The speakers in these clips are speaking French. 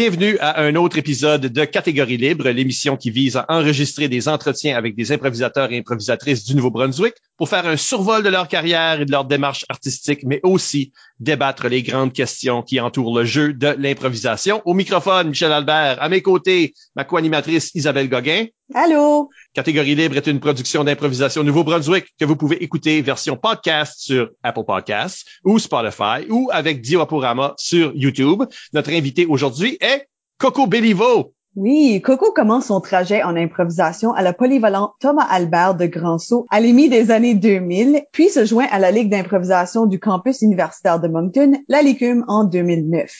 Bienvenue à un autre épisode de Catégorie libre, l'émission qui vise à enregistrer des entretiens avec des improvisateurs et improvisatrices du Nouveau-Brunswick pour faire un survol de leur carrière et de leur démarche artistique, mais aussi débattre les grandes questions qui entourent le jeu de l'improvisation. Au microphone, Michel Albert. À mes côtés, ma co-animatrice Isabelle Gauguin. Allô? Catégorie libre est une production d'improvisation Nouveau-Brunswick que vous pouvez écouter version podcast sur Apple Podcasts ou Spotify ou avec Dioaporama sur YouTube. Notre invité aujourd'hui est Coco Bellivo. Oui, Coco commence son trajet en improvisation à la polyvalente Thomas Albert de Grand-Sault à l'émi des années 2000, puis se joint à la Ligue d'improvisation du campus universitaire de Moncton, la LICUM, en 2009.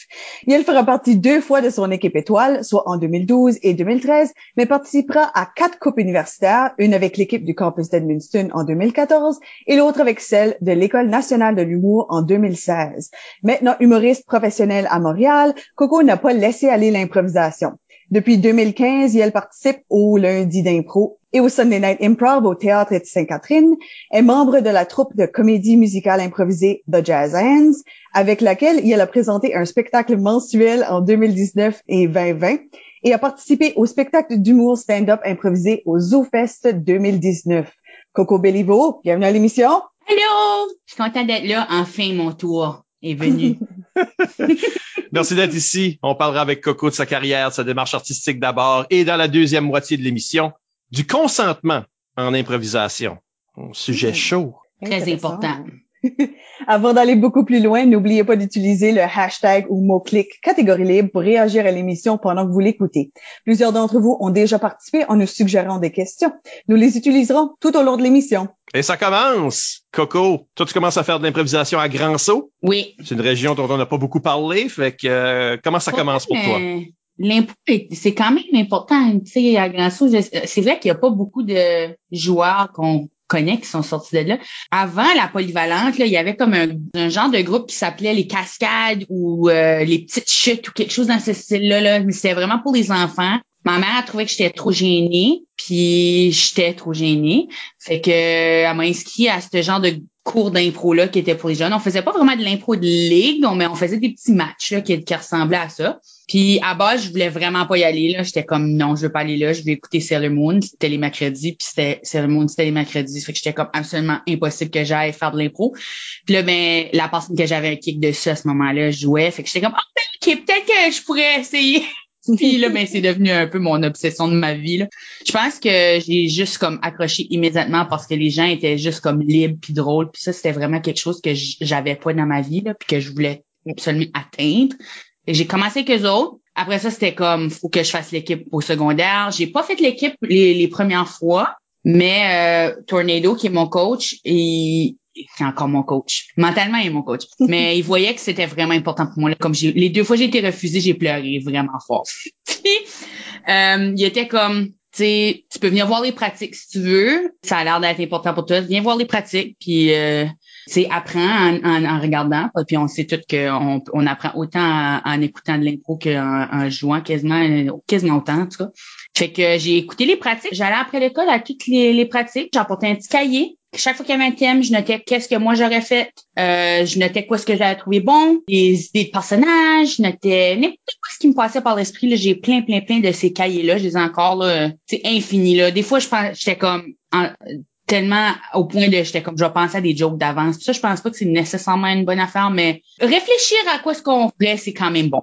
Et elle fera partie deux fois de son équipe étoile, soit en 2012 et 2013, mais participera à quatre coupes universitaires, une avec l'équipe du campus d'Edmundston en 2014 et l'autre avec celle de l'École nationale de l'humour en 2016. Maintenant humoriste professionnelle à Montréal, Coco n'a pas laissé aller l'improvisation. Depuis 2015, elle participe au lundi d'impro et au Sunday Night Improv au Théâtre de Sainte-Catherine, est membre de la troupe de comédie musicale improvisée The Jazz Hands, avec laquelle elle a présenté un spectacle mensuel en 2019 et 2020 et a participé au spectacle d'humour stand-up improvisé au ZooFest 2019. Coco Bellivo, bienvenue à l'émission. Hello! Je suis contente d'être là. Enfin, mon tour est venu. Merci d'être ici. On parlera avec Coco de sa carrière, de sa démarche artistique d'abord, et dans la deuxième moitié de l'émission, du consentement en improvisation. Un sujet chaud. Très important. Avant d'aller beaucoup plus loin, n'oubliez pas d'utiliser le hashtag ou mot-clic catégorie libre pour réagir à l'émission pendant que vous l'écoutez. Plusieurs d'entre vous ont déjà participé en nous suggérant des questions. Nous les utiliserons tout au long de l'émission. Et ça commence. Coco, toi, tu commences à faire de l'improvisation à Grand Sault. Oui. C'est une région dont on n'a pas beaucoup parlé. Fait que, euh, comment ça commence pour toi? L'impro, c'est quand même important, tu sais, à Grand. C'est vrai qu'il n'y a pas beaucoup de joueurs qu'on connaît qui sont sortis de là. Avant la polyvalente, là, il y avait comme un, genre de groupe qui s'appelait les cascades ou euh, les petites chutes ou quelque chose dans ce style-là. Là. Mais c'était vraiment pour les enfants. Ma mère a trouvé que j'étais trop gênée, puis j'étais trop gênée. Fait que elle m'a inscrit à ce genre de cours d'impro là qui était pour les jeunes. On faisait pas vraiment de l'impro de ligue, mais on faisait des petits matchs là, qui, ressemblaient à ça. Puis à base, je voulais vraiment pas y aller là. J'étais comme non, je veux pas aller là. Je vais écouter Sailor Moon. C'était les mercredis, puis c'était Sailor Moon, c'était les mercredis. Fait que j'étais comme absolument impossible que j'aille faire de l'impro. Puis là, ben la personne que j'avais un kick dessus à ce moment-là, je jouais. Fait que j'étais comme oh, ok, peut-être que je pourrais essayer. Puis là, ben, c'est devenu un peu mon obsession de ma vie. Là. Je pense que j'ai juste comme accroché immédiatement parce que les gens étaient juste comme libres puis drôles. Puis ça, c'était vraiment quelque chose que j'avais pas dans ma vie, là, puis que je voulais absolument atteindre. J'ai commencé avec autres. Après ça, c'était comme faut que je fasse l'équipe au secondaire. J'ai pas fait l'équipe les, les premières fois, mais euh, Tornado, qui est mon coach, et c'est encore mon coach. Mentalement, il est mon coach. Mais il voyait que c'était vraiment important pour moi. Comme les deux fois j'ai été refusée, j'ai pleuré vraiment fort. Euh, il était comme, tu tu peux venir voir les pratiques si tu veux. Ça a l'air d'être important pour toi. Viens voir les pratiques. Puis, euh, c'est apprend en, en, en, regardant. Puis on sait tout qu'on on apprend autant en, en écoutant de l'impro qu'en en jouant quasiment, quasiment autant, en tout cas. Fait que j'ai écouté les pratiques. J'allais après l'école à toutes les, les pratiques. J'emportais un petit cahier. Chaque fois qu'il y avait un thème, je notais qu'est-ce que moi j'aurais fait. Euh, je notais quoi ce que j'avais trouvé bon, les idées de personnages, je notais n'importe quoi ce qui me passait par l'esprit. J'ai plein, plein, plein de ces cahiers-là. Je les ai encore. C'est infini. Là. Des fois, je pense j'étais comme en, tellement au point de j'étais comme je vais penser à des jokes d'avance. Ça, je pense pas que c'est nécessairement une bonne affaire, mais réfléchir à quoi ce qu'on ferait, c'est quand même bon.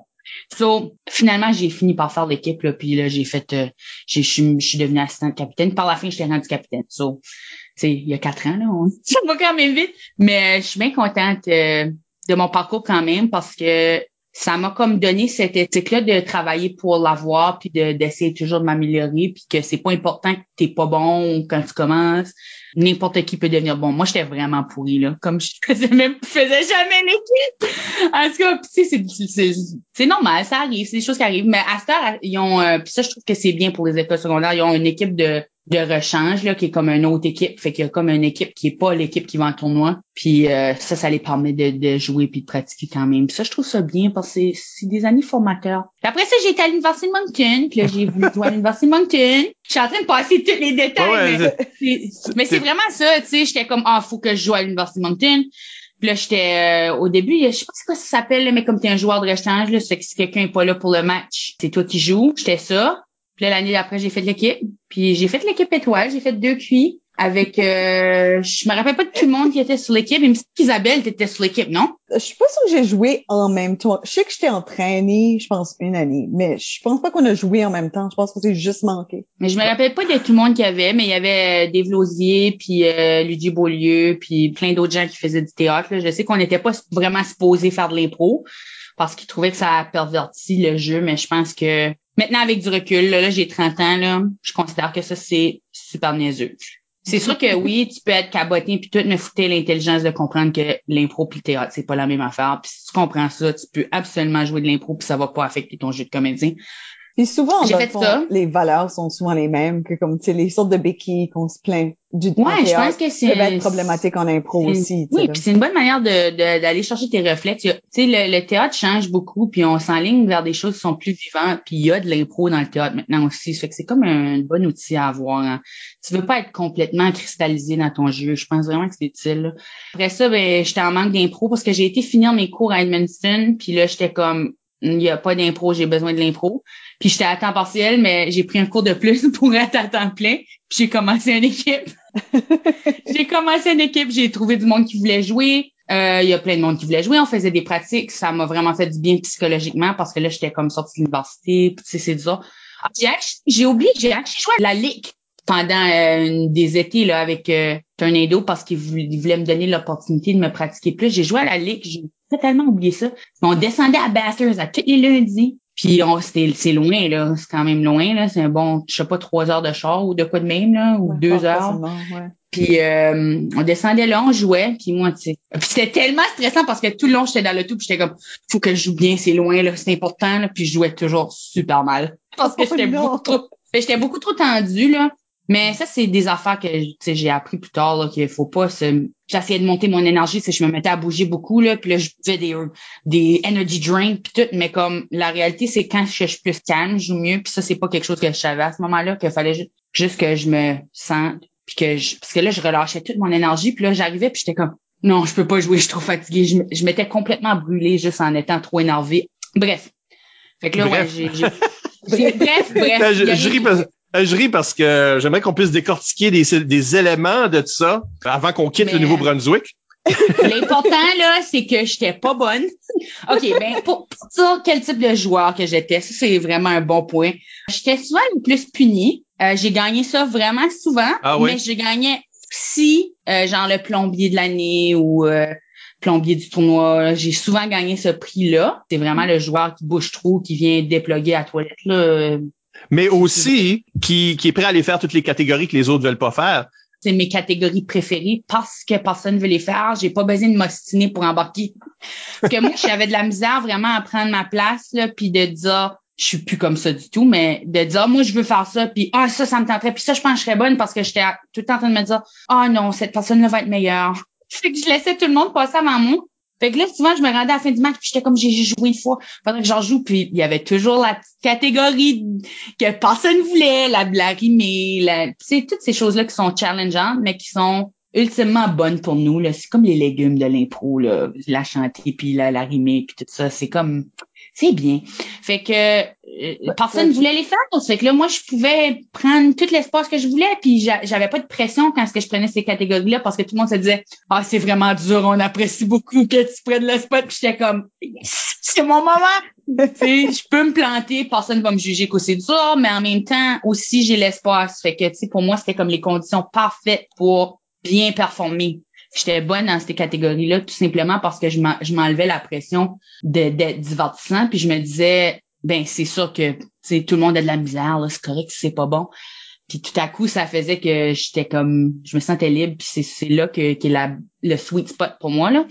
So, finalement, j'ai fini par faire l'équipe, là, puis là, j'ai fait, euh, je suis devenue assistante capitaine. Par la fin, j'étais rendue capitaine. So, c'est il y a quatre ans, là, on ça va quand même vite. Mais je suis bien contente euh, de mon parcours quand même parce que ça m'a comme donné cette éthique-là de travailler pour l'avoir, puis d'essayer toujours de m'améliorer, puis que c'est pas important que t'es pas bon quand tu commences. N'importe qui peut devenir bon. Moi, j'étais vraiment pourri là. Comme je faisais même, faisais jamais l'équipe. En tout cas, c'est, c'est, normal, ça arrive, c'est des choses qui arrivent. Mais à cette heure, ils ont, euh, puis ça, je trouve que c'est bien pour les écoles secondaires, ils ont une équipe de de rechange là, qui est comme une autre équipe. Fait qu'il y a comme une équipe qui est pas l'équipe qui va en tournoi. Puis euh, ça, ça les permet de, de jouer puis de pratiquer quand même. Ça, je trouve ça bien parce que c'est des années formateurs. Puis après ça, j'ai été à l'Université de Moncton. Puis là, j'ai voulu jouer à l'Université de Moncton. Je suis en train de passer tous les détails. Ouais, mais c'est- mais c'est vraiment ça, tu sais. J'étais comme, ah, faut que je joue à l'Université de Moncton. Puis là, j'étais euh, au début, je sais pas c'est quoi ça s'appelle, mais comme t'es un joueur de rechange, là, c'est que si quelqu'un est pas là pour le match, c'est toi qui joues. J'étais ça. Puis là, l'année d'après, j'ai fait l'équipe. Puis j'ai fait l'équipe étoile. J'ai fait deux cuits avec... Euh, je me rappelle pas de tout le monde qui était sur l'équipe. Semble qu'Isabelle, t'étais sur l'équipe, non? Je suis pas sûre que j'ai joué en même temps. Je sais que j'étais entraînée, je pense, une année, mais je pense pas qu'on a joué en même temps. Je pense que c'est juste manqué. Mais je me rappelle pas de tout le monde qu'il y avait, mais il y avait euh, Dave Lausier, puis euh, Ludie Beaulieu, puis plein d'autres gens qui faisaient du théâtre. là. Je sais qu'on n'était pas vraiment supposé faire de l'impro parce qu'ils trouvaient que ça a perverti le jeu, mais je pense que maintenant, avec du recul, là, là, j'ai 30 ans, là, je considère que ça, c'est super niaiseux. C'est sûr que oui, tu peux être cabotin puis tout, mais t'aies l'intelligence de comprendre que l'impro puis le théâtre, c'est pas la même affaire. Puis si tu comprends ça, tu peux absolument jouer de l'impro puis ça va pas affecter ton jeu de comédien. Puis souvent, dans le fait fond, ça. les valeurs sont souvent les mêmes que comme, tu sais, les sortes de béquilles qu'on se plaint du en Ouais, je pense que c'est être problématiques en impro aussi. Oui, puis c'est une bonne manière de de- d'aller chercher tes reflets. Tu sais, le, le théâtre change beaucoup, puis on s'enligne vers des choses qui sont plus vivantes. Puis il y a de l'impro dans le théâtre maintenant aussi. Ça fait que c'est comme un bon outil à avoir. hein. Tu veux pas être complètement cristallisé dans ton jeu. Je pense vraiment que c'est utile. là. Après ça, ben j'étais en manque d'impro parce que j'ai été finir mes cours à Edmundston, puis là j'étais comme il y a pas d'impro, j'ai besoin de l'impro. Puis j'étais à temps partiel, mais j'ai pris un cours de plus pour être à temps plein. Puis j'ai commencé une équipe. j'ai commencé une équipe, j'ai trouvé du monde qui voulait jouer. Euh, Il y a plein de monde qui voulait jouer. On faisait des pratiques. Ça m'a vraiment fait du bien psychologiququement parce que là, j'étais comme sortie de l'université. Puis tu sais, c'est dur. Ah, J'ai oublié, j'ai acheté joué à la Ligue pendant euh, des étés là avec euh, Tornado parce qu'il voulait, il voulait me donner l'opportunité de me pratiquer plus. J'ai joué à la Ligue. Totalement oublié ça. On descendait à Bathurst à tous les lundis. Puis on c'était c'est loin là, c'est quand même loin là, c'est un bon je sais pas trois heures de char ou de quoi de même là ou Ouais, deux heures. ouais. Puis euh, on descendait là, on jouait, puis moi tu sais. Puis c'était tellement stressant parce que tout le long j'étais dans le tout, puis j'étais comme faut que je joue bien, c'est loin là, c'est important là, puis je jouais toujours super mal parce que j'étais beaucoup trop j'étais beaucoup trop tendue là. Mais ça c'est des affaires que j'ai appris plus tard là qu'il faut pas se j'essayais de monter mon énergie, c'est que je me mettais à bouger beaucoup là, puis là je buvais des des energy drinks puis tout, mais comme la réalité c'est quand je suis plus calme, je joue mieux, puis ça c'est pas quelque chose que je savais à ce moment-là qu'il fallait ju- juste que je me sente puis que je parce que là je relâchais toute mon énergie, puis là j'arrivais puis j'étais comme non, je peux pas jouer, je suis trop fatiguée, je, je m'étais complètement brûlée juste en étant trop énervée. Bref. Fait que là Bref. ouais, j'ai bref, bref. Je, je ris parce, je ris parce que j'aimerais qu'on puisse décortiquer des, des éléments de tout ça avant qu'on quitte Mais- le Nouveau-Brunswick. L'important, là, c'est que j'étais pas bonne. OK, ben, pour, pour dire quel type de joueur que j'étais, ça, c'est vraiment un bon point. J'étais souvent le plus punie. Euh, j'ai gagné ça vraiment souvent, Ah oui? mais je gagnais aussi, euh, genre, le plombier de l'année ou euh, plombier du tournoi. J'ai souvent gagné ce prix-là. C'est vraiment le joueur qui bouge trop, qui vient déploguer à la toilette, là. Mais aussi, qui, qui est prêt à aller faire toutes les catégories que les autres veulent pas faire. c'est mes catégories préférées parce que personne veut les faire. J'ai pas besoin de m'ostiner pour embarquer. Parce que moi, j'avais de la misère vraiment à prendre ma place, là, puis de dire, je suis plus comme ça du tout, mais de dire, moi, je veux faire ça, puis ah, ça, ça me tenterait, puis ça, je pense que je serais bonne parce que j'étais tout le temps en train de me dire, ah non, cette personne-là va être meilleure. Fait que je laissais tout le monde passer avant moi. Fait que là, souvent, je me rendais à la fin du match, puis j'étais comme, j'ai joué une fois, pendant que j'en joue, puis il y avait toujours la catégorie que personne voulait, la, la rimée, la, sais, toutes ces choses-là qui sont challengeantes, mais qui sont ultimement bonnes pour nous, là. C'est comme les légumes de l'impro, là. La chanter, puis la, la rimée, puis tout ça. C'est comme, c'est bien. Fait que euh, personne ouais. voulait les faire. Fait que là, moi, je pouvais prendre tout l'espace que je voulais, puis j'a- j'avais pas de pression quand ce que je prenais ces catégories-là, parce que tout le monde se disait, ah, c'est vraiment dur, on apprécie beaucoup que tu prennes le spot, puis j'étais comme, c'est mon moment. tu sais, je peux me planter, personne va me juger que c'est dur, mais en même temps, aussi, j'ai l'espace. Fait que, tu sais, pour moi, c'était comme les conditions parfaites pour bien performer. J'étais bonne dans ces catégories-là, tout simplement parce que je m'en- je m'enlevais la pression d'être divertissant, puis je me disais, ben, c'est sûr que, tout le monde a de la misère, c'est correct, c'est pas bon. Puis tout à coup, ça faisait que j'étais comme, je me sentais libre, puis c'est là que, que la, le sweet spot pour moi, là.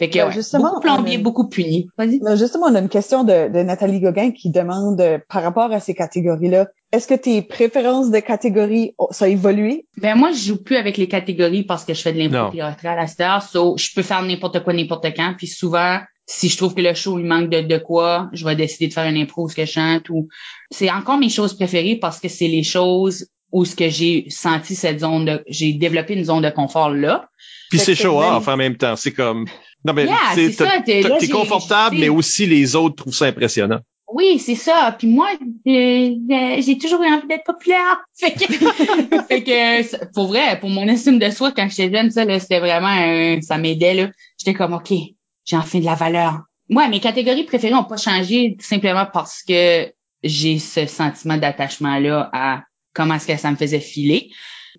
Fait que, Ben, ouais, justement, beaucoup plombier, on a- beaucoup puni. Vas-y. Mais justement, on a une question de, de Nathalie Gauguin qui demande, euh, par rapport à ces catégories-là, Est-ce que tes préférences de catégories ont- ça a évolué? Ben moi, je joue plus avec les catégories parce que je fais de l'impro théâtral à cette heure. So, je peux faire n'importe quoi, n'importe quand. Puis souvent, si je trouve que le show, il manque de, de quoi, je vais décider de faire une impro où ce que je chante ou... C'est encore mes choses préférées parce que c'est les choses où ce que j'ai senti cette zone de... J'ai développé une zone de confort là. Puis c'est show même- off en même temps. C'est comme. Non, mais Yeah, c'est ça, t'es- confortable, mais aussi les autres trouvent ça impressionnant. Oui, c'est ça. Puis moi, j'ai toujours eu envie d'être populaire. Fait que, fait que pour vrai, pour mon estime de soi, quand j'étais jeune, ça, là, c'était vraiment, un- ça m'aidait, là. J'étais comme, OK, j'ai enfin de la valeur. Moi, mes catégories préférées ont pas changé simplement parce que j'ai ce sentiment d'attachement-là à comment est-ce que ça me faisait filer.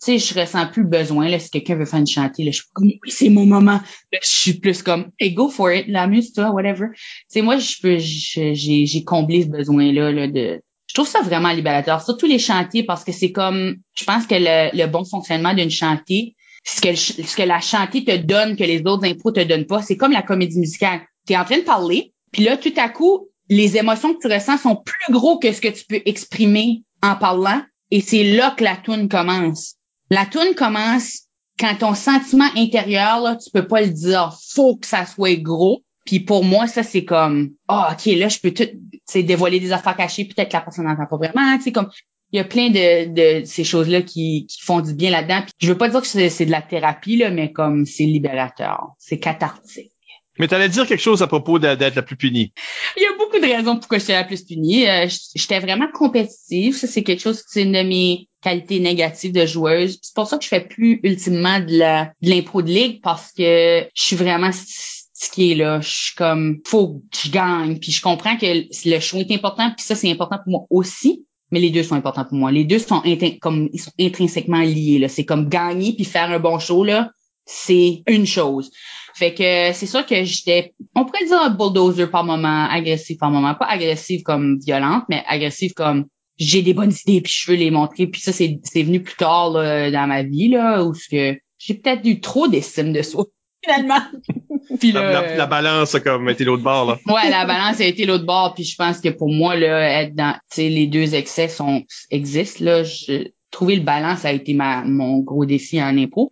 Tu sais, je ressens plus besoin, là, si quelqu'un veut faire une chantée, là, je suis comme, oui, c'est mon moment. Je suis plus comme, hey, go for it, l'amuse-toi, whatever sais, moi, je peux, j'ai, j'ai comblé ce besoin-là, là, de, je trouve ça vraiment libérateur. Surtout les chantiers, parce que c'est comme, je pense que le, le bon fonctionnement d'une chantier, ce que, ce que la chantée te donne, que les autres impôts te donnent pas, c'est comme la comédie musicale. Tu es en train de parler, puis là, tout à coup, les émotions que tu ressens sont plus gros que ce que tu peux exprimer en parlant, et c'est là que la tune commence. La tune commence quand ton sentiment intérieur, là, tu peux pas le dire. Faut que ça soit gros. Puis pour moi, ça, c'est comme, ah, OK, là, je peux tout, tu sais, dévoiler des affaires cachées. Peut-être que la personne n'entend pas vraiment. Tu sais, comme, il y a plein de, de ces choses-là qui, qui font du bien là-dedans. Puis je veux pas dire que c'est c'est de la thérapie, là, mais comme c'est libérateur. C'est cathartique. Mais t'allais dire quelque chose à propos d'être la plus punie. Il y a beaucoup de raisons pourquoi j'étais la plus punie. Euh, j'étais vraiment compétitive. Ça, c'est quelque chose, c'est une de mes qualités négatives de joueuse. C'est pour ça que je fais plus ultimement de la de l'impro de ligue parce que je suis vraiment stickée, là. Je suis comme, faut que je gagne. Puis je comprends que le choix est important. Puis ça, c'est important pour moi aussi. Mais les deux sont importants pour moi. Les deux sont intrinsèquement liés. C'est comme gagner puis faire un bon show, c'est une chose. Fait que c'est sûr que j'étais, on pourrait dire un bulldozer par moment, agressif par moment, pas agressive comme violente, mais agressive comme j'ai des bonnes idées puis je veux les montrer. Puis ça c'est c'est venu plus tard là, dans ma vie là où ce que j'ai peut-être eu trop d'estime de soi finalement. puis La, la- la balance a comme été l'autre bord, là. Ouais, la balance a été l'autre bord, puis je pense que pour moi là, être dans, tu sais, les deux excès sont existent là. Je, trouver le balance a été ma mon gros défi en impro.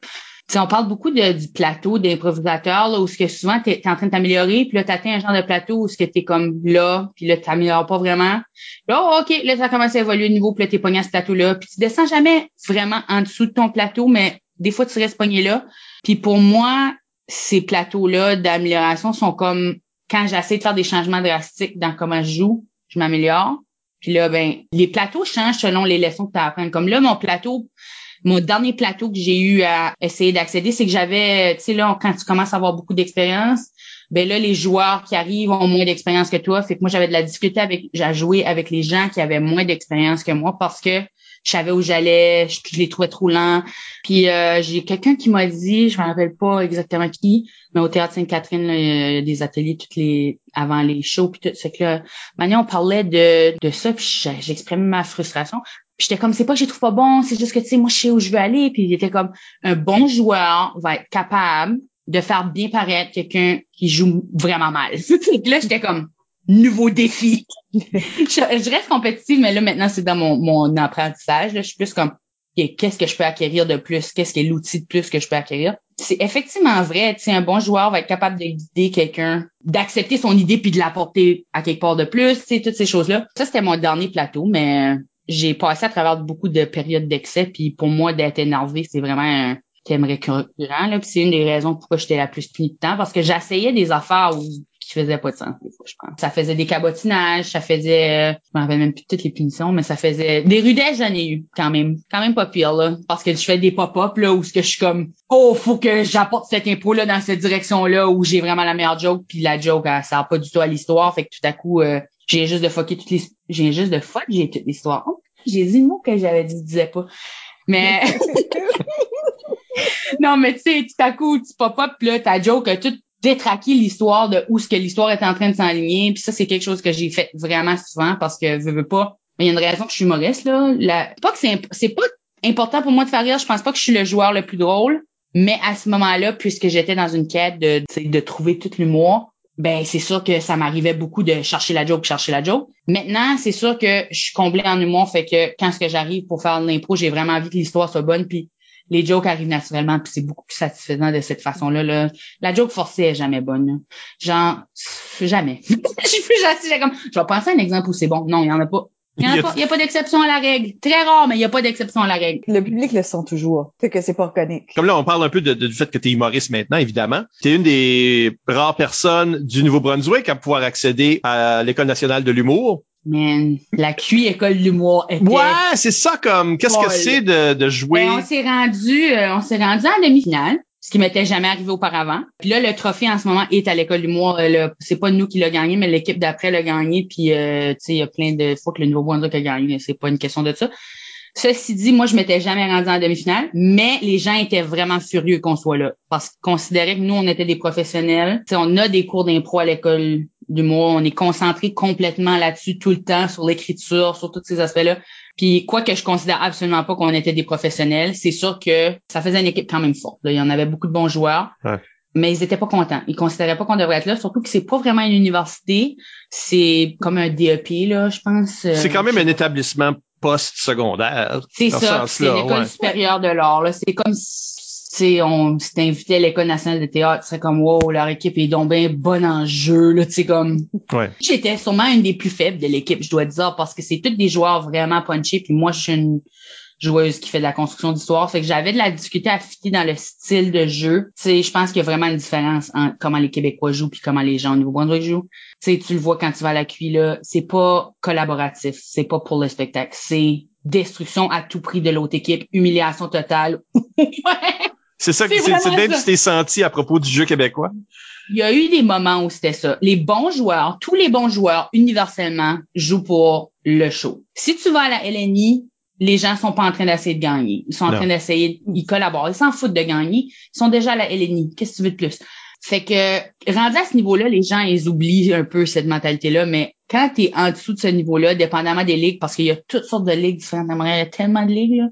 Tu on parle beaucoup de, du plateau d'improvisateur là où ce que souvent t'es es en train de t'améliorer, puis là t'atteins un genre de plateau où ce que t'es comme là, puis là t'améliores pas vraiment. Là, oh, ok, là ça commence à évoluer au niveau, puis là t'es pogné à ce plateau là, puis tu descends jamais vraiment en dessous de ton plateau, mais des fois tu restes pogné là. Puis pour moi, ces plateaux-là d'amélioration sont comme quand j'essaie de faire des changements drastiques dans comment je joue, je m'améliore. Puis là, ben, les plateaux changent selon les leçons que tu apprendre. Comme là, mon plateau, mon dernier plateau que j'ai eu à essayer d'accéder, c'est que j'avais, tu sais, là, quand tu commences à avoir beaucoup d'expérience, ben là, les joueurs qui arrivent ont moins d'expérience que toi. Fait que moi, j'avais de la difficulté avec, à jouer avec les gens qui avaient moins d'expérience que moi parce que je savais où j'allais, je, les trouvais trop lents. Puis euh, j'ai quelqu'un qui m'a dit, je me rappelle pas exactement qui, mais au théâtre Sainte-Catherine, il y a des ateliers toutes les avant les shows puis tout. C'est que là, maintenant on parlait de, de ça, puis j'exprimais ma frustration. Puis j'étais comme c'est pas que je trouve pas bon, c'est juste que tu sais, moi je sais où je veux aller. Puis il était comme un bon joueur va être capable de faire bien paraître quelqu'un qui joue vraiment mal. Là, j'étais comme nouveau défi. je, reste compétitive, mais là, maintenant, c'est dans mon, mon apprentissage. Là, je suis plus comme qu'est-ce que je peux acquérir de plus? Qu'est-ce qui est l'outil de plus que je peux acquérir? C'est effectivement vrai. Tu sais, un bon joueur va être capable de guider quelqu'un, d'accepter son idée puis de l'apporter à quelque part de plus, tu sais, toutes ces choses-là. Ça, c'était mon dernier plateau, mais j'ai passé à travers beaucoup de périodes d'excès, puis pour moi, d'être énervé, c'est vraiment un thème récurrent. Là, puis c'est une des raisons pourquoi j'étais la plus punie de temps, parce que j'essayais des affaires où qui faisaient pas de sens des fois, je pense. Ça faisait des cabotinages, ça faisait, je m'en rappelle même plus toutes les punitions, mais ça faisait des rudesses, j'en ai eu quand même, quand même pas pire là, parce que je fais des pop-up là où ce que je suis comme, oh faut que j'apporte cette impro là dans cette direction là où j'ai vraiment la meilleure joke, puis la joke elle sert pas du tout à l'histoire, fait que tout à coup euh, j'ai juste de fucker toutes les, j'ai juste de fuck j'ai toute l'histoire. Oh, j'ai dit le mot que j'avais dit, je disais pas, mais non mais tu sais tout à coup tu pop-up là ta joke a tout détraqué l'histoire de où ce que l'histoire est en train de s'enligner. Puis ça, c'est quelque chose que j'ai fait vraiment souvent parce que je veux pas. Il y a une raison que je suis humoriste, là. La... Pas que c'est c'est pas important pour moi de faire rire. Je pense pas que je suis le joueur le plus drôle. Mais à ce moment-là, puisque j'étais dans une quête de, de trouver tout l'humour, ben c'est sûr que ça m'arrivait beaucoup de chercher la joke, chercher la joke. Maintenant, c'est sûr que je suis comblée en humour, fait que quand ce que j'arrive pour faire l'impro, j'ai vraiment envie que l'histoire soit bonne, puis les jokes arrivent naturellement, puis c'est beaucoup plus satisfaisant de cette façon-là. Là. La joke forcée est jamais bonne. Genre, jamais. je suis plus gentille, comme, je vais penser à un exemple où c'est bon. Non, il y en a pas. Il n'y a, a, pas d'exception à la règle. Très rare, mais il n'y a pas d'exception à la règle. Le public le sent toujours. C'est que c'est pas organique. Comme là, on parle un peu de, de, du fait que tu es humoriste maintenant, évidemment. Tu es une des rares personnes du Nouveau-Brunswick à pouvoir accéder à l'École nationale de l'humour. Man, la QI école de l'humour était. Ouais, c'est ça comme. Qu'est-ce que c'est de, de jouer? Ben, on s'est rendu, euh, on s'est rendu en demi-finale ce qui m'était jamais arrivé auparavant. Puis là, le trophée en ce moment est à l'école du mois. Euh, c'est pas nous qui l'a gagné, mais l'équipe d'après l'a gagné. Puis euh, tu sais, il y a plein de fois que le nouveau Brunswick a gagné. C'est pas une question de ça. Ceci dit, moi, je m'étais jamais rendu en demi-finale, mais les gens étaient vraiment furieux qu'on soit là. Parce qu'ils considéraient que nous, on était des professionnels. sais, on a des cours d'impro à l'école du mois. On est concentré complètement là-dessus tout le temps, sur l'écriture, sur tous ces aspects-là. Puis quoi que je considère absolument pas qu'on était des professionnels, c'est sûr que ça faisait une équipe quand même forte. Il y en avait beaucoup de bons joueurs. Mais ils étaient pas contents. Ils considéraient pas qu'on devrait être là, surtout que c'est pas vraiment une université. C'est comme un DEP, là, je pense. C'est quand même un établissement post-secondaire. C'est ça, c'est l'école supérieure de l'art. C'est comme si on s'était invité à l'école nationale de théâtre, c'est comme wow, leur équipe est donc bien bonne en jeu, là, tu sais comme. Ouais. J'étais sûrement une des plus faibles de l'équipe, je dois dire, parce que c'est tous des joueurs vraiment punchés, puis moi je suis une joueuse qui fait de la construction d'histoire, fait que j'avais de la difficulté à fitter dans le style de jeu. Tu sais, je pense qu'il y a vraiment une différence entre comment les Québécois jouent puis comment les gens au Nouveau-Brunswick jouent. Tu sais, tu le vois quand tu vas à la QI là, c'est pas collaboratif, c'est pas pour le spectacle, c'est destruction à tout prix de l'autre équipe, humiliation totale. C'est ça que c'est même tu t'es senti à propos du jeu québécois. Il y a eu des moments où c'était ça. Les bons joueurs, tous les bons joueurs, universellement, jouent pour le show. Si tu vas à la LNI, les gens sont pas en train d'essayer de gagner. Ils sont en train d'essayer, ils collaborent. Ils s'en foutent de gagner. Ils sont déjà à la LNI. Qu'est-ce que tu veux de plus? Fait que, rendu à ce niveau-là, les gens, ils oublient un peu cette mentalité-là, mais quand tu es en dessous de ce niveau-là, dépendamment des ligues, parce qu'il y a toutes sortes de ligues différentes, il y a tellement de ligues, là,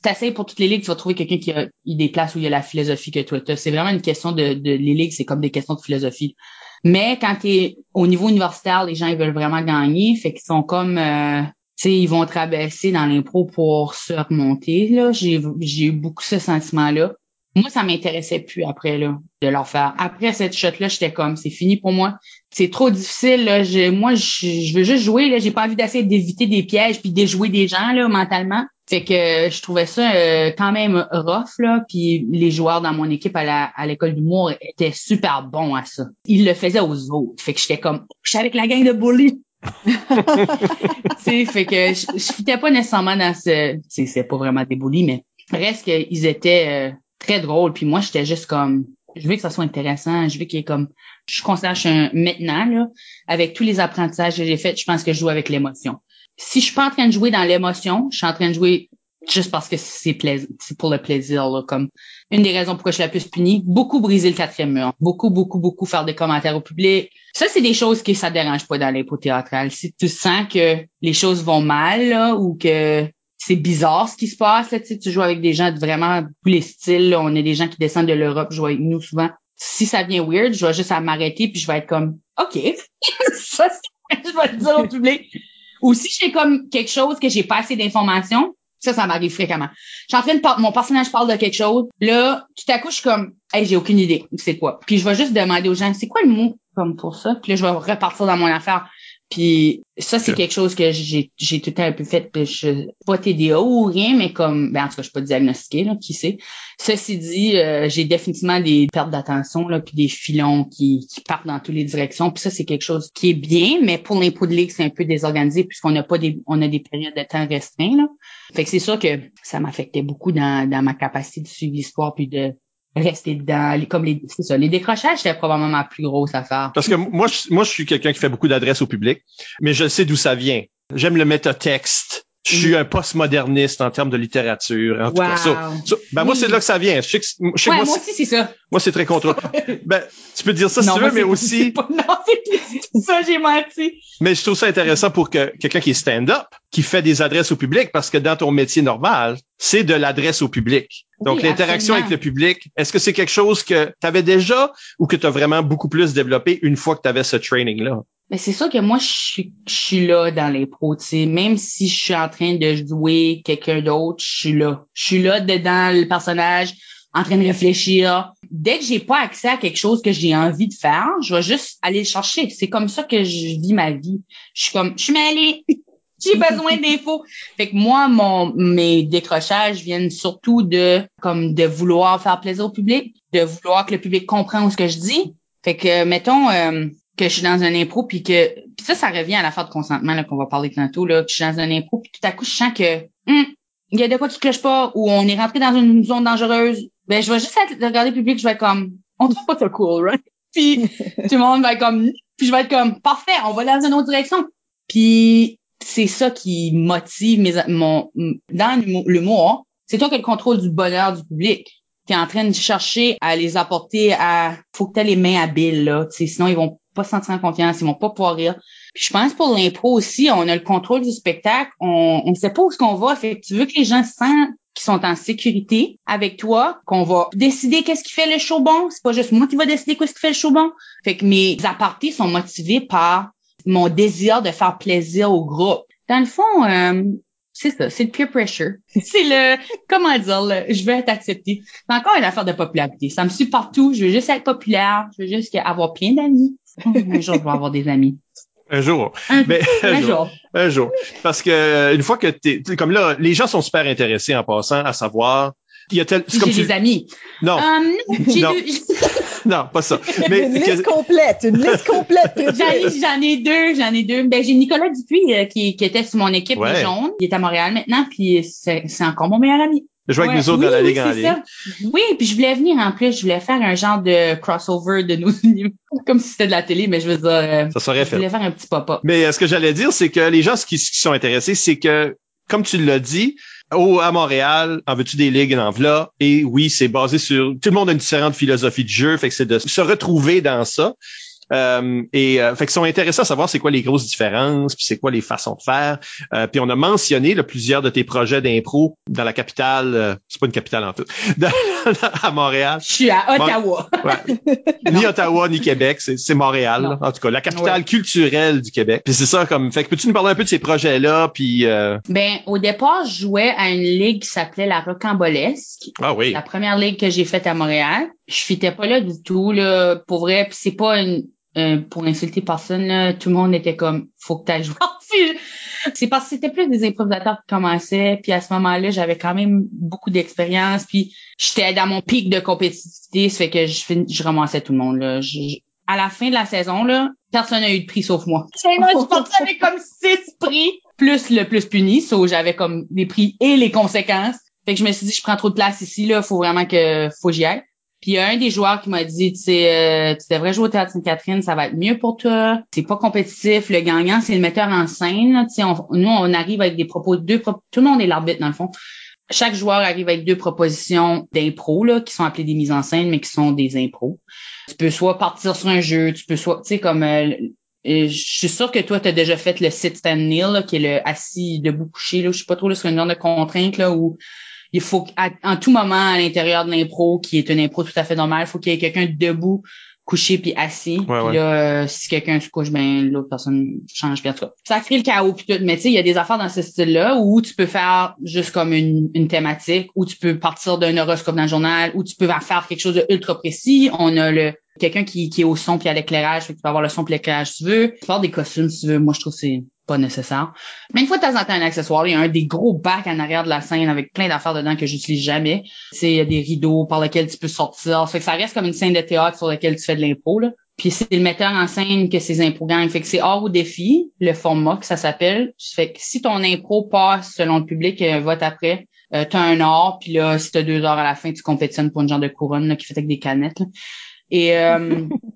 t'essayes pour toutes les ligues, tu vas trouver quelqu'un qui a des places où il y a la philosophie que toi C'est vraiment une question de, de les ligues, c'est comme des questions de philosophie. Mais quand tu es au niveau universitaire, les gens ils veulent vraiment gagner, fait qu'ils sont comme euh, tu sais, ils vont traverser dans l'impro pour se remonter. Là, j'ai j'ai eu beaucoup ce sentiment-là. Moi, ça m'intéressait plus après là de leur faire. Après cette shot-là, j'étais comme, c'est fini pour moi. C'est trop difficile. Là. moi, je, veux juste jouer. Là, j'ai pas envie d'essayer d'éviter des pièges puis déjouer des gens là mentalement. Fait que je trouvais ça euh, quand même rough là. Puis les joueurs dans mon équipe à la à l'école d'humour étaient super bons à ça. Ils le faisaient aux autres. Fait que j'étais comme, je suis avec la gang de bullies. fait que je, je fitais pas nécessairement dans ce, c'est pas vraiment des bullies, mais reste qu'ils étaient euh, très drôle. Puis moi, j'étais juste comme, je veux que ça soit intéressant. Je veux qu'il y ait comme, je considère que je suis un, maintenant, là, avec tous les apprentissages que j'ai faits, je pense que je joue avec l'émotion. Si je suis pas en train de jouer dans l'émotion, je suis en train de jouer juste parce que c'est pour le plaisir, là, comme une des raisons pourquoi je suis la plus punie. Beaucoup briser le quatrième mur. Beaucoup, beaucoup, beaucoup faire des commentaires au public. Ça, c'est des choses que ça dérange pas dans l'impro théâtral. Si tu sens que les choses vont mal, là, ou que c'est bizarre ce qui se passe. Là, tu joues avec des gens vraiment tous les styles. On est des gens qui descendent de l'Europe, jouent avec nous souvent. Si ça devient weird, je vais juste m'arrêter puis je vais être comme OK. ça, je vais le dire au public. Ou si j'ai comme quelque chose que j'ai pas assez d'informations, ça, ça m'arrive fréquemment. Je en train de mon personnage parle de quelque chose. Là, tout à coup, je suis comme, hey, j'ai aucune idée. C'est quoi? Puis je vais juste demander aux gens, c'est quoi le mot comme pour ça? Puis là, je vais repartir dans mon affaire. Puis ça, c'est quelque chose que j'ai j'ai tout le temps un peu fait. Je, pas TDA ou rien, mais comme ben en tout cas, je suis pas diagnostiquée, là, qui sait. Ceci dit, euh, j'ai définitivement des pertes d'attention, là, puis des filons qui, qui partent dans toutes les directions. Puis ça, c'est quelque chose qui est bien, mais pour l'impôt de ligue, c'est un peu désorganisé puisqu'on n'a pas des on a des périodes de temps restreints. Là. Fait que c'est sûr que ça m'affectait beaucoup dans, dans ma capacité de suivre l'histoire puis de rester dedans. comme les, c'est ça, les décrochages, c'était probablement ma plus grosse affaire. Parce que moi, je, moi, je suis quelqu'un qui fait beaucoup d'adresses au public, mais je sais d'où ça vient. J'aime le métatexte. Je suis un postmoderniste en termes de littérature. En tout cas, ça, ben moi, c'est là que ça vient. Je sais que, je sais moi, moi aussi, c'est ça. Moi, c'est très contrôlé. ben, tu peux dire ça si tu veux, mais aussi... non, c'est ça, j'ai menti. Mais je trouve ça intéressant pour que quelqu'un qui est stand-up, qui fait des adresses au public, parce que dans ton métier normal, c'est de l'adresse au public. Donc, l'interaction avec le public, est-ce que c'est quelque chose que tu avais déjà ou que tu as vraiment beaucoup plus développé une fois que tu avais ce training-là? Mais c'est sûr que moi, je suis, là dans les pros, tu sais. Même si je suis en train de jouer quelqu'un d'autre, je suis là. Je suis là dedans le personnage, en train de réfléchir. Dès que j'ai pas accès à quelque chose que j'ai envie de faire, je vais juste aller le chercher. C'est comme ça que je vis ma vie. Je suis comme, je suis mêlée. j'ai besoin d'infos. Fait que moi, mon, mes décrochages viennent surtout de, comme, de vouloir faire plaisir au public, de vouloir que le public comprenne ce que je dis. Fait que, mettons, euh, que je suis dans un impro puis que puis ça ça revient à la fin de consentement là qu'on va parler tantôt là. Que je suis dans un impro puis tout à coup je sens que hum, il y a de quoi qui cloche pas ou on est rentré dans une zone dangereuse. Ben je vais juste regarder le public je vais être comme on trouve pas ça cool right? Puis tout le monde va être comme puis je vais être comme parfait on va dans une autre direction. Puis c'est ça qui motive mes mon dans l'humour c'est toi qui as le contrôle du bonheur du public tu es en train de chercher à les apporter à faut que tu les mains habiles là sinon ils vont pas se sentir en confiance, ils vont pas pouvoir rire. Puis je pense pour l'impro aussi, on a le contrôle du spectacle, on ne sait pas où ce qu'on va. Fait que tu veux que les gens sentent qu'ils sont en sécurité avec toi, qu'on va décider qu'est-ce qui fait le show bon. C'est pas juste moi qui va décider qu'est-ce qui fait le show bon. Fait que mes apartés sont motivés par mon désir de faire plaisir au groupe. Dans le fond, euh, c'est ça, c'est le peer pressure. C'est le, comment dire, le, je veux être accepté. C'est encore une affaire de popularité. Ça me suit partout. Je veux juste être populaire. Je veux juste avoir plein d'amis. Un jour, je vais avoir des amis. Un jour. Un, Mais, un, jour. Un jour. Parce que euh, une fois que t'es, comme là, les gens sont super intéressés en passant à savoir. Il y a tel, c'est comme j'ai des amis. Non. Um, non. non, pas ça. Mais une liste complète, une liste complète. j'en, ai deux, j'en ai deux. Ben j'ai Nicolas Dupuis euh, qui, qui était sur mon équipe ouais. jaune. Il est à Montréal maintenant, puis c'est, c'est encore mon meilleur ami. Je joue avec nous autres dans la Ligue en ligne. Oui, puis je voulais venir en plus, je voulais faire un genre de crossover de nos unions. Comme si c'était de la télé, mais je veux dire. Euh, ça serait fait. Je voulais faire un petit pop-up. Mais euh, ce que j'allais dire, c'est que les gens qui, qui sont intéressés, c'est que, comme tu l'as dit, au, à Montréal, en veux-tu des ligues en v'là? Et oui, c'est basé sur... Tout le monde a une différente philosophie de jeu, fait que c'est de se retrouver dans ça. Euh, et euh, fait qu'ils sont intéressés à savoir c'est quoi les grosses différences, puis c'est quoi les façons de faire. Euh, puis on a mentionné là, plusieurs de tes projets d'impro dans la capitale, euh, c'est pas une capitale en tout, à Montréal. Je suis à Ottawa. Ouais. ni Ottawa ni Québec, c'est Montréal. en tout cas, la capitale culturelle du Québec. Puis c'est ça comme. Fait que peux-tu nous parler un peu de ces projets-là, puis. Ben au départ, je jouais à une ligue qui s'appelait la Rocambolesque. Ah oui. La première ligue que j'ai faite à Montréal. Je fitais pas là du tout là, pour vrai. Puis c'est pas une euh, pour insulter personne, là, tout le monde était comme faut que tu ailles jouer. c'est parce que c'était plus des improvisateurs qui commençaient, puis à ce moment-là, j'avais quand même beaucoup d'expérience, puis j'étais dans mon pic de compétitivité, ça fait que je, je ramassais tout le monde. Là. à la fin de la saison, là, personne n'a eu de prix sauf moi. Moi, je pensais avec comme six prix, plus le plus puni, so j'avais comme les prix et les conséquences. Fait que je me suis dit, je prends trop de place ici, là, faut vraiment que faut que j'y aille. Puis il y a un des joueurs qui m'a dit, euh, tu devrais jouer au Théâtre Sainte-Catherine, ça va être mieux pour toi. C'est pas compétitif. Le gagnant, c'est le metteur en scène. Tu nous, on arrive avec des propos, deux tout le monde est l'arbitre dans le fond. Chaque joueur arrive avec deux propositions d'impro, là, qui sont appelées des mises en scène, mais qui sont des impros. Tu peux soit partir sur un jeu, tu peux soit, tu sais, comme euh, euh, je suis sûre que toi, tu as déjà fait le sit stand kneel, qui est le assis debout couché. Là, je suis pas trop là, sur une genre de contrainte là, où il faut qu'en tout moment à l'intérieur de l'impro, qui est une impro tout à fait normale, il faut qu'il y ait quelqu'un debout, couché puis assis. puis là, euh, si quelqu'un se couche, ben l'autre personne change bien ça. Ça crée le chaos puis tout. Mais tu sais, il y a des affaires dans ce style-là où tu peux faire juste comme une, une thématique, où tu peux partir d'un horoscope dans le journal, où tu peux faire quelque chose de ultra précis. On a le quelqu'un qui, qui est au son puis à l'éclairage, tu peux avoir le son puis l'éclairage si tu veux. Tu peux faire des costumes si tu veux. Moi, je trouve que c'est pas nécessaire. Mais une fois de temps en temps, un accessoire, il y a un des gros bacs en arrière de la scène avec plein d'affaires dedans que j'utilise jamais. C'est des rideaux par lesquels tu peux sortir. Fait que ça reste comme une scène de théâtre sur laquelle tu fais de l'impro, là. Puis c'est le metteur en scène que ces impro gagnent. Fait que c'est hors au défi, le format que ça s'appelle. Fait que si ton impro passe selon le public, euh, vote après, euh, t'as un or, puis là, si t'as deux heures à la fin, tu compétitionnes pour une genre de couronne qui fait avec des canettes. Et euh,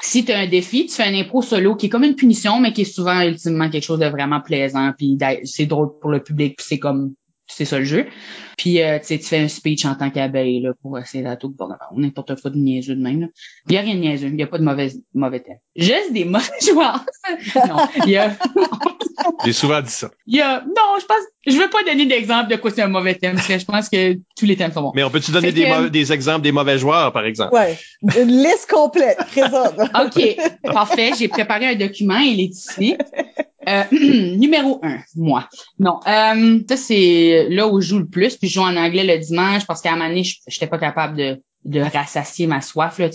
Si tu as un défi, tu fais un impro solo qui est comme une punition, mais qui est souvent ultimement quelque chose de vraiment plaisant, puis c'est drôle pour le public, puis c'est comme c'est ça le jeu. Puis euh, tu fais un speech en tant qu'abeille là, pour essayer d'attendre le gouvernement. N'importe quoi de niaiseux de même. Il n'y a rien de niaiseux. Il n'y a pas de mauvais, mauvais thème. Juste des mauvais joueurs. non, il y a... J'ai souvent dit ça. Il y a... Non, je pense... Je veux pas donner d'exemple de quoi c'est un mauvais thème, parce que je pense que tous les thèmes sont bons. Mais on peut-tu donner des, des exemples des mauvais joueurs, par exemple? Ouais. Une liste complète, présente. OK. Parfait. J'ai préparé un document. Il est ici. Euh, numéro un, moi. Non, euh, ça c'est là où je joue le plus. Puis je joue en anglais le dimanche parce qu'à un moment donné, j'étais pas capable de, de rassasier ma soif. Là.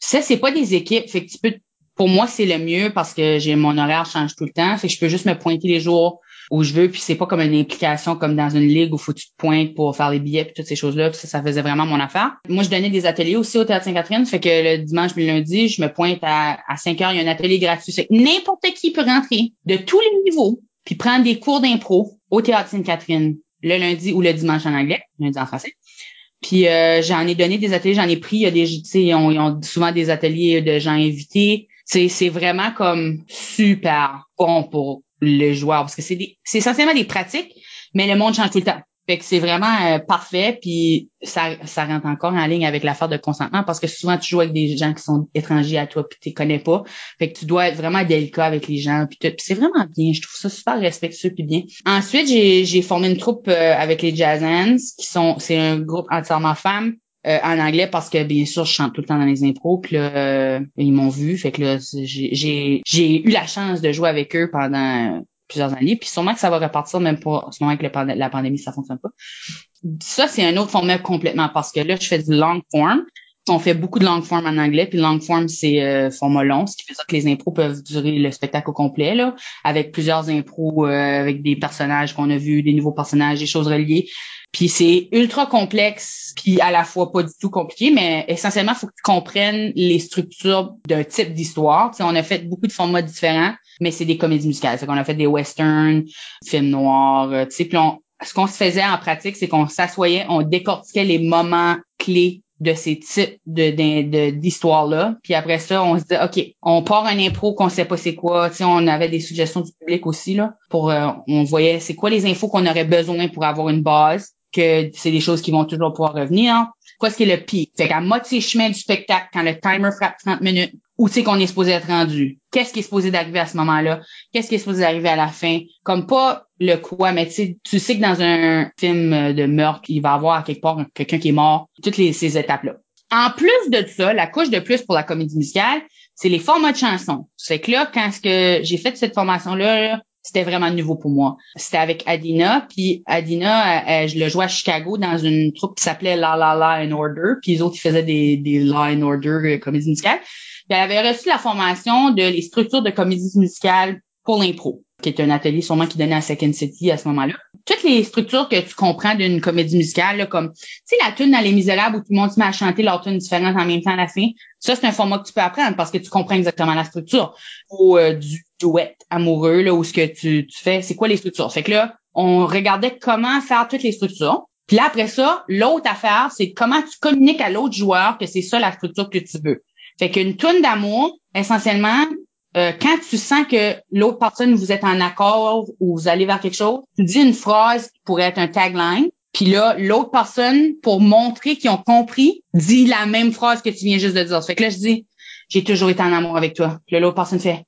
ça, c'est pas des équipes. Fait que tu peux. Pour moi, c'est le mieux parce que j'ai mon horaire change tout le temps. Fait que je peux juste me pointer les jours où je veux, puis c'est pas comme une implication comme dans une ligue où faut que tu te pointes pour faire les billets puis toutes ces choses-là, ça, ça faisait vraiment mon affaire. Moi, je donnais des ateliers aussi au Théâtre Sainte-Catherine, fait que le dimanche le lundi, je me pointe à, à 5 heures, il y a un atelier gratuit. N'importe qui peut rentrer de tous les niveaux puis prendre des cours d'impro au Théâtre Sainte-Catherine le lundi ou le dimanche en anglais, lundi en français. Puis euh, j'en ai donné des ateliers, j'en ai pris, il y a des, tu sais, ils ont souvent des ateliers de gens invités. C'est vraiment comme super bon pour le joueur parce que c'est c'est essentiellement des pratiques, mais le monde change tout le temps. Fait que c'est vraiment euh, parfait, puis ça, ça rentre encore en ligne avec l'affaire de consentement parce que souvent tu joues avec des gens qui sont étrangers à toi puis tu connais pas. Fait que tu dois être vraiment délicat avec les gens puis, puis c'est vraiment bien. Je trouve ça super respectueux puis bien. Ensuite, j'ai, j'ai formé une troupe euh, avec les Jazz Hands qui sont c'est un groupe entièrement femmes euh, en anglais parce que bien sûr je chante tout le temps dans les impros puis là ils m'ont vu fait que là j'ai j'ai eu la chance de jouer avec eux pendant plusieurs années. Puis sûrement que ça va repartir même pas en ce moment avec la pandémie, ça fonctionne pas. Ça, c'est un autre format complètement parce que là, je fais du long form. On fait beaucoup de long form en anglais, puis long form, c'est euh, format long, ce qui fait ça que les impros peuvent durer le spectacle au complet, là, avec plusieurs impros, euh, avec des personnages qu'on a vus, des nouveaux personnages, des choses reliées. Puis c'est ultra complexe, puis à la fois pas du tout compliqué, mais essentiellement, il faut que tu comprennes les structures d'un type d'histoire. on a fait beaucoup de formats différents mais c'est des comédies musicales. Fait qu'on a fait des westerns, films noirs, euh, tu sais. Puis ce qu'on se faisait en pratique, c'est qu'on s'assoyait, on décortiquait les moments clés de ces types de, d'histoires-là. Puis après ça, on se dit, OK, on part un impro qu'on sait pas c'est quoi. Tu on avait des suggestions du public aussi, là, pour, euh, on voyait c'est quoi les infos qu'on aurait besoin pour avoir une base, que c'est des choses qui vont toujours pouvoir revenir. Quoi ce qui est le pic? Fait qu'à moitié chemin du spectacle, quand le timer frappe 30 minutes, où c'est qu'on est supposé être rendu? Qu'est-ce qui est supposé d'arriver à ce moment-là? Qu'est-ce qui est supposé d'arriver à la fin? Comme pas le quoi, mais tu sais que dans un film de meurtre, il va y avoir quelque part quelqu'un qui est mort, toutes ces étapes-là. En plus de ça, la couche de plus pour la comédie musicale, c'est les formats de chansons. C'est que là, quand que j'ai fait cette formation-là, c'était vraiment nouveau pour moi. C'était avec Adina, puis Adina, je le jouais à Chicago dans une troupe qui s'appelait La La La in Order, puis les autres ils faisaient des, des La Order euh, comédie musicale elle avait reçu la formation de les structures de comédie musicale pour l'impro, qui est un atelier sûrement qui donnait à Second City à ce moment-là. Toutes les structures que tu comprends d'une comédie musicale, comme, tu sais, la tune dans Les Misérables où tout le monde se met à chanter leur tune différente en même temps à la fin, ça, c'est un format que tu peux apprendre parce que tu comprends exactement la structure. Euh, duet amoureux, là, où ce que tu, tu fais, c'est quoi les structures? Fait que là, on regardait comment faire toutes les structures. Puis là, après ça, l'autre affaire, c'est comment tu communiques à l'autre joueur que c'est ça la structure que tu veux. Fait qu'une toune d'amour, essentiellement, euh, quand tu sens que l'autre personne, vous êtes en accord ou vous allez vers quelque chose, tu dis une phrase qui pourrait être un tagline. Puis là, l'autre personne, pour montrer qu'ils ont compris, dit la même phrase que tu viens juste de dire. Fait que là, je dis, j'ai toujours été en amour avec toi. Puis l'autre personne fait,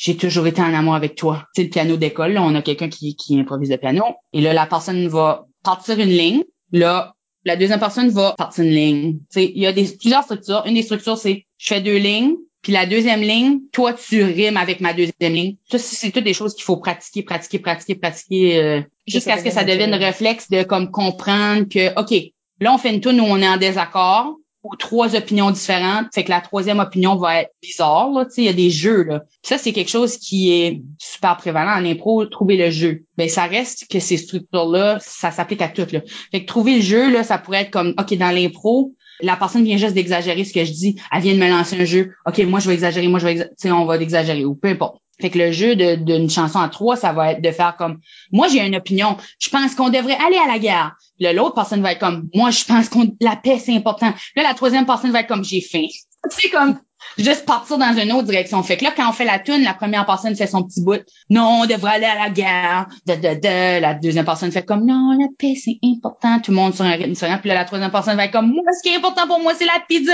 j'ai toujours été en amour avec toi. C'est le piano d'école. Là, on a quelqu'un qui, qui improvise le piano. Et là, la personne va partir une ligne. Là, la deuxième personne va partir une ligne. il y a des, plusieurs structures. Une des structures, c'est je fais deux lignes, puis la deuxième ligne, toi, tu rimes avec ma deuxième ligne. Ça, c'est toutes des choses qu'il faut pratiquer, pratiquer, pratiquer, pratiquer, euh, jusqu'à ce que ça devienne réflexe de comme comprendre que, OK, là, on fait une tune où on est en désaccord ou trois opinions différentes. Fait que la troisième opinion va être bizarre, là. Il y a des jeux, là. ça, c'est quelque chose qui est super prévalent en impro, trouver le jeu. Ben, ça reste que ces structures-là, ça s'applique à toutes, là. Fait que trouver le jeu, là, ça pourrait être comme, OK, dans l'impro, la personne vient juste d'exagérer ce que je dis. Elle vient de me lancer un jeu. OK, moi, je vais exagérer, moi, je vais, sais, on va exagérer ou peu importe. Fait que le jeu d'une chanson à trois, ça va être de faire comme, moi, j'ai une opinion. Je pense qu'on devrait aller à la guerre. L'autre personne va être comme, moi, je pense qu'on, la paix, c'est important. Là, la troisième personne va être comme, j'ai faim. C'est comme, juste partir dans une autre direction. Fait que là, quand on fait la tune, la première personne fait son petit bout. Non, on devrait aller à la guerre. De, de. La deuxième personne fait comme non, la paix, c'est important. Tout le monde sur un rythme. Puis là, la troisième personne va être comme moi, ce qui est important pour moi, c'est la pizza.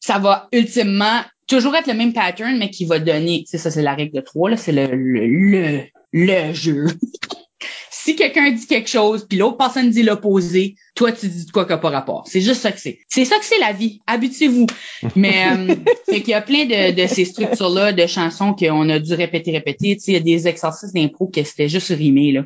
Ça va ultimement toujours être le même pattern, mais qui va donner, c'est ça, c'est la règle de trois, là, c'est le, le, le jeu. si quelqu'un dit quelque chose, puis l'autre personne dit l'opposé, toi, tu dis quoi que pas rapport. C'est juste ça que c'est. C'est ça que c'est la vie. Habituez-vous. Mais euh, qu'il y a plein de, de ces structures-là, de chansons qu'on a dû répéter, répéter. Tu sais, il y a des exercices d'impro que c'était juste rimé, là.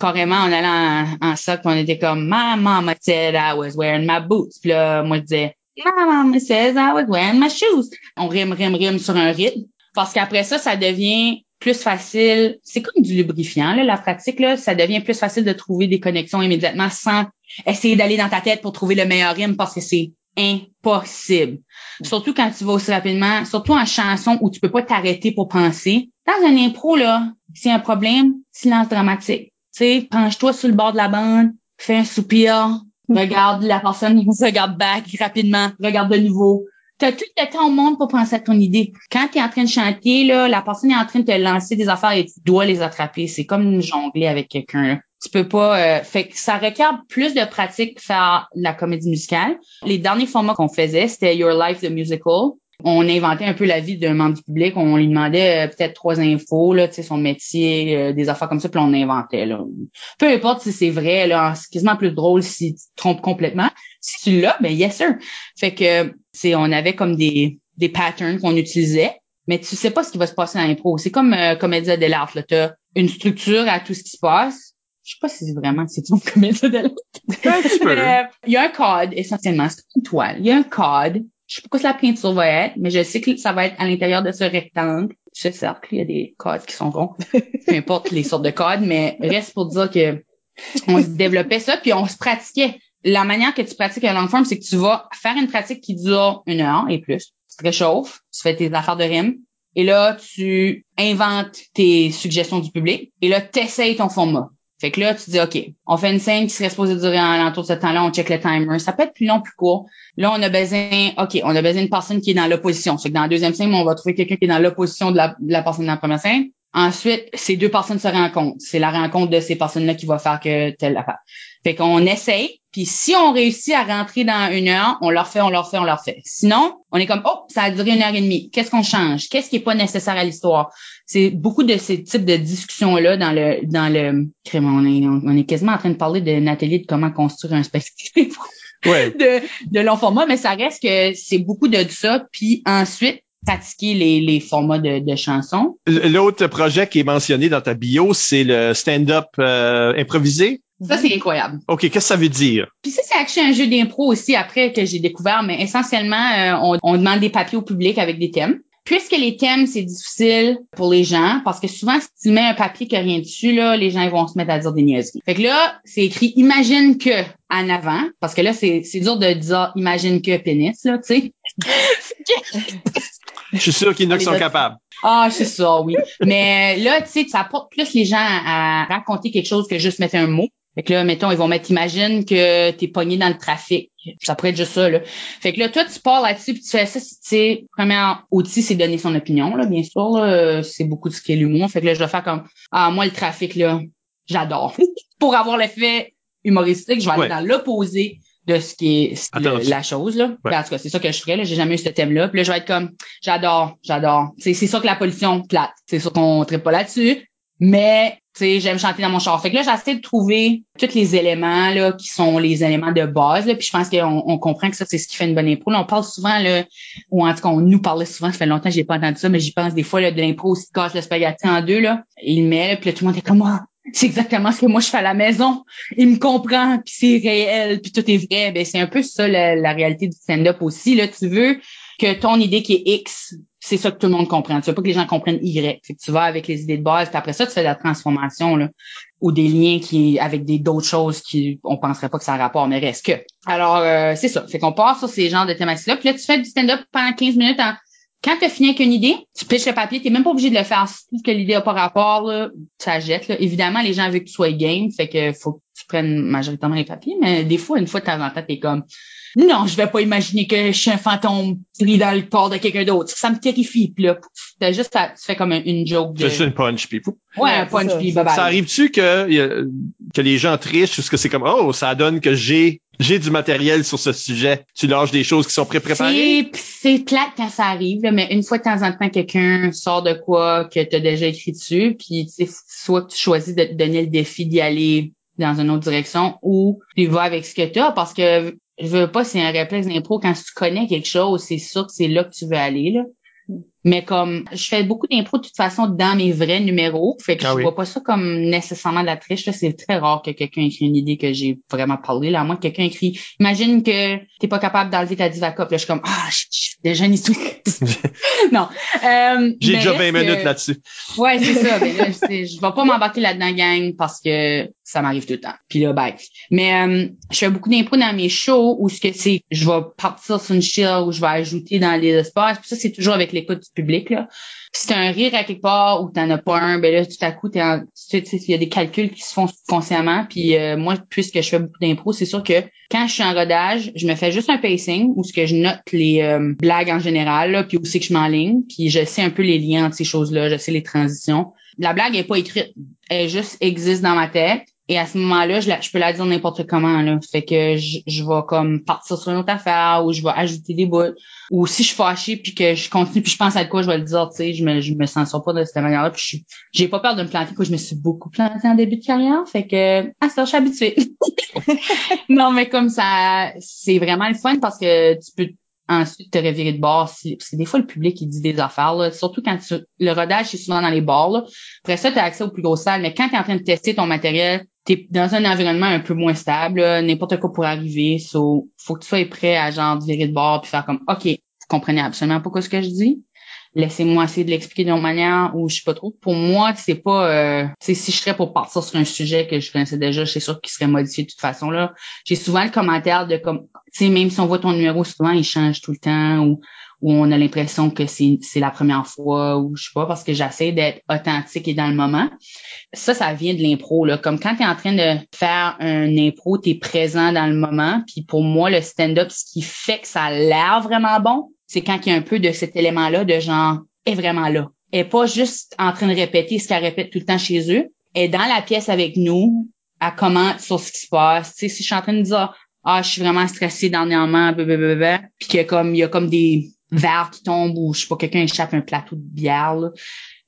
Carrément, on allait en, en soc, on était comme « My mama said I was wearing my boots ». Puis là, moi, je disais « My mama says I was wearing my shoes ». On rime, rime, rime sur un rythme. Parce qu'après ça, ça devient plus facile. C'est comme du lubrifiant, là, la pratique, là. Ça devient plus facile de trouver des connexions immédiatement sans essayer d'aller dans ta tête pour trouver le meilleur rime parce que c'est impossible. Surtout quand tu vas aussi rapidement, surtout en chanson où tu peux pas t'arrêter pour penser. Dans un impro, là, c'est un problème, silence dramatique. Tu sais, penche-toi sur le bord de la bande, fais un soupir, regarde la personne, regarde back rapidement, regarde de nouveau, T'as tout le temps au monde pour penser à ton idée. Quand tu es en train de chanter, là, la personne est en train de te lancer des affaires et tu dois les attraper. C'est comme jongler avec quelqu'un. Tu peux pas. Euh, fait que ça requiert plus de pratique faire la comédie musicale. Les derniers formats qu'on faisait, c'était Your Life the Musical. On inventait un peu la vie d'un membre du public. On lui demandait euh, peut-être trois infos, là, son métier, euh, des affaires comme ça, puis on inventait. Là. Peu importe si c'est vrai, c'est quasiment plus drôle si tu te trompes complètement. Tu l'as, ben yes sir. Fait que c'est on avait comme des, des patterns qu'on utilisait, mais tu sais pas ce qui va se passer dans l'impro. C'est comme euh, comédie de l'art. Tu as une structure à tout ce qui se passe. Je sais pas si c'est vraiment c'est une comédie de l'art. Il y a un code, essentiellement, c'est une toile. Il y a un code. Je sais pas quoi la peinture va être, mais je sais que ça va être à l'intérieur de ce rectangle. Ce cercle, il y a des codes qui sont ronds. Peu importe les sortes de codes, mais reste pour dire que on se développait ça, puis on se pratiquait la manière que tu pratiques un long form, c'est que tu vas faire une pratique qui dure une heure et plus. Tu te réchauffes, tu fais tes affaires de rime, et là, tu inventes tes suggestions du public, et là, tu essayes ton format. Fait que là, tu dis, OK, on fait une scène qui serait supposée durer en l'entour de ce temps-là, on check le timer. Ça peut être plus long, plus court. Là, on a besoin, OK, on a besoin d'une personne qui est dans l'opposition. C'est que dans la deuxième scène, on va trouver quelqu'un qui est dans l'opposition de la, de la personne dans la première scène. Ensuite, ces deux personnes se rencontrent. C'est la rencontre de ces personnes-là qui va faire que telle affaire. Fait qu'on essaye, puis si on réussit à rentrer dans une heure, on leur fait, on leur fait, on leur fait. Sinon, on est comme, oh, ça a duré une heure et demie. Qu'est-ce qu'on change? Qu'est-ce qui est pas nécessaire à l'histoire? C'est beaucoup de ces types de discussions-là dans le, dans le, on est, on est quasiment en train de parler d'un atelier de comment construire un spectacle. Ouais. de, de long format, mais ça reste que c'est beaucoup de ça. Puis ensuite, pratiquer les, les formats de, de chansons. L'autre projet qui est mentionné dans ta bio, c'est le stand-up euh, improvisé? Ça, c'est incroyable. OK, qu'est-ce que ça veut dire? Puis ça, c'est actually un jeu d'impro aussi après que j'ai découvert, mais essentiellement, euh, on, on, demande des papiers au public avec des thèmes. Puisque les thèmes, c'est difficile pour les gens, parce que souvent, si tu mets un papier qui a rien dessus, là, les gens ils vont se mettre à dire des niaiseries. Fait que là, c'est écrit « imagine que » en avant, parce que là, c'est dur de dire « imagine que pénis », là, tu sais. Je suis sûr qu'il y en a qui sont capables. Ah, c'est ça, oui. Mais là, tu sais, ça apporte plus les gens à raconter quelque chose que juste mettre un mot. Fait que là, mettons, ils vont mettre, imagine que t'es pogné dans le trafic. Ça pourrait être juste ça, là. Fait que là, toi, tu pars là-dessus puis tu fais ça, tu sais, premier outil, c'est donner son opinion, là, bien sûr, là. C'est beaucoup de ce qui est l'humour. Fait que là, je vais faire comme, ah, moi, le trafic, là, j'adore. Pour avoir l'effet humoristique, je vais aller dans l'opposé de ce qui est le, la chose là. Ouais. En tout cas, c'est ça que je ferais là, j'ai jamais eu ce thème là. Puis là je vais être comme j'adore, j'adore. C'est c'est sûr que la pollution plate, c'est sûr qu'on traite pas là-dessus, mais tu j'aime chanter dans mon char. Fait que là j'essaie de trouver tous les éléments là qui sont les éléments de base là, puis je pense qu'on on comprend que ça c'est ce qui fait une bonne impro. Là, on parle souvent là ou en tout cas on nous parlait souvent, ça fait longtemps que j'ai pas entendu ça, mais j'y pense des fois là de l'impro aussi casse le spaghetti en deux là, il met puis là, tout le monde est comme moi. C'est exactement ce que moi je fais à la maison. Il me comprend, puis c'est réel, puis tout est vrai. Ben c'est un peu ça la, réalité du stand-up aussi. Là, tu veux que ton idée qui est X, c'est ça que tout le monde comprend. Tu veux pas que les gens comprennent Y. Fait que tu vas avec les idées de base, puis après ça, tu fais de la transformation là, ou des liens qui avec des d'autres choses qui on penserait pas que ça a rapport, mais reste que. Alors euh, c'est ça. Fait qu'on part sur ces genres de thématiques-là. Puis là, tu fais du stand-up pendant 15 minutes en quand tu as fini avec une idée, tu piches le papier, tu même pas obligé de le faire. Si tu trouves que l'idée a pas rapport, là, tu la jettes. Là. Évidemment, les gens veulent que tu sois game, fait que faut que tu prennes majoritairement les papiers, mais des fois, une fois de temps en temps, t'es comme non, je vais pas imaginer que je suis un fantôme pris dans le corps de quelqu'un d'autre. Ça me terrifie. Puis là, t'as juste, tu fais comme une joke. De... Juste une punch, puis Ouais, un punch, puis bye, bye Ça arrive-tu que, que les gens trichent, parce que c'est comme, oh, ça donne que j'ai j'ai du matériel sur ce sujet. Tu lâches des choses qui sont pré-préparées. C'est plate quand ça arrive, mais une fois de temps en temps, quelqu'un sort de quoi que tu as déjà écrit dessus, puis soit que tu choisis de te donner le défi d'y aller dans une autre direction ou tu vas avec ce que tu as parce que je veux pas, c'est un réflexe d'impro. Quand tu connais quelque chose, c'est sûr que c'est là que tu veux aller, là. Mais comme je fais beaucoup d'impro de toute façon dans mes vrais numéros, fait que ah je vois pas ça comme nécessairement de la triche. C'est très rare que quelqu'un écrit une idée que j'ai vraiment parlé. Là, à moins que quelqu'un écrit. Imagine que t'es pas capable d'enlever ta divacop. Là, je suis comme ah, je suis déjà une non. Euh, j'ai déjà 20 minutes là-dessus. Ouais, c'est ça. Mais là, je vais pas m'embarquer là-dedans, gang, parce que ça m'arrive tout le temps. Puis là, bye. Mais euh, je fais beaucoup d'impro dans mes shows où ce que c'est, je vais partir sur une chill où je vais ajouter dans les espaces. Puis ça, c'est toujours avec l'écoute du public. Là. Si t'as un rire à quelque part ou t'en as pas un, ben là, tout à coup, en, tu sais, il y a des calculs qui se font consciemment. Puis euh, moi, puisque je fais beaucoup d'impro, c'est sûr que quand je suis en rodage, je me fais juste un pacing où ce que je note les euh, blagues en général, là, puis où c'est que je m'enligne. Puis je sais un peu les liens entre ces choses-là, je sais les transitions. La blague est pas écrite, elle juste existe dans ma tête. Et à ce moment-là, je, je peux la dire n'importe comment. Là. Fait que je, je vais comme partir sur une autre affaire ou je vais ajouter des bouts. Ou si je suis fâchée puis que je continue puis je pense à quoi, je vais le dire, tu sais, je me, je me sens pas de cette manière-là. Puis j'ai pas peur de me planter, que je me suis beaucoup plantée en début de carrière. Fait que ah ça, je suis habituée. non, mais comme ça, c'est vraiment le fun parce que tu peux ensuite te revirer de bord. C'est des fois le public qui dit des affaires, là. surtout quand le rodage, c'est souvent dans les bars. Là. Après ça, tu as accès aux plus grosses salles, mais quand tu es en train de tester ton matériel, tu es dans un environnement un peu moins stable, n'importe quoi pourrait arriver. So, faut que tu sois prêt à genre virer de bord puis faire comme OK, vous comprenez absolument pas ce que je dis laissez-moi essayer de l'expliquer d'une manière où je sais pas trop. Pour moi, c'est pas euh, si je serais pour partir sur un sujet que je connaissais déjà, c'est sûr qu'il serait modifié de toute façon là. J'ai souvent le commentaire de comme tu sais même si on voit ton numéro souvent il change tout le temps ou on a l'impression que c'est c'est la première fois ou je sais pas parce que j'essaie d'être authentique et dans le moment. Ça ça vient de l'impro là, comme quand tu es en train de faire un impro, tu es présent dans le moment, puis pour moi le stand-up ce qui fait que ça a l'air vraiment bon, c'est quand il y a un peu de cet élément-là de genre est vraiment là. Elle est pas juste en train de répéter ce qu'elle répète tout le temps chez eux. Elle est dans la pièce avec nous, elle commente sur ce qui se passe. Tu sais, si je suis en train de dire Ah, je suis vraiment stressée dernièrement, blablabla, puis qu'il y a comme il y a comme des verres qui tombent ou je sais pas, quelqu'un échappe un plateau de bière, là,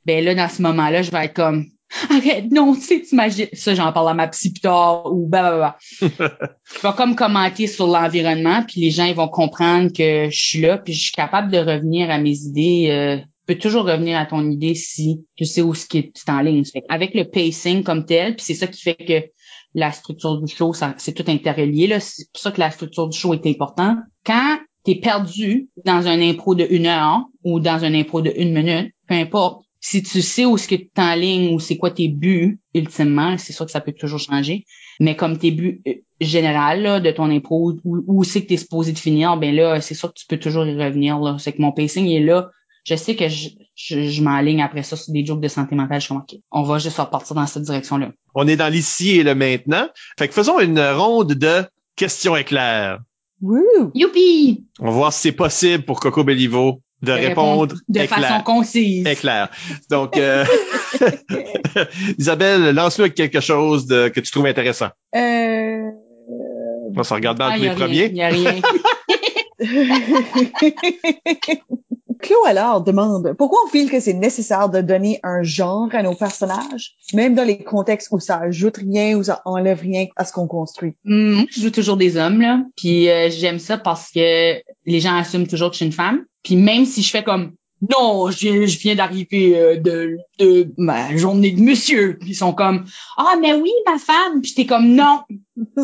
ben là, dans ce moment-là, je vais être comme Arrête, non, tu sais, t'imagines. Ça, j'en parle à ma psy plus tard ou bah, je vais comme commenter sur l'environnement, puis les gens, ils vont comprendre que je suis là, puis je suis capable de revenir à mes idées. Euh, tu peux toujours revenir à ton idée si tu sais où ce qui est en ligne. avec le pacing comme tel, puis c'est ça qui fait que la structure du show, c'est tout interrelié. Là. C'est pour ça que la structure du show est importante. Quand tu es perdu dans un impro de une heure ou dans un impro de une minute, peu importe, si tu sais où ce que tu en ligne ou c'est quoi tes buts ultimement, c'est sûr que ça peut toujours changer. Mais comme tes buts euh, général de ton impro, où, où c'est que tu es supposé de finir, ben là, c'est sûr que tu peux toujours y revenir. Là. C'est que mon pacing est là. Je sais que je, je, m'enligne après ça sur des jokes de santé mentale. Je suis comme, OK, on va juste repartir dans cette direction-là. On est dans l'ici et le maintenant. Fait que faisons une ronde de questions éclairs. Woo! Youpi! On va voir si c'est possible pour Coco Bellivo de, répondre, de façon concise. Éclair. Donc, euh, Isabelle, lance-nous avec quelque chose de, que tu trouves intéressant. Euh... On se regarde dans ah, les premiers. Il n'y a rien. Claude alors demande pourquoi on file que c'est nécessaire de donner un genre à nos personnages, même dans les contextes où ça ajoute rien ou ça enlève rien à ce qu'on construit? Mmh, je joue toujours des hommes là, puis euh, j'aime ça parce que les gens assument toujours que je suis une femme. Puis même si je fais comme non, je, je viens d'arriver euh, de, de ma journée de monsieur. Puis ils sont comme ah mais oui ma femme. Puis t'es comme non,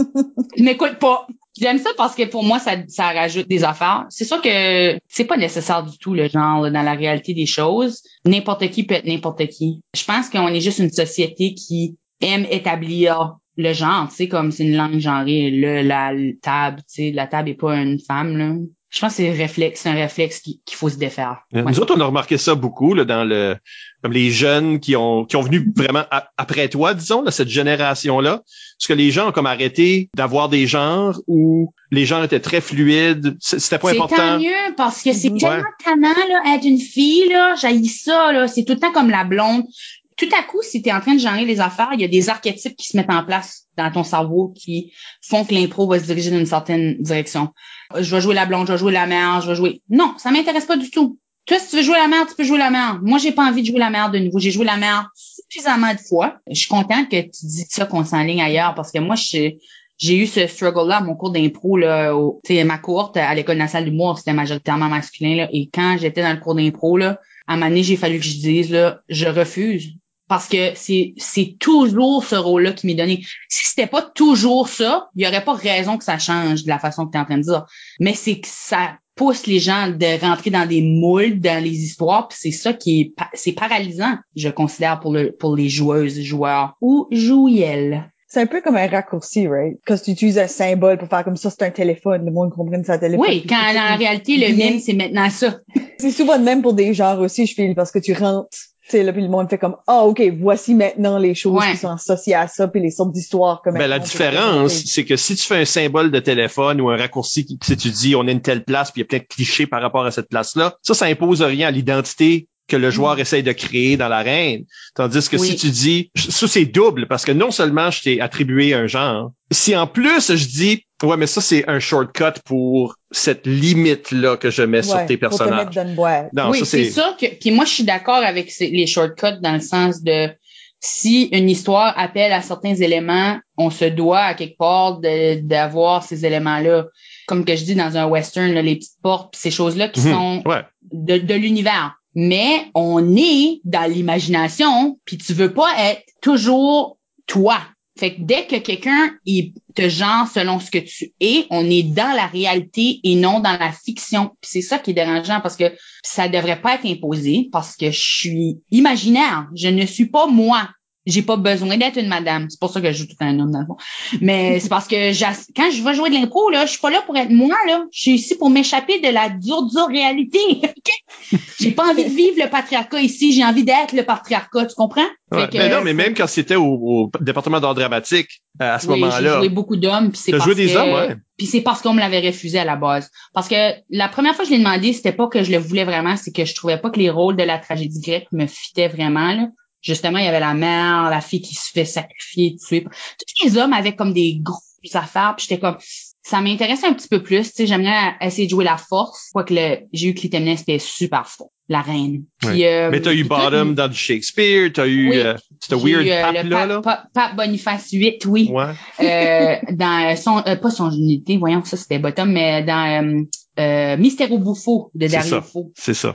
je m'écoute pas. J'aime ça parce que pour moi ça, rajoute des affaires. C'est sûr que c'est pas nécessaire du tout le genre dans la réalité des choses. N'importe qui peut être n'importe qui. Je pense qu'on est juste une société qui aime établir le genre, tu sais comme c'est une langue genrée, le la table, tu sais la table est pas une femme là Je pense que c'est réflexe, c'est un réflexe qu'il faut se défaire. Nous autres, on a remarqué ça beaucoup là, dans le comme les jeunes qui ont qui ont venu vraiment après toi, disons, là, cette génération-là. Parce que les gens ont comme arrêté d'avoir des genres où les gens étaient très fluides? C'était pas important. C'est tant mieux parce que c'est tellement tannant là, être une fille, là, j'haïs ça, là. C'est tout le temps comme la blonde tout à coup, si tu es en train de gérer les affaires, il y a des archétypes qui se mettent en place dans ton cerveau qui font que l'impro va se diriger dans une certaine direction. Je vais jouer la blonde, je vais jouer la mère, je vais jouer. Non, ça m'intéresse pas du tout. Toi, si tu veux jouer la mère, tu peux jouer la mère. Moi, j'ai pas envie de jouer la mère de nouveau. J'ai joué la mère suffisamment de fois. Je suis contente que tu dis ça qu'on s'enligne ailleurs parce que moi, j'ai eu ce struggle-là mon cours d'impro, là, ma cohorte à l'école nationale d'humour, c'était majoritairement masculin, là, et quand j'étais dans le cours d'impro, là, à un moment donné, j'ai fallu que je dise, là, je refuse parce que c'est c'est toujours ce rôle-là qui m'est donné. Si c'était pas toujours ça, il y aurait pas raison que ça change de la façon que tu es en train de dire. Mais c'est que ça pousse les gens de rentrer dans des moules, dans les histoires, puis c'est ça qui est c'est paralysant, je considère pour le pour les joueuses, joueurs ou jouielles. C'est un peu comme un raccourci, right? Quand tu utilises un symbole pour faire comme ça, c'est un téléphone. Le monde comprend ça, téléphone. Oui, quand en réalité, le même, c'est maintenant ça. C'est souvent le même pour des genres aussi, je file, parce que tu rentres sais, là, puis le monde fait comme ah ok voici maintenant les choses qui sont associées à ça puis les sortes d'histoires comme ben, la différence c'est que si tu fais un symbole de téléphone ou un raccourci qui si tu dis on est une telle place puis il y a plein de clichés par rapport à cette place là ça ça impose rien à l'identité que le joueur mm. essaye de créer dans l'arène. Tandis que si tu dis, ça c'est double, parce que non seulement je t'ai attribué un genre, si en plus je dis, ouais, mais ça c'est un shortcut pour cette limite-là que je mets sur tes personnages. Non, oui, c'est ça que, puis moi je suis d'accord avec les shortcuts dans le sens de, si une histoire appelle à certains éléments, on se doit à quelque part d'avoir ces éléments-là. Comme que je dis dans un western, les petites portes, ces choses-là qui mhm. sont de, de l'univers mais on est dans l'imagination, puis tu veux pas être toujours toi. Fait que dès que quelqu'un te genre selon ce que tu es, on est dans la réalité et non dans la fiction. Puis c'est ça qui est dérangeant parce que ça devrait pas être imposé parce que je suis imaginaire. Je ne suis pas moi. J'ai pas besoin d'être une madame. C'est pour ça que je joue tout un homme dans le fond. Mais c'est parce que quand je vais jouer de l'impro, là, je suis pas là pour être moi, là. Je suis ici pour m'échapper de la dure, dure réalité. j'ai pas envie de vivre le patriarcat ici. J'ai envie d'être le patriarcat. Tu comprends? mais non, mais même quand c'était au, département d'art dramatique, à ce moment-là. J'ai joué beaucoup d'hommes. Puis c'est joué des hommes, ouais. Puis c'est parce qu'on me l'avait refusé à la base. Parce que la première fois que je l'ai demandé, c'était pas que je le voulais vraiment, c'est que je trouvais pas que les rôles de la tragédie grecque me fitaient vraiment, là justement, il y avait la mère, la fille qui se fait sacrifier, tuer. Tous les hommes avaient comme des grosses affaires, puis j'étais comme ça m'intéressait un petit peu plus, tu sais, j'aimerais essayer de jouer la force, quoique le j'ai eu Clytemnestre c'était super fort, la reine. Puis, euh, Mais t'as eu Bottom dans du Shakespeare, t'as eu oui, euh, c'était weird euh, pape, là, là. Pape, Boniface 8, oui. Ouais. euh, dans son euh, pas son unité, voyons ça c'était Bottom, mais dans euh, Mystère au Bouffo de Dario Faux. C'est ça.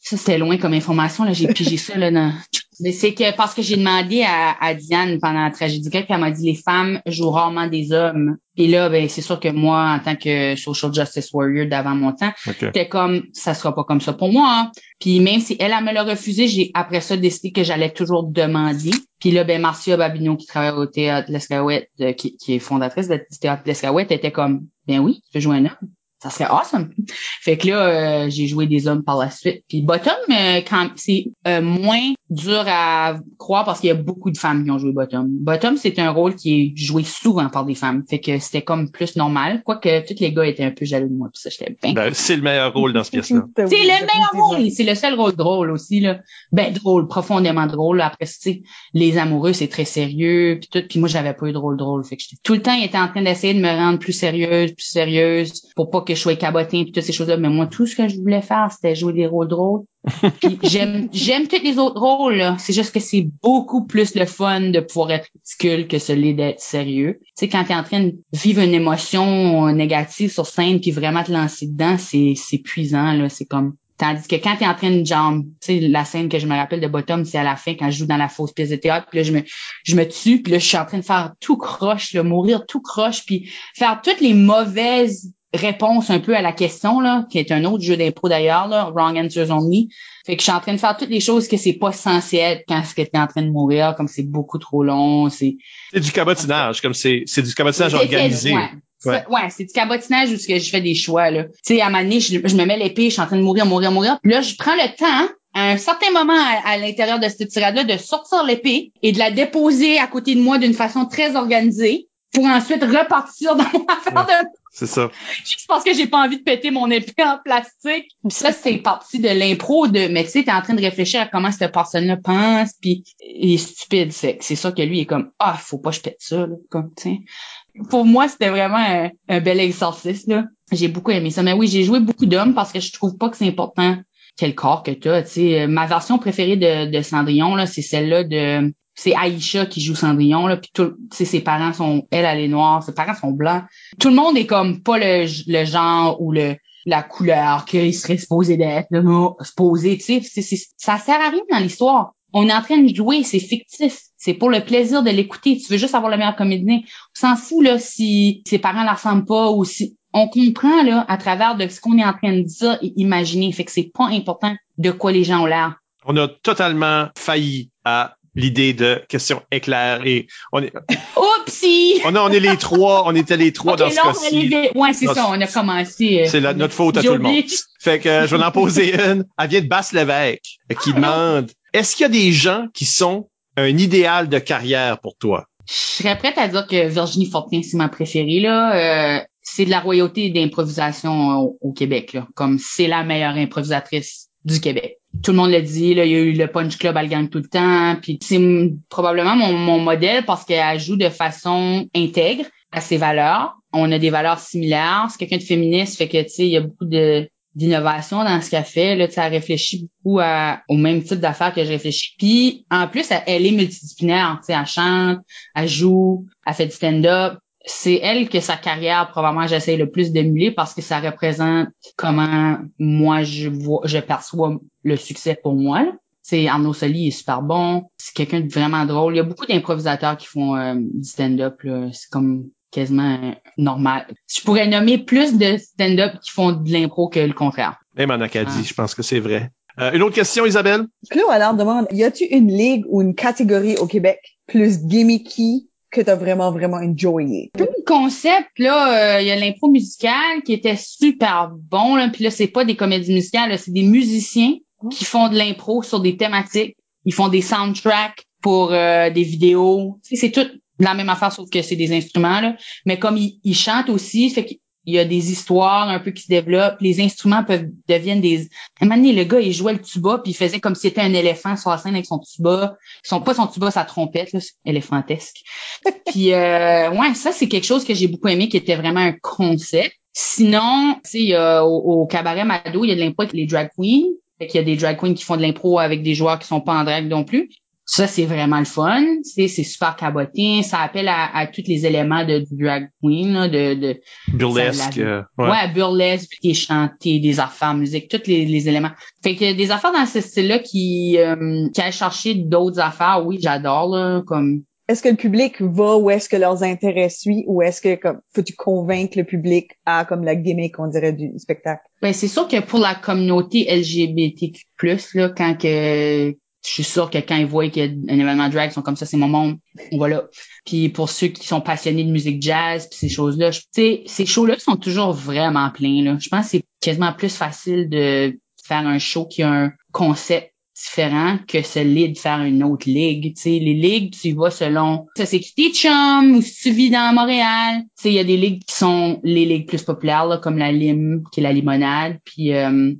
Ça, c'était loin comme information, là. J'ai pigé ça, là, dans... Mais c'est que parce que j'ai demandé à, Diane pendant la tragédie grecque, elle m'a dit les femmes jouent rarement des hommes. Et là, ben, c'est sûr que moi, en tant que social justice warrior d'avant mon temps, c'était comme ça sera pas comme ça pour moi. Hein. Puis même si elle, elle me l'a refusé, j'ai après ça décidé que j'allais toujours demander. Puis là, ben Marcia Babineau qui travaille au théâtre L'Escaouette, euh, qui, qui, est fondatrice du théâtre L'Escaouette, était comme ben oui, tu veux jouer un homme? Ça serait awesome. Fait que là, euh, j'ai joué des hommes par la suite. Puis Bottom, euh, quand c'est euh, moins dur à croire parce qu'il y a beaucoup de femmes qui ont joué Bottom. Bottom, c'est un rôle qui est joué souvent par des femmes. Fait que c'était comme plus normal. Quoique tous les gars étaient un peu jaloux de moi. Puis ça, j'étais bien. Ben, c'est le meilleur rôle dans ce pièce-là. c'est le meilleur rôle. C'est le seul rôle drôle aussi. Là. Ben, drôle, profondément drôle. Après, tu sais, les amoureux, c'est très sérieux. Puis tout. Puis moi, j'avais pas eu de rôle drôle. Fait que tout le temps, il était en train d'essayer de me rendre plus sérieuse, plus sérieuse pour pas que je sois cabotin et toutes ces choses-là. Mais moi, tout ce que je voulais faire, c'était jouer des rôles drôles. j'aime, j'aime tous les autres rôles, C'est juste que c'est beaucoup plus le fun de pouvoir être ridicule que celui d'être sérieux. Tu sais, quand t'es en train de vivre une émotion négative sur scène puis vraiment te lancer dedans, c'est, c'est puisant, là. C'est comme, Tandis que quand tu es en train de genre, tu sais, la scène que je me rappelle de Bottom, c'est à la fin quand je joue dans la fausse pièce de théâtre, puis là je me je me tue, puis là je suis en train de faire tout croche, là, mourir tout croche, puis faire toutes les mauvaises réponse un peu à la question, là, qui est un autre jeu d'impro d'ailleurs, là, Wrong Answers Only. Fait que je suis en train de faire toutes les choses que c'est pas censé être quand ce que t'es en train de mourir, comme c'est beaucoup trop long, c'est... C'est du cabotinage, comme c'est, c'est du cabotinage organisé. Ouais. Ouais, c'est du cabotinage où je fais des choix, là. Tu sais, à un moment donné, je, je me mets l'épée, je suis en train de mourir, mourir, mourir. Puis là, je prends le temps, à un certain moment à, à l'intérieur de cette tirade-là, de sortir l'épée et de la déposer à côté de moi d'une façon très organisée pour ensuite repartir dans mon affaire de C'est ça. juste parce que j'ai pas envie de péter mon épée en plastique. Puis ça, c'est partie de l'impro de, mais tu sais, t'es en train de réfléchir à comment cette personne-là pense, puis il est stupide. C'est, c'est ça que lui il est comme, ah, faut pas que je pète ça, là, comme, tu sais. Pour moi, c'était vraiment un, un bel exercice, là. J'ai beaucoup aimé ça. Mais oui, j'ai joué beaucoup d'hommes parce que je trouve pas que c'est important quel corps que t'as, tu sais. Ma version préférée de, de Cendrillon, là, c'est celle-là de, c'est Aïcha qui joue Cendrillon là puis tout ses parents sont elle elle est noire ses parents sont blancs. Tout le monde est comme pas le, le genre ou le la couleur qu'il serait supposé d'être supposé tu sais ça sert à rien dans l'histoire. On est en train de jouer c'est fictif. C'est pour le plaisir de l'écouter. Tu veux juste avoir le meilleur comédien. On s'en fout là si ses parents la ressemblent pas ou si on comprend là à travers de ce qu'on est en train de dire et imaginer. Fait que c'est pas important de quoi les gens ont l'air. On a totalement failli à l'idée de question éclair et on est, oupsie on, a- on est les trois, on était les trois dans ce cas-ci. les- Ouais, c'est Dans ça, on a commencé. euh, C'est la- notre faute à tout le monde. Fait que euh, je vais en poser une. Elle vient de Basse-Lévesque euh, qui Ah, demande est-ce qu'il y a des gens qui sont un idéal de carrière pour toi? Je serais prête à dire que Virginie Fortin, c'est ma préférée, là. Euh, c'est de la royauté d'improvisation au, au Québec, là. Comme c'est la meilleure improvisatrice du Québec. Tout le monde l'a dit, là, il y a eu le Punch Club, elle gagne tout le temps. Puis c'est probablement mon, mon modèle parce qu'elle joue de façon intègre à ses valeurs. On a des valeurs similaires. C'est quelqu'un de féministe, fait que tu sais, il y a beaucoup de d'innovation dans ce qu'elle fait. Là, elle réfléchit beaucoup à, au même type d'affaires que je réfléchis. Puis en plus, elle, est multidisciplinaire. Elle chante, elle joue, elle fait du stand-up. C'est elle que sa carrière, probablement, j'essaie le plus d'émuler parce que ça représente comment moi je vois, je perçois le succès pour moi. là. C'est Arnaud Soli il est super bon. C'est quelqu'un de vraiment drôle. Il y a beaucoup d'improvisateurs qui font euh, du stand-up. là. C'est comme quasiment euh, normal. Je pourrais nommer plus de stand-up qui font de l'impro que le contraire. Même en Acadie, Ah. je pense que c'est vrai. Euh, une autre question, Isabelle? Claude alors demande, y a-tu une ligue ou une catégorie au Québec plus gimmicky que t'as vraiment, vraiment enjoyé? Le concept, là, euh, il y a l'impro musicale qui était super bon. Là, puis là, c'est pas des comédies musicales, c'est des musiciens qui font de l'impro sur des thématiques. Ils font des soundtracks pour euh, des vidéos. C'est tout la même affaire, sauf que c'est des instruments. Là. Mais comme ils, ils chantent aussi, fait qu'il y a des histoires un peu qui se développent. Les instruments peuvent deviennent des. À un moment donné, le gars, il jouait le tuba, puis il faisait comme si c'était un éléphant sur la scène avec son tuba. Son, pas son tuba, sa trompette, là, c'est éléphantesque. Puis euh, ouais, ça c'est quelque chose que j'ai beaucoup aimé, qui était vraiment un concept. Sinon, tu sais, il au cabaret Mado, il y a de l'impro avec les drag queens. Fait qu'il y a des drag queens qui font de l'impro avec des joueurs qui sont pas en drag non plus. Ça, c'est vraiment le fun. C'est, c'est super cabotin. Ça appelle à, à tous les éléments de, du drag queen, là, de, de Burlesque. Euh, ouais. ouais. burlesque, puis des chantés, des affaires musique, tous les, les éléments. Fait que des affaires dans ce style-là qui, euh, qui aillent chercher d'autres affaires, oui, j'adore, là, comme Est-ce que le public va où est-ce que leurs intérêts suivent ou est-ce que comme faut-tu convaincre le public à comme la gimmick on dirait du spectacle? Ben, c'est sûr que pour la communauté LGBTQ+, là, quand que, je suis sûr que quand ils voient qu'il a un événement drag, ils sont comme ça, c'est mon monde, on va là. Puis pour ceux qui sont passionnés de musique jazz, puis ces choses-là, tu sais, ces shows-là sont toujours vraiment pleins, là. Je pense que c'est quasiment plus facile de faire un show qui a un concept différent que celui de faire une autre ligue. Tu sais, les ligues, tu vas selon ça c'est qui tes ou si tu vis dans Montréal. Tu sais, il y a des ligues qui sont les ligues plus populaires, comme la lime, qui la limonade, puis euh,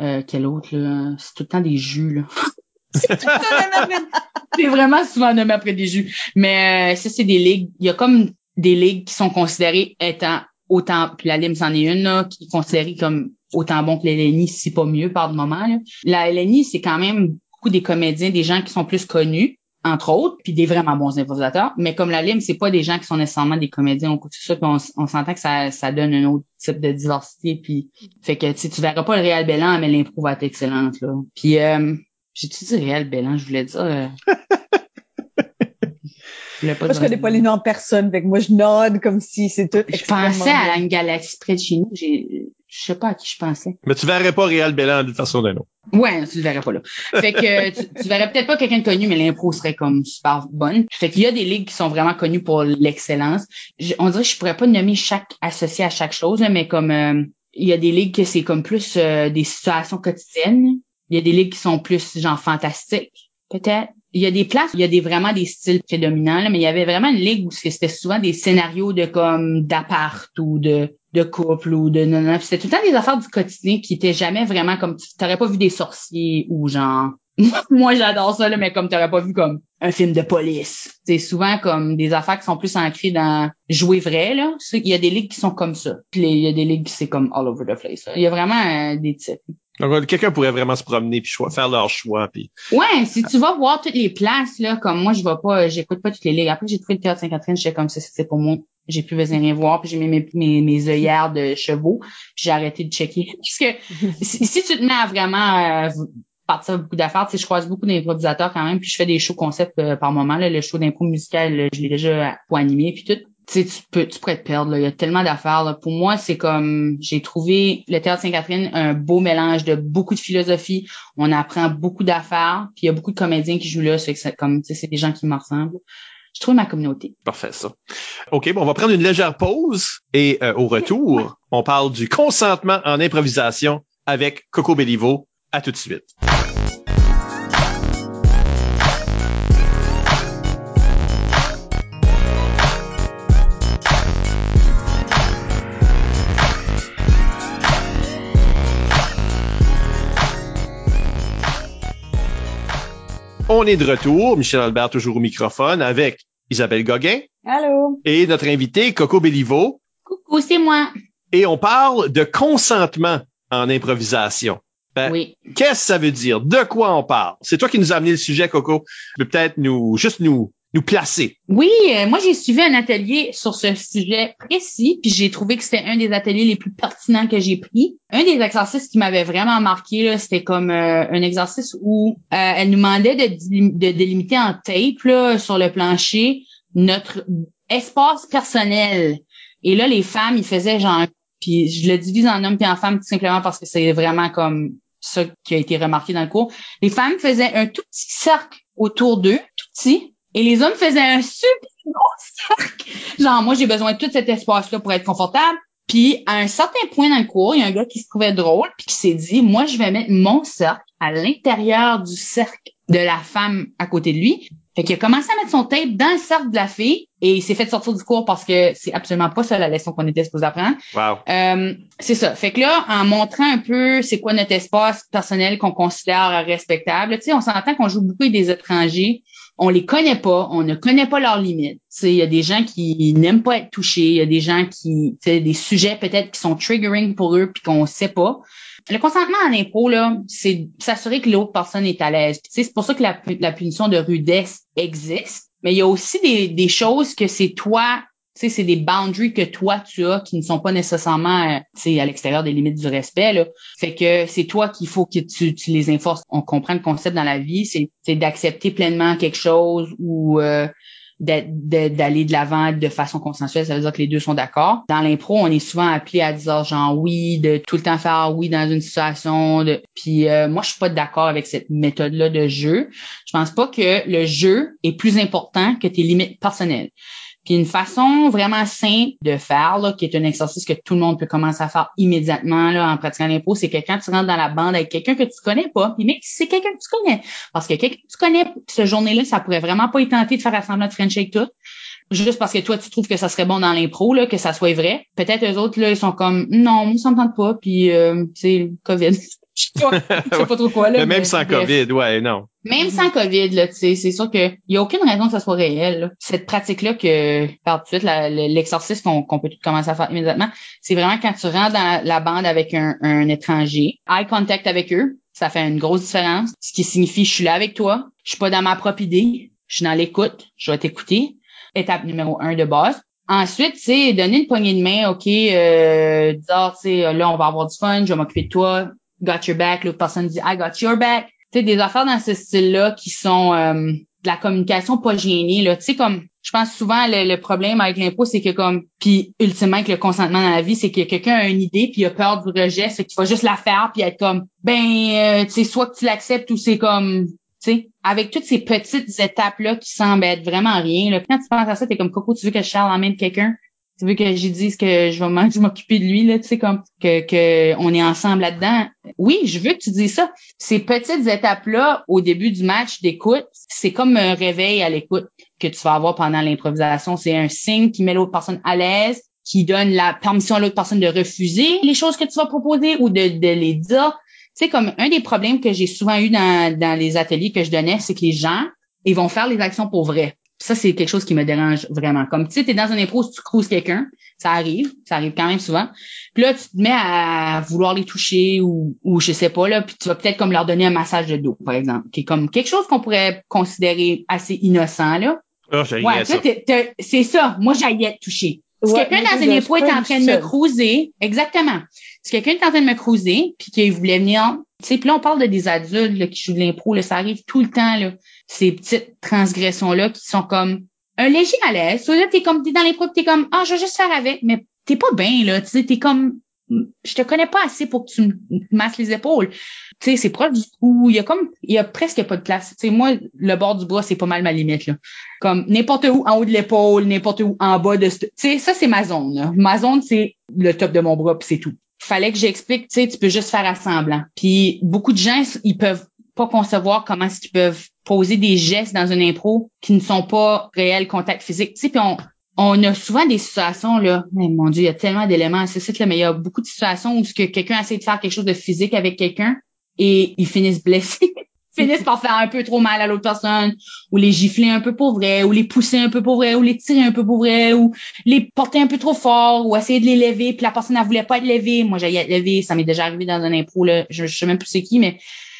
euh, autre, là? C'est tout le temps des jus, là. C'est vraiment souvent nommé après des jus. Mais euh, ça, c'est des ligues. Il y a comme des ligues qui sont considérées étant autant, puis la lime, c'en est une, là, qui est considérée comme autant bon que l'LNI, si pas mieux par le moment. Là. La LNI, c'est quand même beaucoup des comédiens, des gens qui sont plus connus, entre autres, puis des vraiment bons improvisateurs. Mais comme la Lime, c'est pas des gens qui sont nécessairement des comédiens que ce soit, puis on, s'entend que ça, ça donne un autre type de diversité. Puis fait que tu verras pas le Réal Bellan, mais l'impro va être excellente. Là. Puis euh, j'ai-tu dit Réal Bellan, je voulais dire. euh, je voulais pas Moi, je connais pas les noms en personne, fait que moi, je node comme si c'est tout Je pensais à une galaxie près de chez nous. J'ai je sais pas à qui je pensais. Mais tu verrais pas Réal Bellan d'une façon ou d'une autre. Ouais, tu le verrais pas là. Fait que tu, tu verrais peut-être pas quelqu'un de connu, mais l'impro serait comme super bonne. Fait qu'il y a des ligues qui sont vraiment connues pour l'excellence. On dirait que je pourrais pas nommer chaque associé à chaque chose, là, mais comme euh, il y a des ligues que c'est comme plus euh, des situations quotidiennes. Il y a des ligues qui sont plus genre fantastiques, peut-être. Il y a des places où il y a des vraiment des styles prédominants, là, mais il y avait vraiment une ligue où c'était souvent des scénarios de comme d'appart ou de de couple ou de non, non. C'était tout le temps des affaires du quotidien qui étaient jamais vraiment comme t'aurais pas vu des sorciers ou genre moi j'adore ça là, mais comme t'aurais pas vu comme un film de police. C'est souvent comme des affaires qui sont plus ancrées dans jouer vrai là. Il y a des ligues qui sont comme ça. Puis il y a des ligues qui c'est comme all over the place. là. Il y a vraiment euh, des types. Donc, quelqu'un pourrait vraiment se promener puis faire leur choix. Puis... Ouais, si tu vas voir toutes les places, là, comme moi, je vais pas, j'écoute pas toutes les ligues. Après, j'ai trouvé le théâtre Sainte-Catherine, j'étais comme ça, c'est pour moi. J'ai plus besoin de rien voir, puis j'ai mis mes, mes, mes œillères de chevaux, puis j'ai arrêté de checker. Parce que si, si tu te mets à vraiment euh, partir beaucoup d'affaires, tu sais, je croise beaucoup d'improvisateurs quand même, puis je fais des shows concept euh, par moment. Là, le show d'impro musical, là, je l'ai déjà pour animer, puis tout. Tu sais, tu peux, tu pourrais te perdre. Là. Il y a tellement d'affaires. là. Pour moi, c'est comme j'ai trouvé le théâtre Sainte-Catherine un beau mélange de beaucoup de philosophie. On apprend beaucoup d'affaires. Puis il y a beaucoup de comédiens qui jouent là. C'est comme, tu sais, c'est des gens qui me ressemblent. Je trouve ma communauté. Parfait, ça. OK, bon, on va prendre une légère pause et euh, au retour, on parle du consentement en improvisation avec Coco Bellivo. À tout de suite. On est de retour, Michel Albert toujours au microphone avec Isabelle Gauguin Allô? et notre invité Coco Bellivo. Coucou, c'est moi. Et on parle de consentement en improvisation. Ben, Oui. Qu'est-ce que ça veut dire? De quoi on parle? C'est toi qui nous as amené le sujet, Coco. Tu peux peut-être nous, juste nous, nous placer. Oui, euh, moi j'ai suivi un atelier sur ce sujet précis, puis j'ai trouvé que c'était un des ateliers les plus pertinents que j'ai pris. Un des exercices qui m'avait vraiment marqué, c'était comme euh, un exercice où euh, elle nous demandait de, délim- de délimiter en tape là, sur le plancher notre espace personnel. Et là, les femmes, ils faisaient genre, puis je le divise en hommes et en femmes tout simplement parce que c'est vraiment comme ça qui a été remarqué dans le cours. Les femmes faisaient un tout petit cercle autour d'eux, tout petit, et les hommes faisaient un super gros cercle. Genre, moi, j'ai besoin de tout cet espace-là pour être confortable. Puis, à un certain point dans le cours, il y a un gars qui se trouvait drôle, puis qui s'est dit, moi, je vais mettre mon cercle à l'intérieur du cercle de la femme à côté de lui. Fait qu'il a commencé à mettre son tape dans le cercle de la fille, et il s'est fait sortir du cours parce que c'est absolument pas ça la leçon qu'on était supposé apprendre. Wow. Euh, c'est ça. Fait que là, en montrant un peu c'est quoi notre espace personnel qu'on considère respectable, tu sais, on s'entend qu'on joue beaucoup avec des étrangers. On les connaît pas, on ne connaît pas leurs limites. Il y a des gens qui n'aiment pas être touchés, il y a des gens qui, des sujets peut-être qui sont triggering pour eux puis qu'on sait pas. Le consentement en impro, là, c'est s'assurer que l'autre personne est à l'aise. C'est pour ça que la, pu- la punition de rudesse existe. Mais il y a aussi des choses que c'est toi c'est des boundaries que toi tu as qui ne sont pas nécessairement, euh, à l'extérieur des limites du respect. Là. Fait que c'est toi qu'il faut que tu, tu les enforces. On comprend le concept dans la vie, c'est d'accepter pleinement quelque chose ou euh, d'a- d'a- d'aller de l'avant de façon consensuelle. Ça veut dire que les deux sont d'accord. Dans l'impro, on est souvent appelé à dire genre oui, de tout le temps faire oui dans une situation. De... Puis euh, moi, je suis pas d'accord avec cette méthode-là de jeu. Je pense pas que le jeu est plus important que tes limites personnelles. Puis une façon vraiment simple de faire, là, qui est un exercice que tout le monde peut commencer à faire immédiatement là, en pratiquant l'impro, c'est que quand tu rentres dans la bande avec quelqu'un que tu connais pas, puis mais c'est quelqu'un que tu connais, parce que quelqu'un que tu connais, ce journée-là, ça pourrait vraiment pas être tenté de faire assembler de French avec tout, juste parce que toi, tu trouves que ça serait bon dans l'impro, là, que ça soit vrai. Peut-être eux autres, là, ils sont comme, non, moi, ça me pas, puis euh, c'est COVID. Je sais pas, je sais pas trop quoi, là. Mais même mais sans bref. COVID, ouais, non. Même sans COVID, là, tu sais, c'est sûr que y a aucune raison que ça soit réel. là. Cette pratique-là que par tout de suite, la- le- l'exercice qu'on peut tout commencer à faire immédiatement, c'est vraiment quand tu rentres dans la, la bande avec un, un étranger, eye contact avec eux, ça fait une grosse différence. Ce qui signifie je suis là avec toi, je suis pas dans ma propre idée, je suis dans l'écoute, je vais t'écouter. Étape numéro un de base. Ensuite, c'est donner une poignée de main, OK, euh, dire, tu sais, là, on va avoir du fun, je vais m'occuper de toi, got your back, l'autre personne dit I got your back. Tu sais, des affaires dans ce style-là qui sont euh, de la communication pas gênée, là. Tu sais, comme, je pense souvent, le, problème avec l'impôt, c'est que comme, puis ultimement, avec le consentement dans la vie, c'est que quelqu'un a une idée, puis il a peur du rejet, c'est qu'il faut juste la faire, puis être comme, ben, euh, tu sais, soit que tu l'acceptes ou c'est comme, tu sais, avec toutes ces petites étapes-là qui semblent être vraiment rien, là. Quand tu penses à ça, t'es comme, Coco, tu veux que je charle quelqu'un? Tu veux que j'ai dise que je vais m'occuper de lui là, tu sais comme que que on est ensemble là-dedans? Oui, je veux que tu dises ça. Ces petites étapes là au début du match d'écoute, c'est comme un réveil à l'écoute que tu vas avoir pendant l'improvisation, c'est un signe qui met l'autre personne à l'aise, qui donne la permission à l'autre personne de refuser les choses que tu vas proposer ou de, de les dire. Tu sais comme un des problèmes que j'ai souvent eu dans dans les ateliers que je donnais, c'est que les gens ils vont faire les actions pour vrai ça, c'est quelque chose qui me dérange vraiment. Comme tu sais, t'es dans une impro, tu cruises quelqu'un, ça arrive, ça arrive quand même souvent. Puis là, tu te mets à vouloir les toucher ou, ou je sais pas, là, puis tu vas peut-être comme leur donner un massage de dos, par exemple, qui est comme quelque chose qu'on pourrait considérer assez innocent, là. Oh, ouais, ça. c'est ça. Moi, j'aillais être toucher. Si quelqu'un dans une impro est en train de me cruiser, exactement. Si quelqu'un est en train de me cruiser, puis qu'il voulait venir, sais, puis là, on parle de des adultes là, qui jouent de l'impro, ça arrive tout le temps, là ces petites transgressions-là qui sont comme un léger malaise. So, là, t'es comme, t'es dans les t'es comme, ah, je vais juste faire avec, mais t'es pas bien, là. Tu sais, t'es comme, je te connais pas assez pour que tu me masses les épaules. Tu sais, c'est proche du cou. Il y a comme, il y a presque pas de place. Tu sais, moi, le bord du bras, c'est pas mal ma limite, là. Comme, n'importe où en haut de l'épaule, n'importe où en bas de tu sais, ça, c'est ma zone, là. Ma zone, c'est le top de mon bras, puis c'est tout. Fallait que j'explique, tu sais, tu peux juste faire assemblant. Puis beaucoup de gens, ils peuvent pas concevoir comment est-ce qu'ils peuvent poser des gestes dans une impro qui ne sont pas réels contact physique. Tu sais, puis on, on a souvent des situations là, mais mon dieu, il y a tellement d'éléments c'est ça mais il y a beaucoup de situations où ce que quelqu'un essaie de faire quelque chose de physique avec quelqu'un et ils finissent blessés. finissent par faire un peu trop mal à l'autre personne, ou les gifler un peu pour vrai, ou les pousser un peu pour vrai, ou les tirer un peu pour vrai, ou les porter un peu trop fort, ou essayer de les lever, puis la personne ne voulait pas être levée. Moi, j'ai être levée, ça m'est déjà arrivé dans un impro, là, je, sais même plus c'est qui, mais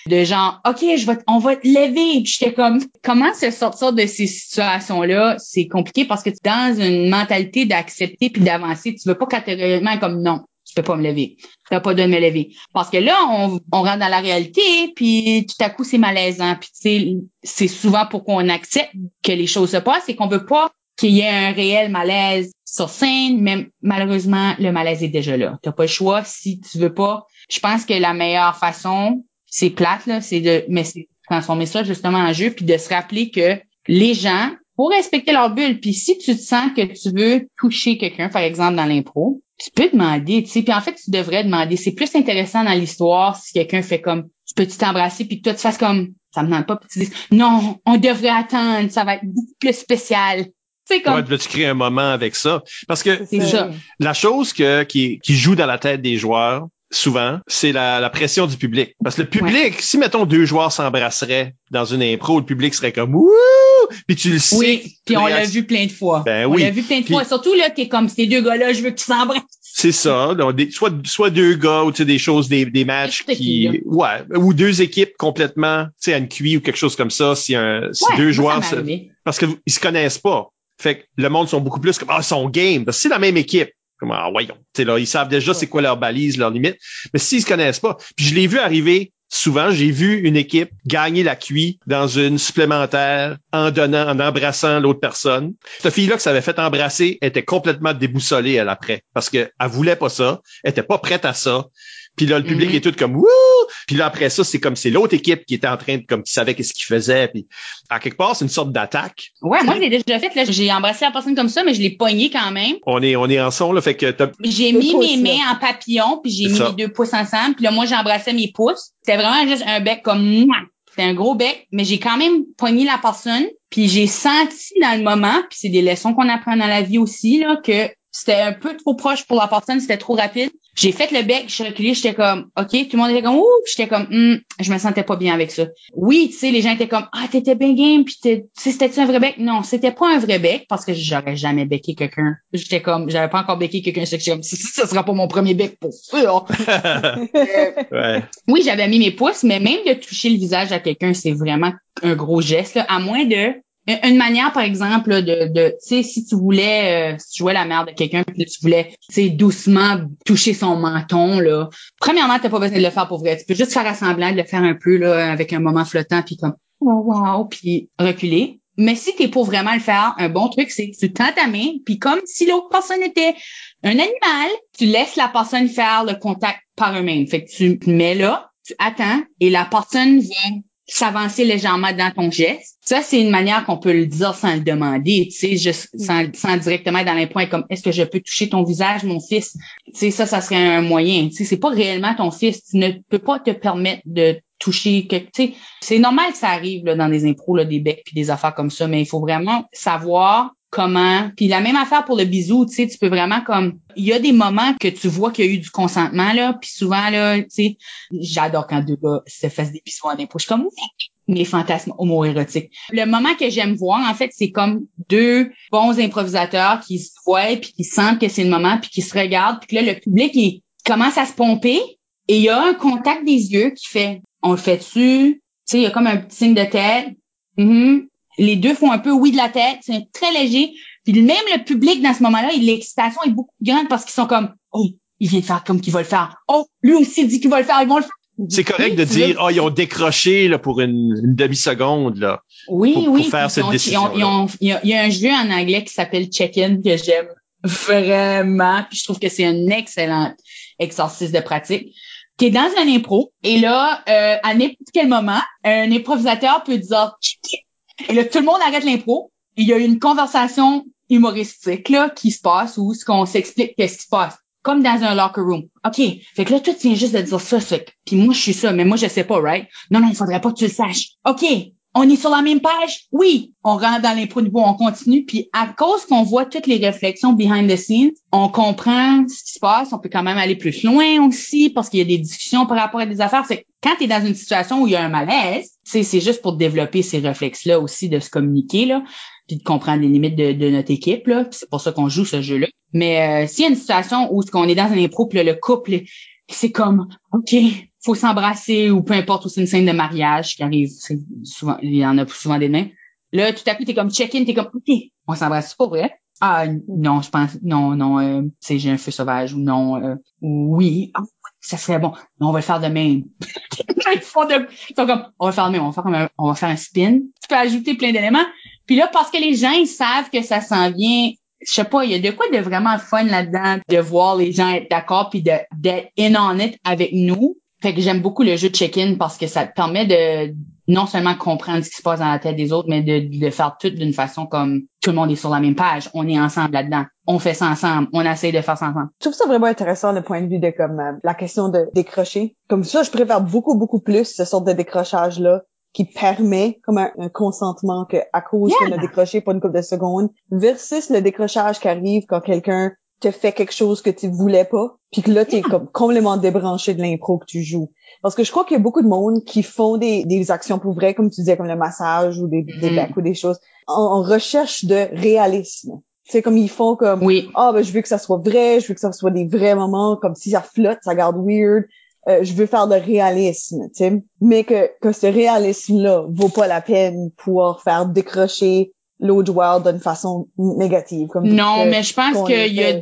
de genre OK, je vais on va te lever. J'étais comme comment se sortir de ces situations-là, c'est compliqué parce que tu dans une mentalité d'accepter puis d'avancer, tu veux pas catégoriquement comme non, tu peux pas me lever. Tu pas de me lever. Parce que là, on, on rentre dans la réalité, puis tout à coup, c'est malaisant. Puis tu sais, c'est souvent pour qu'on accepte que les choses se passent et qu'on veut pas qu'il y ait un réel malaise sur scène, mais malheureusement, le malaise est déjà là. Tu pas le choix si tu veux pas. Je pense que la meilleure façon, c'est plate, là, c'est de, mais c'est transformer ça justement en jeu, puis de se rappeler que les gens, pour respecter leur bulle, puis si tu te sens que tu veux toucher quelqu'un, par exemple dans l'impro, tu peux demander, tu sais, puis en fait, tu devrais demander. C'est plus intéressant dans l'histoire si quelqu'un fait comme, tu peux t'embrasser, puis toi, tu fasses comme, ça me demande pas, puis tu dis, non, on devrait attendre, ça va être beaucoup plus spécial. Comme... Ouais, tu crées un moment avec ça? Parce que la chose que, qui, qui joue dans la tête des joueurs, souvent, c'est la, la, pression du public. Parce que le public, si mettons deux joueurs s'embrasseraient dans une impro, le public serait comme Wouh! Puis tu le sais. Oui, puis on l'a vu plein de fois. Ben on oui. l'a vu plein de fois. Surtout là, t'es comme ces deux gars-là, je veux que tu s'embrasses. C'est ça. soit, soit deux gars ou tu sais, des choses, des, des matchs qui. ouais. Ou deux équipes complètement, tu sais, à une cuit ou quelque chose comme ça. Si un si deux joueurs. Se, parce qu'ils se connaissent pas. Fait que le monde sont beaucoup plus comme Ah, ils sont game. Parce que c'est la même équipe. Comme, ah, voyons. là, ils savent déjà c'est quoi leur balise, leur limite. Mais s'ils se connaissent pas, puis je l'ai vu arriver souvent, j'ai vu une équipe gagner la cuit dans une supplémentaire en donnant, en embrassant l'autre personne. Cette fille-là qui s'avait fait embrasser était complètement déboussolée, elle, après. Parce qu'elle voulait pas ça. Elle était pas prête à ça. Puis là, le public mm-hmm. est tout comme Wouh! Puis là, après ça, c'est comme c'est l'autre équipe qui était en train de, comme qui savait qu'est-ce qu'il faisait. Puis à quelque part, c'est une sorte d'attaque. Ouais, moi, je l'ai déjà fait. Là, j'ai embrassé la personne comme ça, mais je l'ai pogné quand même. On est, on est ensemble, là, fait que J'ai mis mes mains en papillon, puis j'ai mis mes deux pouces ensemble. Puis là, moi, j'embrassais mes pouces. C'était vraiment juste un bec comme c'était un gros bec, mais j'ai quand même pogné la personne, puis j'ai senti dans le moment, puis c'est des leçons qu'on apprend dans la vie aussi, là, que c'était un peu trop proche pour la personne, c'était trop rapide. J'ai fait le bec, je suis reculée, j'étais comme, OK, tout le monde était comme, ouh, j'étais comme, hum, je me sentais pas bien avec ça. Oui, tu sais, les gens étaient comme, ah, t'étais bien game, puis c'était un vrai bec? Non, c'était pas un vrai bec, parce que j'aurais jamais becqué quelqu'un. J'étais comme, j'avais pas encore becqué quelqu'un, j'étais comme, si ça sera pas mon premier bec pour sûr. ouais. Oui, j'avais mis mes pouces, mais même de toucher le visage à quelqu'un, c'est vraiment un gros geste, là, à moins de une manière, par exemple, de, tu sais, si tu voulais, euh, si la mère de quelqu'un, puis tu voulais, tu sais, doucement toucher son menton, là. Premièrement, t'as pas besoin de le faire pour vrai. Tu peux juste faire assemblant, de le faire un peu, là, avec un moment flottant, puis comme, wow, wow, puis reculer. Mais si t'es pour vraiment le faire, un bon truc, c'est que tu tends ta main, puis comme si l'autre personne était un animal, tu laisses la personne faire le contact par eux-mêmes. Fait que tu mets là, tu attends, et la personne vient s'avancer légèrement dans ton geste. Ça, c'est une manière qu'on peut le dire sans le demander, tu sais, juste sans, sans directement être dans les points comme est-ce que je peux toucher ton visage, mon fils? Tu sais, ça, ça serait un moyen. Tu sais, c'est pas réellement ton fils. Tu ne peux pas te permettre de toucher que, tu sais, c'est normal que ça arrive là, dans des impros, là, des becs puis des affaires comme ça, mais il faut vraiment savoir comment. Puis la même affaire pour le bisou, tu sais, tu peux vraiment comme il y a des moments que tu vois qu'il y a eu du consentement là, puis souvent là, tu sais, j'adore quand deux gars se fassent des bisous en impro. Je suis comme mes fantasmes homo-érotiques. Le moment que j'aime voir, en fait, c'est comme deux bons improvisateurs qui se voient puis qui sentent que c'est le moment puis qui se regardent puis là le public il commence à se pomper et il y a un contact des yeux qui fait on le fait-tu? Tu sais, il y a comme un petit signe de tête. Mm-hmm les deux font un peu oui de la tête, c'est très léger. Puis même le public dans ce moment-là, l'excitation est beaucoup plus grande parce qu'ils sont comme oh, il vient de faire comme qu'il va le faire. Oh, lui aussi dit qu'il va le faire, ils vont le faire. C'est correct de dire oh ils ont décroché là pour une, demi-seconde là. Oui, pour, oui. Pour faire cette décision. Il y, a un jeu en anglais qui s'appelle Check-in que j'aime vraiment. Puis je trouve que c'est un excellent exercice de pratique. Qui est dans un impro et là euh, à n'importe quel moment un improvisateur peut dire et là, tout le monde arrête l'impro. Il y a une conversation humoristique là, qui se passe où ce qu'on s'explique qu'est-ce qui se passe. Comme dans un locker room. OK. Fait que là, toi, tu viens juste de dire ça, ça. Puis moi, je suis ça, mais moi, je sais pas, right? Non, non, il faudrait pas que tu le saches. OK. On est sur la même page? Oui. On rentre dans l'impro niveau, on continue. Puis à cause qu'on voit toutes les réflexions behind the scenes, on comprend ce qui se passe. On peut quand même aller plus loin aussi parce qu'il y a des discussions par rapport à des affaires. C'est quand tu es dans une situation où il y a un malaise, c'est juste pour développer ces réflexes-là aussi de se communiquer, là, puis de comprendre les limites de, notre équipe. Là. C'est pour ça qu'on joue ce jeu-là. Mais euh, s'il y a une situation où on est dans un impro, puis le couple, c'est comme OK, faut s'embrasser ou peu importe, ou c'est une scène de mariage qui arrive souvent, il y en a souvent des mains. Là, tout à coup, t'es comme check-in, t'es comme OK, on s'embrasse pas vrai? Ah non, je pense non, non, euh, c'est j'ai un feu sauvage ou non, euh, oui, ah, ça serait bon. Mais on va le faire de même. ils font de, ils comme, on va faire de même, on va faire un, on va faire un spin. Tu peux ajouter plein d'éléments. Puis là, parce que les gens, ils savent que ça s'en vient, je sais pas, il y a de quoi de vraiment fun là-dedans, de voir les gens être d'accord puis d'être in on it avec nous. Fait que j'aime beaucoup le jeu de check-in parce que ça te permet de non seulement comprendre ce qui se passe dans la tête des autres, mais de, de faire tout d'une façon comme tout le monde est sur la même page. On est ensemble là-dedans. On fait ça ensemble. On essaie de faire ça ensemble. Je trouve ça vraiment intéressant le point de vue de comme euh, la question de décrocher. Comme ça, je préfère beaucoup, beaucoup plus ce sort de décrochage-là qui permet comme un, consentement que à cause qu'on a décroché pour une couple de secondes versus le décrochage qui arrive quand quelqu'un te fait quelque chose que tu voulais pas, puis que là, tu es comme complètement débranché de l'impro que tu joues. Parce que je crois qu'il y a beaucoup de monde qui font des, des actions pour vrai, comme tu disais, comme le massage ou des, des mm-hmm. ou des choses, en, recherche de réalisme. C'est comme ils font comme oui. ah ben je veux que ça soit vrai, je veux que ça soit des vrais moments, comme si ça flotte, ça garde weird. Euh, je veux faire de réalisme, tu sais, mais que que ce réalisme-là vaut pas la peine pour faire décrocher l'autre joueur d'une façon négative. Comme non, mais je pense que y a,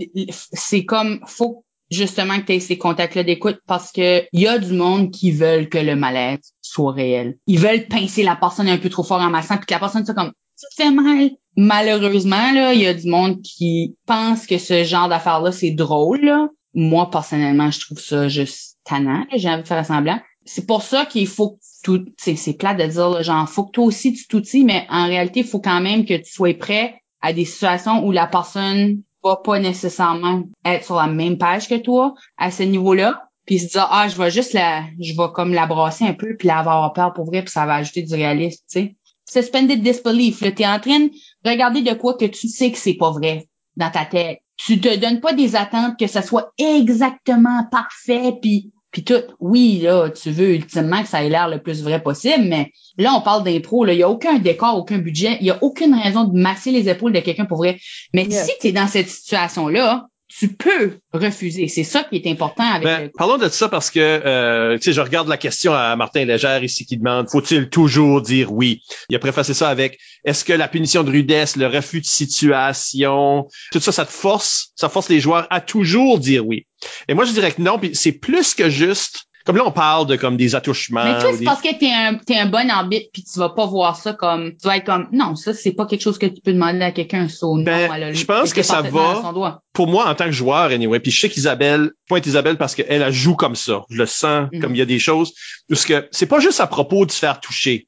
c'est comme, faut justement que tu aies ces contacts-là d'écoute parce que il y a du monde qui veulent que le mal-être soit réel. Ils veulent pincer la personne un peu trop fort en massant puis que la personne soit comme, ça fait mal. Malheureusement, là, il y a du monde qui pense que ce genre d'affaires-là, c'est drôle, là. Moi, personnellement, je trouve ça juste tannant, j'ai envie de faire semblant. C'est pour ça qu'il faut tout, c'est plat de dire, genre, faut que toi aussi tu t'outilles, mais en réalité, il faut quand même que tu sois prêt à des situations où la personne va pas nécessairement être sur la même page que toi à ce niveau-là puis se dire ah je vais juste la je vais comme la brasser un peu puis la avoir peur pour vrai puis ça va ajouter du réalisme tu sais. Suspended disbelief là. T'es en train de regarder de quoi que tu sais que c'est pas vrai dans ta tête. Tu te donnes pas des attentes que ça soit exactement parfait puis puis tout, oui, là, tu veux ultimement que ça ait l'air le plus vrai possible, mais là, on parle d'impro, là, il n'y a aucun décor, aucun budget, il n'y a aucune raison de masser les épaules de quelqu'un pour vrai. Mais si tu es dans cette situation-là, tu peux refuser. C'est ça qui est important avec ben, Parlons de ça parce que euh, tu sais, je regarde la question à Martin Légère ici qui demande faut-il toujours dire oui? Il a préfacé ça avec est-ce que la punition de rudesse, le refus de situation, tout ça, ça te force, ça force les joueurs à toujours dire oui? Et moi, je dirais que non. Puis c'est plus que juste comme là, on parle de comme des attouchements. Mais toi, c'est des- parce que t'es un, t'es un bon arbitre puis tu vas pas voir ça comme, tu vas être comme, non, ça, c'est pas quelque chose que tu peux demander à quelqu'un, non, Ben, je pense que ça va. pour moi, en tant que joueur, anyway, puis je sais qu'Isabelle, pointe Isabelle parce qu'elle, elle joue comme ça. Je le sens, Mhm. comme il y a des choses. Parce que c'est pas juste à propos de se faire toucher.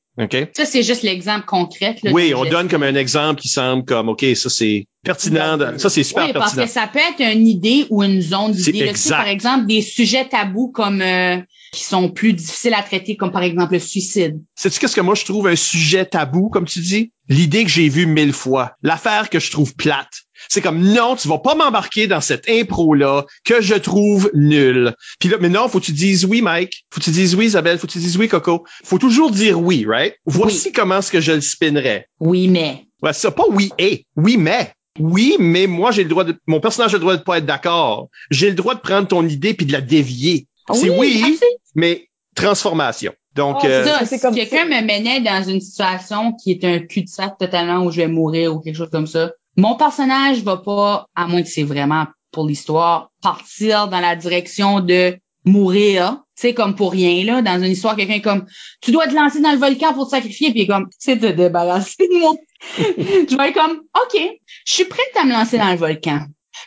Ça, c'est juste l'exemple concret. là, oui, on donne comme un exemple qui semble comme, OK, ça c'est pertinent. de- Ça c'est super Oui, parce pertinent. que ça peut être une idée ou une zone d'idée. Tu sais. Par exemple, des sujets tabous comme euh, qui sont plus difficiles à traiter, comme par exemple le suicide. Sais-tu qu'est-ce que moi je trouve un sujet tabou, comme tu dis? L'idée que j'ai vue mille fois. L'affaire que je trouve plate. C'est comme, non, tu vas pas m'embarquer dans cette impro-là que je trouve nulle. Puis là, mais non, faut que tu dises oui, Mike. Faut que tu dises oui, Isabelle. Faut que tu dises oui, Coco. Faut toujours dire oui, right? Voici comment est-ce que je le spinnerais. Oui, mais. Ouais, c'est ça, pas oui et. Oui, mais. Oui, mais moi, j'ai le droit de, mon personnage a le droit de pas être d'accord. J'ai le droit de prendre ton idée puis de la dévier. C'est oui, mais transformation. Donc, Oh, euh, Ça, c'est si comme quelqu'un me menait dans une situation qui est un cul-de-sac totalement où je vais mourir ou quelque chose comme ça, mon personnage va pas, à moins que c'est vraiment pour l'histoire, partir dans la direction de mourir, tu sais, comme pour rien, là, dans une histoire, quelqu'un comme, tu dois te lancer dans le volcan pour te sacrifier, puis comme, c'est te débarrasser de moi. je vais être comme, OK, je suis prête à me lancer dans le volcan.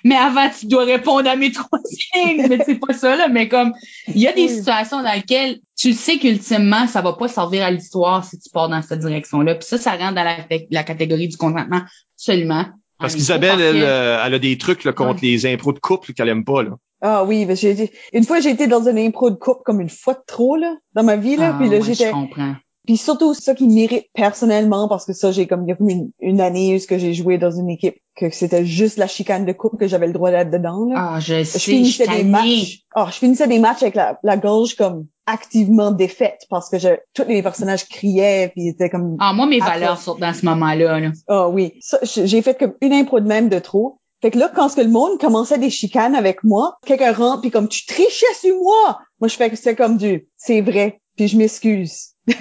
Mais avant, tu dois répondre à mes trois signes. Mais c'est pas ça, là. Mais comme, il y a des situations dans lesquelles tu sais qu'ultimement, ça va pas servir à l'histoire si tu pars dans cette direction-là. Puis ça, ça rentre dans la, la catégorie du consentement seulement. Parce En qu'Isabelle, elle, euh, elle a des trucs là, contre les impros de couple qu'elle aime pas. Là. Ah oui, mais j'ai été, une fois j'ai été dans une impro de couple comme une fois de trop là dans ma vie là, Ah, puis là ouais, j'étais, Je comprends. Puis surtout ça qui mérite personnellement parce que ça j'ai comme il y a comme une, une année où ce que j'ai joué dans une équipe que c'était juste la chicane de couple que j'avais le droit d'être dedans là. Ah, je je sais, je finissais suis des matchs. Oh, je finissais des matchs avec la, la gorge comme activement défaite parce que je, tous les personnages criaient puis étaient comme Ah, moi, mes valeurs sont dans ce moment-là. Là. Ah oui, j'ai fait comme une impro de même de trop. Fait que là, quand ce que le monde commençait des chicanes avec moi, quelqu'un rentre puis comme tu trichais sur moi. Moi, je fais que c'était comme du, c'est vrai, puis je m'excuse. Puis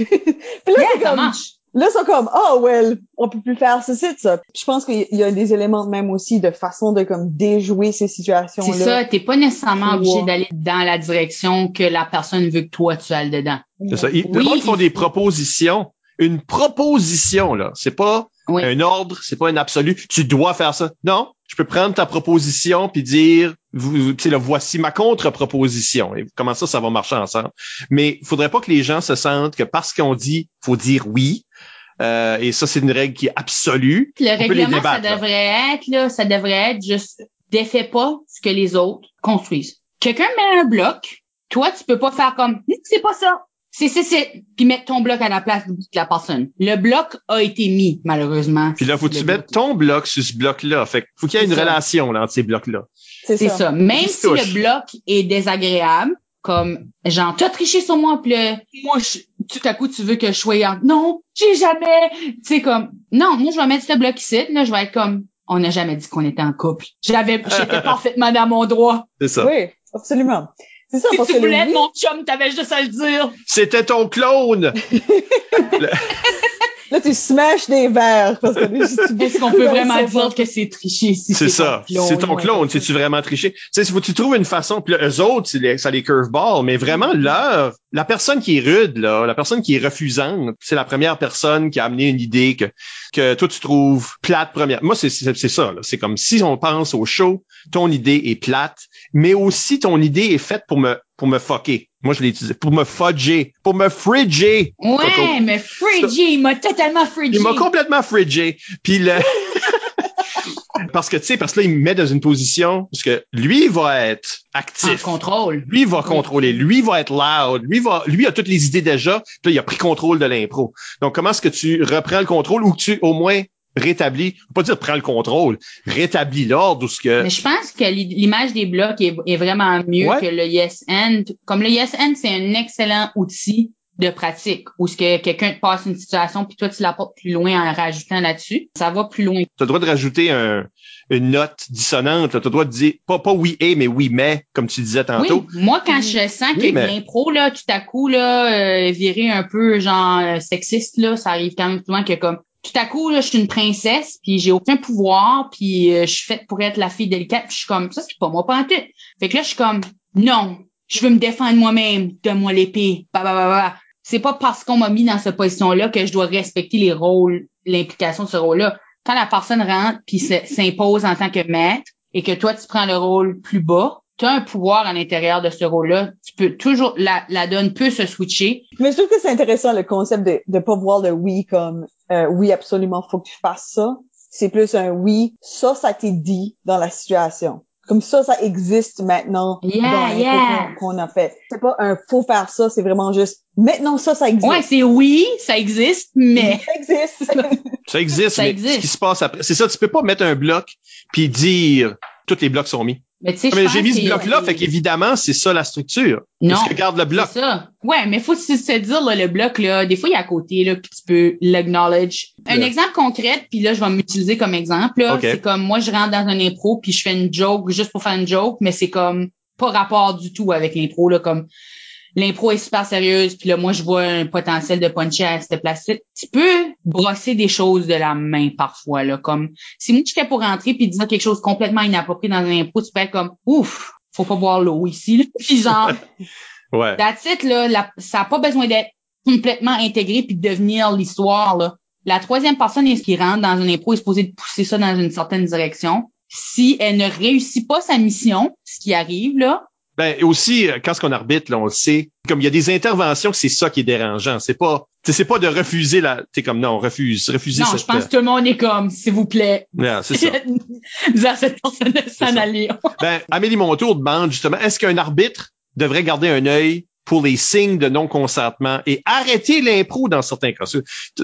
là, Yeah, c'est ça comme, marche. là, c'est comme, oh well, on peut plus faire ceci, ça. Je pense qu'il y a des éléments même aussi de façon de comme déjouer ces situations-là. C'est ça, t'es pas nécessairement obligé d'aller dans la direction que la personne veut que toi tu ailles dedans. C'est ça. Ils, Oui, le monde font il des propositions. Une proposition, là. C'est pas Oui. un ordre, c'est pas un absolu. Tu dois faire ça. Non. Je peux prendre ta proposition puis dire, vous, tu sais, voici ma contre-proposition. Et comment ça, ça va marcher ensemble? Mais il faudrait pas que les gens se sentent que parce qu'on dit, faut dire oui. Euh, et ça, c'est une règle qui est absolue. Le On règlement, ça là. devrait être, là, ça devrait être juste défais pas ce que les autres construisent. Quelqu'un met un bloc, toi, tu peux pas faire comme Hum, c'est pas ça. C'est, c'est, c'est, puis mettre ton bloc à la place de la personne. Le bloc a été mis, malheureusement. Puis là, faut que Le tu bloc. mettes ton bloc sur ce bloc-là. Fait que faut qu'il y ait une ça. relation là, entre ces blocs-là. C'est C'est ça. ça. Même si touche. le bloc est désagréable, comme genre t'as triché sur moi, puis le- moi je- tout à coup tu veux que je sois en non, j'ai jamais, tu sais comme non, moi je vais mettre ce bloc ici, là je vais être comme on n'a jamais dit qu'on était en couple. J'avais j'étais parfaitement dans mon droit. C'est ça. Oui, absolument. C'est ça, Si parce tu que le voulais être oui- mon chum, t'avais juste à le dire. C'était ton clone. là, tu smashes des verres parce que Est-ce qu'on peut vraiment dire que c'est triché si C'est ça. C'est ton clone. c'est C'est-tu vraiment triché? Tu sais, il faut que tu trouves une façon. Puis là, eux autres, ça les curveball. Mais vraiment, leur, la personne qui est rude, là, la personne qui est refusante, c'est la première personne qui a amené une idée que, que toi, tu trouves plate première. Moi, c'est, ça, là. C'est comme si on pense au show, ton idée est plate, mais aussi ton idée est faite pour me, pour me fucker. Moi, je l'ai utilisé. Pour me fudger. Pour me fridger. Ouais, mais Fridgy, il m'a totalement Fridgy. Il m'a complètement fridgé. Puis le... parce que tu sais, parce que là, il me met dans une position parce que lui va être en actif. contrôle. Lui va contrôler. Lui va être loud. Lui va, lui a toutes les idées déjà. Puis là, il a pris contrôle de l'impro. Donc, comment est-ce que tu reprends le contrôle ou que tu, au moins, rétablis, faut pas dire prends le contrôle, rétablis l'ordre ou ce que, Mais je pense que l'i- l'image des blocs est, est vraiment mieux Ouais. que le yes and. Comme le yes and, c'est un excellent outil de pratique où ce que quelqu'un te passe une situation puis toi tu l'apportes plus loin en rajoutant là-dessus. Ça va plus loin. tu as le droit de rajouter un, une note dissonante. Tu as le droit de dire, pas, pas oui et, mais oui mais, comme tu disais tantôt. Oui, moi quand je sens Oui, que mais- l'impro là tout à coup là euh, virer un peu genre euh, sexiste là, ça arrive quand même souvent que comme tout à coup là je suis une princesse puis j'ai aucun pouvoir puis euh, je suis faite pour être la fille délicate puis je suis comme ça c'est pas moi pas en tout. Fait que là je suis comme non, je veux me défendre moi-même, donne-moi l'épée, bah, bah, bah, bah. C'est pas parce qu'on m'a mis dans cette position-là que je dois respecter les rôles, l'implication de ce rôle-là. Quand la personne rentre puis s'impose en tant que maître et que toi, tu prends le rôle plus bas, tu as un pouvoir à l'intérieur de ce rôle-là. Tu peux toujours, la, la donne peut se switcher. Mais je trouve que c'est intéressant le concept de, de pas voir le oui comme, euh, oui, absolument, faut que tu fasses ça. C'est plus un oui, ça, ça t'est dit dans la situation. Comme ça, ça existe maintenant yeah, yeah. qu'on a fait. C'est pas un faut faire ça, c'est vraiment juste maintenant ça, ça existe. Ouais, c'est oui, ça existe, mais ça existe. ça existe, ça mais existe. ce qui se passe après, c'est ça, tu peux pas mettre un bloc puis dire tous les blocs sont mis. Mais tu sais, j'ai mis ce bloc-là, fait qu'évidemment, c'est ça la structure. Non. Parce que garde le bloc? C'est ça. Ouais, mais faut se dire, là, le bloc, là, des fois, il est à côté, là, puis tu peux l'acknowledge. Un exemple concret, puis là, je vais m'utiliser comme exemple, là. C'est comme, moi, je rentre dans un impro, puis je fais une joke juste pour faire une joke, mais c'est comme, pas rapport du tout avec l'impro, là, comme, l'impro est super sérieuse, puis là, moi, je vois un potentiel de puncher à cette place Tu peux brosser des choses de la main parfois, là, comme si moi, j'étais pour rentrer puis dire quelque chose complètement inapproprié dans un impro, tu peux être comme, ouf, faut pas boire l'eau ici, là. puis genre, ouais. that's it, là, ça a pas besoin d'être complètement intégré puis de devenir l'histoire, là. La troisième personne rentre dans un impro est supposée de pousser ça dans une certaine direction. Si elle ne réussit pas sa mission, ce qui arrive, là, ben aussi, euh, quand ce qu'on arbitre, là, on le sait, comme il y a des interventions, c'est ça qui est dérangeant. C'est pas, c'est pas de refuser la, t'es comme non, refuse, refuser. Non, je pense que tout le monde est comme, s'il vous plaît. Yeah, c'est ça. Vous cette personne de s'en aller. ben, Amélie Montour demande justement, est-ce qu'un arbitre devrait garder un œil pour les signes de non-consentement et arrêter l'impro dans certains cas? Tu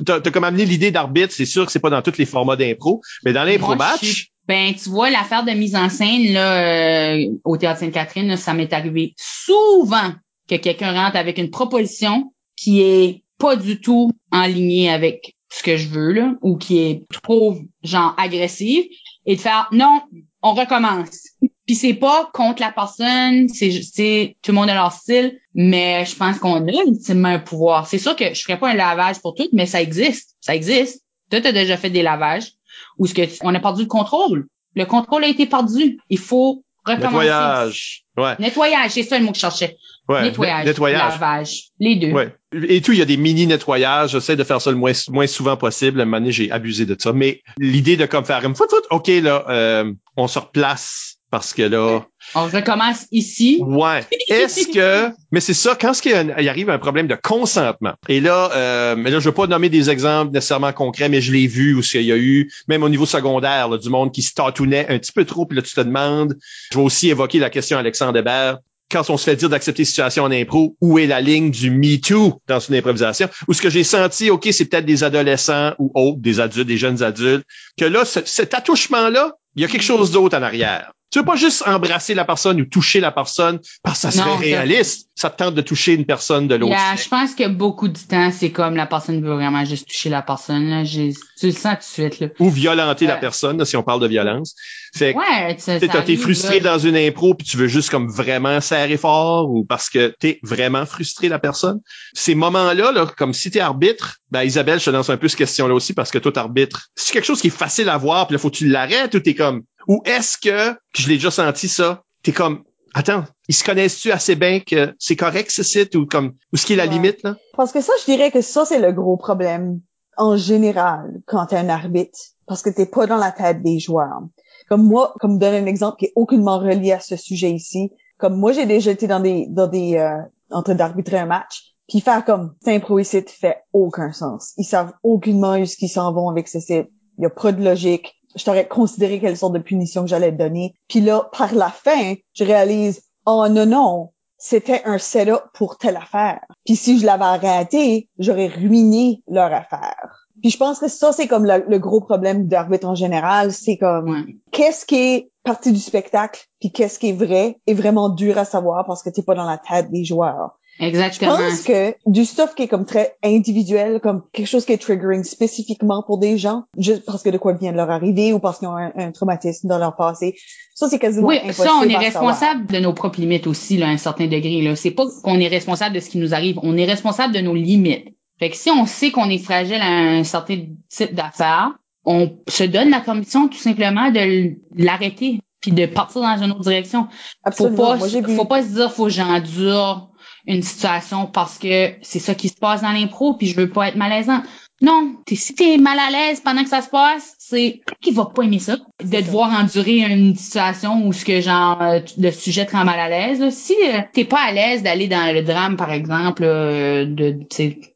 as, comme amené l'idée d'arbitre, c'est sûr que c'est pas dans tous les formats d'impro, mais dans l'impro match, ben, tu vois, l'affaire de mise en scène là, euh, au Théâtre Sainte-Catherine, ça m'est arrivé souvent que quelqu'un rentre avec une proposition qui est pas du tout en ligne avec ce que je veux, là, ou qui est trop, genre, agressive, et de faire, non, on recommence. Puis c'est pas contre la personne, c'est tout le monde a leur style, mais je pense qu'on a ultimement un pouvoir. C'est sûr que je ferais pas un lavage pour tout, mais ça existe. Ça existe. Toi, t'as déjà fait des lavages où ce que on a perdu le contrôle. Le contrôle a été perdu. Il faut recommencer. Nettoyage. Ouais. Nettoyage, c'est ça le mot que je cherchais. Ouais. Nettoyage, nettoyage. lavage, les deux. Ouais. Et tout, il y a des mini nettoyages. J'essaie de faire ça le moins, moins souvent possible. À un moment donné, j'ai abusé de ça. Mais l'idée de comme faire une foot, foot, OK, là, euh, on se replace parce que là. On recommence ici. Ouais. Est-ce que, mais c'est ça, quand il, y arrive un problème de consentement, et là, euh, mais là, je veux pas nommer des exemples nécessairement concrets, mais je l'ai vu où il y a eu, même au niveau secondaire, là, du monde qui se tatounait un petit peu trop, puis là, tu te demandes. Je vais aussi évoquer la question Alexandre Hébert. Quand on se fait dire d'accepter situation en impro, où est la ligne du Me Too dans une improvisation? Ou ce que j'ai senti, OK, c'est peut-être des adolescents ou autres, des adultes, des jeunes adultes, que là, cet attouchement-là, il y a quelque chose d'autre en arrière. Tu veux pas juste embrasser la personne ou toucher la personne parce que ça serait réaliste. Ça te tente de toucher une personne de l'autre. Yeah, je pense que beaucoup du temps, c'est comme la personne veut vraiment juste toucher la personne. Là. tu le sens tout de suite. Là. Ou violenter la personne, si on parle de violence. Fait ouais, t'es frustré dans une impro puis tu veux juste comme vraiment serrer fort ou parce que t'es vraiment frustré la personne. Ces moments-là, là, comme si t'es arbitre, ben Isabelle, je te lance un peu cette question-là aussi parce que toi arbitre. C'est quelque chose qui est facile à voir puis là faut que tu l'arrêtes ou t'es comme ou est-ce que, je l'ai déjà senti ça, t'es comme, attends, ils se connaissent-tu assez bien que c'est correct ce site ou comme, où ce qui est la limite, là? Parce que ça, je dirais que ça, c'est le gros problème en général quand t'es un arbitre. Parce que t'es pas dans la tête des joueurs. Comme moi, comme donner un exemple qui est aucunement relié à ce sujet ici. Comme moi, j'ai déjà été dans des, dans des, euh, en train d'arbitrer un match. Puis faire comme, impro ici fait aucun sens. Ils savent aucunement où ce qu'ils s'en vont avec ce site. Il y a pas de logique je t'aurais considéré quelle sorte de punition que j'allais te donner. Puis là, par la fin, je réalise, oh non, non, c'était un setup pour telle affaire. Puis si je l'avais arrêté, j'aurais ruiné leur affaire. Puis je pense que ça, c'est comme le, gros problème d'arbitre en général, c'est comme qu'est-ce qui est partie du spectacle, puis qu'est-ce qui est vrai, est vraiment dur à savoir parce que t'es pas dans la tête des joueurs. Exactement. Je pense que du stuff qui est comme très individuel, comme quelque chose qui est triggering spécifiquement pour des gens, juste parce que de quoi vient de leur arriver ou parce qu'ils ont un, traumatisme dans leur passé, ça c'est quasiment oui, impossible. ça on est responsable de nos propres limites aussi là, à un certain degré là. C'est pas qu'on est responsable de ce qui nous arrive, on est responsable de nos limites. Fait que si on sait qu'on est fragile à un certain type d'affaires, on se donne la permission tout simplement de l'arrêter puis de partir dans une autre direction. Absolument. Faut pas, Moi, faut pas se dire faut que j'endure une situation parce que c'est ça qui se passe dans l'impro puis je veux pas être malaisant. Non, t'es, si t'es mal à l'aise pendant que ça se passe, c'est qui va pas aimer ça? De ça. devoir endurer une situation où ce que genre euh, le sujet te rend mal à l'aise. là. Si euh, t'es pas à l'aise d'aller dans le drame par exemple, euh, de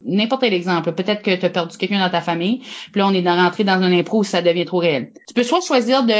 n'importe quel exemple, peut-être que t'as perdu quelqu'un dans ta famille, puis là on est dans rentré dans un impro où ça devient trop réel. Tu peux soit choisir de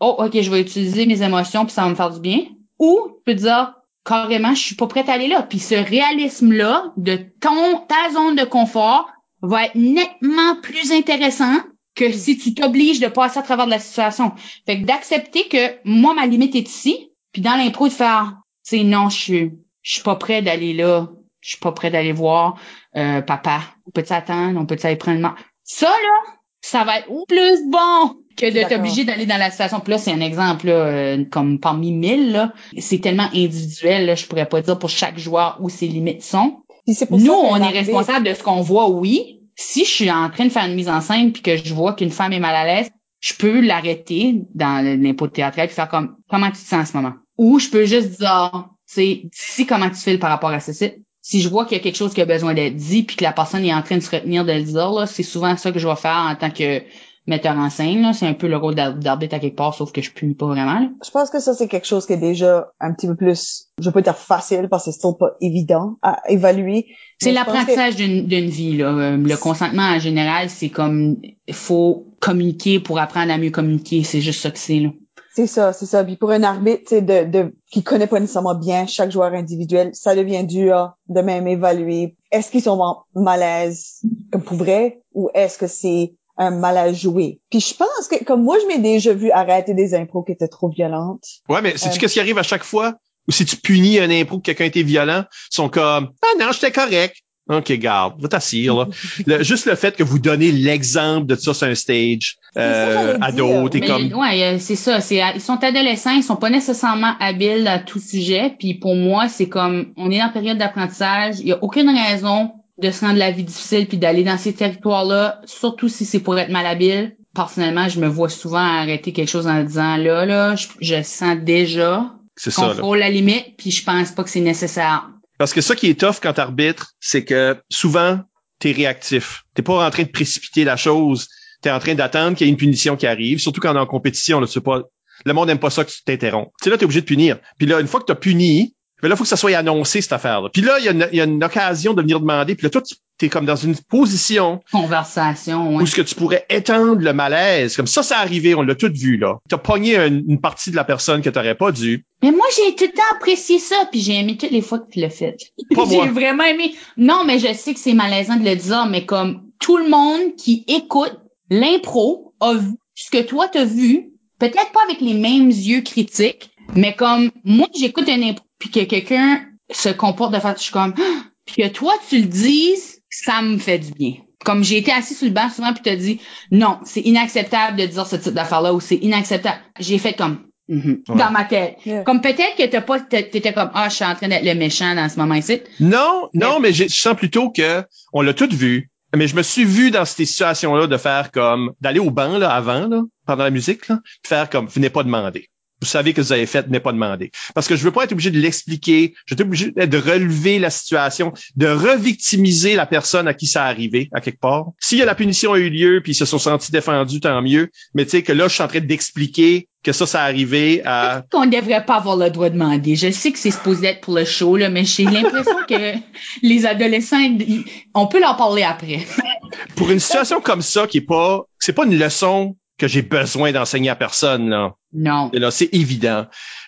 oh ok je vais utiliser mes émotions puis ça va me faire du bien, ou tu peux dire carrément je suis pas prête à aller là. Puis ce réalisme là de ton ta zone de confort va être nettement plus intéressant que si tu t'obliges de passer à travers de la situation. Fait que d'accepter que moi, ma limite est ici, puis dans l'impro, de faire, tu sais, non, je suis, je suis pas prêt d'aller là, je suis pas prêt d'aller voir euh, papa. On peut attendre, on peut aller prendre le Ça, là, ça va être plus bon que de t'obliger d'aller dans la situation. Puis là, c'est un exemple, là, euh, comme parmi mille, là. C'est tellement individuel, là, je pourrais pas dire pour chaque joueur où ses limites sont. Pour Nous, ça on est responsable de ce qu'on voit, oui. Si je suis en train de faire une mise en scène puis que je vois qu'une femme est mal à l'aise, je peux l'arrêter dans l'impôt théâtral puis faire comme comment tu te sens en ce moment? Ou je peux juste dire c'est d'ici comment tu fais par rapport à ceci. Si je vois qu'il y a quelque chose qui a besoin d'être dit puis que la personne est en train de se retenir de le dire, là, c'est souvent ça que je vais faire en tant que metteur en scène. là. C'est un peu le rôle d'ar- d'arbitre à quelque part, sauf que je punis pas vraiment. là. Je pense que ça, c'est quelque chose qui est déjà un petit peu plus, je pas dire facile parce que c'est still pas évident à évaluer. C'est que- l'apprentissage d'une vie là. Euh, Le consentement en général, c'est comme il faut communiquer pour apprendre à mieux communiquer. C'est juste ça que c'est là. C'est ça, c'est ça. Puis pour un arbitre, tu sais, de, de, qui connaît pas nécessairement bien chaque joueur individuel, ça devient dur de même évaluer. Est-ce qu'ils sont en malaise comme pour vrai ou est-ce que c'est un malaise joué? Puis je pense que, comme moi, je m'ai déjà vu arrêter des impros qui étaient trop violentes. Ouais, mais sais-tu Euh, qu'est-ce qui arrive à chaque fois? Ou si tu punis un impro que quelqu'un était violent, ils sont comme Ah non, j'étais correct. OK, garde, va t'assire, là. Le- juste le fait que vous donnez l'exemple de ça sur un stage euh, à d'autres, et comme ouais, euh, c'est ça. C'est ils sont adolescents, ils sont pas nécessairement habiles à tout sujet. Puis pour moi, c'est comme on est en période d'apprentissage. Il y a aucune raison de se rendre la vie difficile puis d'aller dans ces territoires-là, surtout si c'est pour être malhabile. Personnellement, je me vois souvent arrêter quelque chose en disant là, là, je, je sens déjà frôle la limite, puis je pense pas que c'est nécessaire. Parce que ça qui est tough quand t'arbitres, c'est que souvent, t'es réactif. T'es pas en train de précipiter la chose. T'es en train d'attendre qu'il y ait une punition qui arrive. Surtout quand on est en compétition, là, tu sais pas. Le monde n'aime pas ça que tu t'interromps. Tu sais, là, t'es obligé de punir. Puis là, une fois que t'as puni, ben là, faut que ça soit annoncé, cette affaire-là. Puis là, il y, a une- il y a une occasion de venir demander. Puis là, toi, tu es comme dans une position Conversation, ouais. où ce que tu pourrais étendre le malaise. Comme ça, ça arrivé, on l'a tout vu, là. T'as pogné une, une partie de la personne que t'aurais pas dû. Mais moi, j'ai tout le temps apprécié ça, puis j'ai aimé toutes les fois que tu l'as fait. J'ai vraiment aimé. Non, mais je sais que c'est malaisant de le dire, mais comme tout le monde qui écoute l'impro a vu ce que toi t'as vu, peut-être pas avec les mêmes yeux critiques, mais comme moi, j'écoute un impro, puis que quelqu'un se comporte de façon, je suis comme, Ah! puis que toi tu le dises, ça me fait du bien. Comme j'ai été assis sur le banc souvent puis t'as dit non, c'est inacceptable de dire ce type d'affaire-là ou c'est inacceptable. J'ai fait comme Mhm. Ouais. dans ma tête. Yeah. Comme peut-être que t'as pas, t'étais comme, ah, je suis en train d'être le méchant dans ce moment-ci. Non, non, mais je sens plutôt que on l'a tout vu. Mais je me suis vu dans ces situations-là de faire comme d'aller au banc là avant là, pendant la musique là, de faire comme venez pas demander. Vous savez que vous avez fait, venez pas demander. Parce que je veux pas être obligé de l'expliquer. Je suis obligé de relever la situation, de revictimiser la personne à qui ça a arrivé, à quelque part. Si la punition a eu lieu, puis ils se sont sentis défendus, tant mieux. Mais tu sais que là, je suis en train d'expliquer que ça, ça a arrivé à Qu'on devrait pas avoir le droit de demander? Je sais que c'est supposé être pour le show, là, mais j'ai l'impression que les adolescents, on peut leur parler après. pour une situation comme ça qui est pas c'est pas une leçon que j'ai besoin d'enseigner à personne là. Non. Et là c'est évident.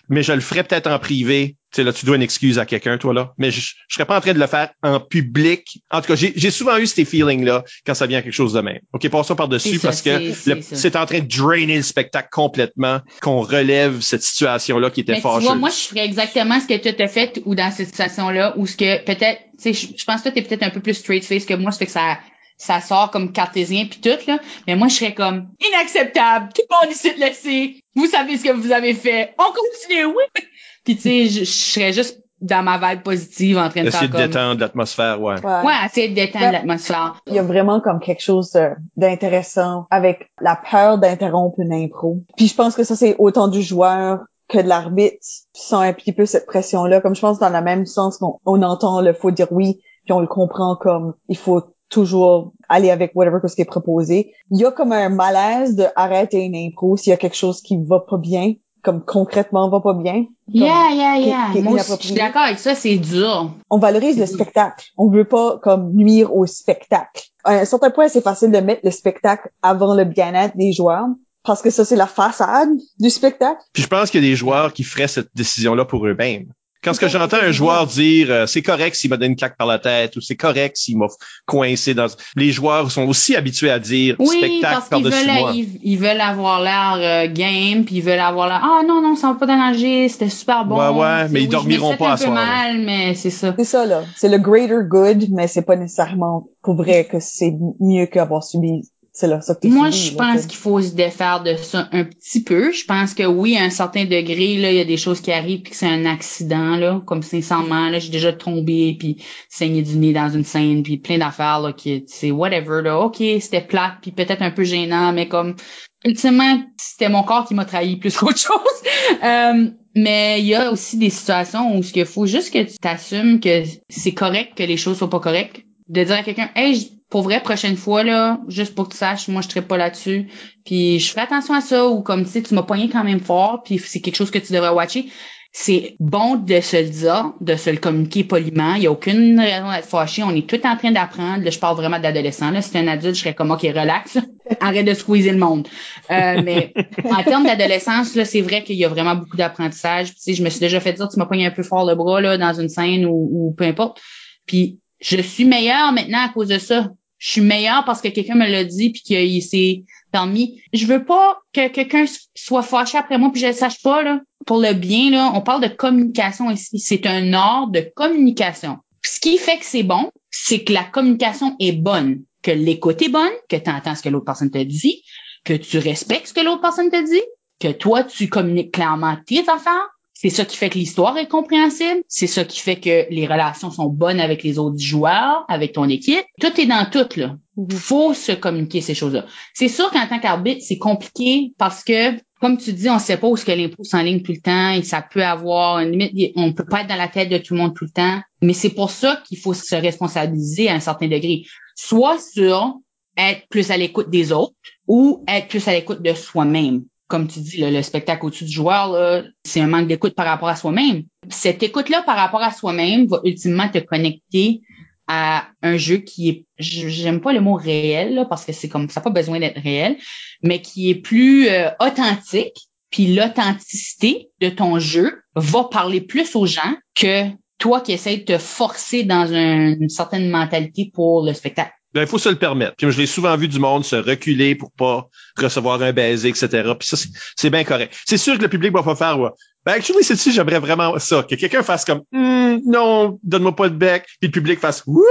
Mais je le ferais peut-être en privé. Tu sais là tu dois une excuse à quelqu'un toi là, mais je, je serais pas en train de le faire en public. En tout cas, j'ai souvent eu ces feelings là quand ça vient à quelque chose de même. OK, passons par-dessus ça, parce que c'est- en train de drainer le spectacle complètement qu'on relève cette situation là qui était Mais tu fâcheuse. vois, moi, je ferais exactement ce que tu t'as fait ou dans cette situation-là, ou ce que peut-être, tu sais, je, je pense que toi, t'es peut-être un peu plus straight face que moi, ça fait que ça, ça sort comme cartésien puis tout, là. Mais moi, je serais comme inacceptable. Tout le monde ici le sait. Vous savez ce que vous avez fait. On continue, oui. Puis tu sais, je, je serais juste dans ma vibe positive en train de Essayer faire de comme... détendre l'atmosphère, ouais. Ouais. Ouais, essayer de détendre Ouais. l'atmosphère. Il y a vraiment comme quelque chose d'intéressant avec la peur d'interrompre une impro. Puis je pense que ça, c'est autant du joueur que de l'arbitre sans un petit peu cette pression-là. Comme je pense dans le même sens qu'on on entend le faut dire oui, puis on le comprend comme il faut toujours aller avec whatever que ce qui est proposé. Il y a comme un malaise de arrêter une impro s'il y a quelque chose qui va pas bien, comme concrètement va pas bien. Comme- Yeah, yeah, yeah. qui Moi je suis d'accord avec ça, c'est dur. on valorise le spectacle. On veut pas comme nuire au spectacle. À un certain point, c'est facile de mettre le spectacle avant le bien-être des joueurs parce que ça, c'est la façade du spectacle. Puis je pense qu'il y a des joueurs qui feraient cette décision-là pour eux-mêmes. Quand ce que j'entends un joueur dire euh, c'est correct s'il m'a donné une claque par la tête ou c'est correct s'il m'a coincé dans les joueurs sont aussi habitués à dire Oui, spectacle par-dessus moi. veulent, ils, ils veulent avoir l'air euh, game, puis ils veulent avoir l'air ah non non, ça va pas déranger, c'était super bon. Ouais, ouais, mais ils oui, dormiront pas à soir, mal, mais c'est ça. C'est ça, là. C'est le greater good, mais c'est pas nécessairement pour vrai que c'est mieux qu'avoir subi. C'est là, ça que Moi, je pense qu'il faut se défaire de ça un petit peu. Je pense que oui, à un certain degré, là, il y a des choses qui arrivent puis que c'est un accident, là. Comme sincèrement, là, j'ai déjà tombé puis saigné du nez dans une scène puis plein d'affaires, là, qui, c'est whatever, là. OK, c'était plate puis peut-être un peu gênant, mais comme, ultimement, c'était mon corps qui m'a trahi plus qu'autre chose. Euh, mais il y a aussi des situations où ce qu'il faut juste que tu t'assumes que c'est correct que les choses soient pas correctes. De dire à quelqu'un, hey, pour vrai, prochaine fois, là, juste pour que tu saches, moi, je serai pas là-dessus. Puis je fais attention à ça, ou comme, tu sais, tu m'as poigné quand même fort, puis c'est quelque chose que tu devrais watcher. C'est bon de se le dire, de se le communiquer poliment. Il n'y a aucune raison d'être fâché. On est tout en train d'apprendre. Là, je parle vraiment d'adolescent. Là, si c'était un adulte, je serais comme, OK, relax. Arrête de squeezer le monde. Euh, mais en termes d'adolescence, là, c'est vrai qu'il y a vraiment beaucoup d'apprentissage. Je me suis déjà fait dire, tu m'as pogné un peu fort le bras, là, dans une scène ou, ou peu importe. Puis, je suis meilleure maintenant à cause de ça. Je suis meilleure parce que quelqu'un me l'a dit puis qu'il s'est permis. Je veux pas que quelqu'un soit fâché après moi puis je le sache pas là. Pour le bien là, on parle de communication ici. C'est un art de communication. Ce qui fait que c'est bon, c'est que la communication est bonne, que l'écoute est bonne, que tu entends ce que l'autre personne te dit, que tu respectes ce que l'autre personne te dit, que toi tu communiques clairement tes affaires. C'est ça qui fait que l'histoire est compréhensible. C'est ça qui fait que les relations sont bonnes avec les autres joueurs, avec ton équipe. Tout est dans tout, là. Mhm. Faut se communiquer ces choses-là. C'est sûr qu'en tant qu'arbitre, c'est compliqué parce que, comme tu dis, on sait pas où ce que l'impôt s'enligne tout le temps et ça peut avoir une limite. On peut pas être dans la tête de tout le monde tout le temps. Mais c'est pour ça qu'il faut se responsabiliser à un certain degré. Soit sur être plus à l'écoute des autres ou être plus à l'écoute de soi-même comme tu dis, le spectacle au-dessus du joueur, c'est un manque d'écoute par rapport à soi-même. Cette écoute-là par rapport à soi-même va ultimement te connecter à un jeu qui est, j'aime pas le mot réel, parce que c'est comme ça n'a pas besoin d'être réel, mais qui est plus euh, authentique. Puis l'authenticité de ton jeu va parler plus aux gens que toi qui essaies de te forcer dans un- une certaine mentalité pour le spectacle. Ben, il faut se le permettre. Puis je l'ai souvent vu du monde se reculer pour pas recevoir un baiser, etc. Puis ça, c'est- c'est bien correct. C'est sûr que le public va pas faire, ouais. Ben, actually, c'est dessus, j'aimerais vraiment ça. Que quelqu'un fasse comme, Hmm, non, donne-moi pas de bec. Puis le public fasse, wouh!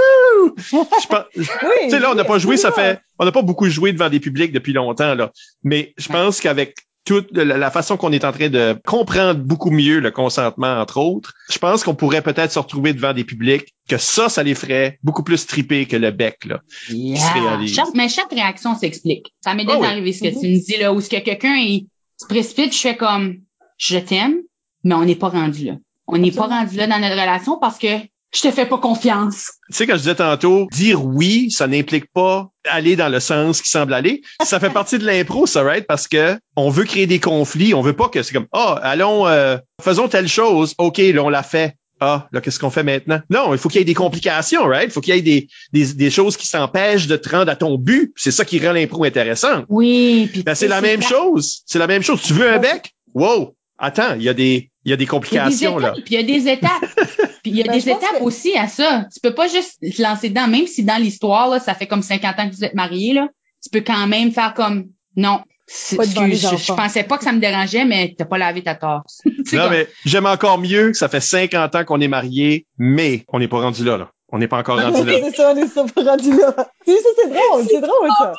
Je pense, Oui, tu sais, là, on n'a pas joué, ça fait, on n'a pas beaucoup joué devant des publics depuis longtemps, là. Mais je pense qu'avec toute la, la façon qu'on est en train de comprendre beaucoup mieux le consentement, entre autres, je pense qu'on pourrait peut-être se retrouver devant des publics que ça, ça les ferait beaucoup plus triper que le bec, là. Yeah. Chaque- mais chaque réaction s'explique. Ça m'est déjà oui. arrivé ce que tu me dis là, où ce que quelqu'un il se précipite, je fais comme je t'aime, mais on n'est pas rendu là. On n'est pas rendu là dans notre relation parce que je te fais pas confiance. Tu sais, quand je disais tantôt, dire oui, ça n'implique pas aller dans le sens qui semble aller. Ça fait partie de l'impro, ça, right? Parce que on veut créer des conflits. On veut pas que c'est comme, ah, allons, euh, faisons telle chose. OK, là, on l'a fait. Ah, là, qu'est-ce qu'on fait maintenant? Non, il faut qu'il y ait des complications, right? Il faut qu'il y ait des, des, des choses qui s'empêchent de te rendre à ton but. C'est ça qui rend l'impro intéressant. Oui, puis Ben, c'est la même chose. C'est la même chose. Tu veux un bec? Wow! Attends, il y a des, il y a des Il y a des complications, là. puis il y a des étapes. Puis il y a Ben, des étapes que- aussi à ça. Tu peux pas juste te lancer dedans, même si dans l'histoire, là, ça fait comme 50 ans que vous êtes mariés, là. Tu peux quand même faire comme, non, excuse, je, je pensais pas que ça me dérangeait, mais t'as pas lavé ta tasse. C'est Non, mais j'aime encore mieux que ça fait 50 ans qu'on est mariés, mais on n'est pas rendu là, là. On n'est pas encore rendu là. c'est ça, on est ça pas rendu là. C'est drôle, c'est drôle, ça.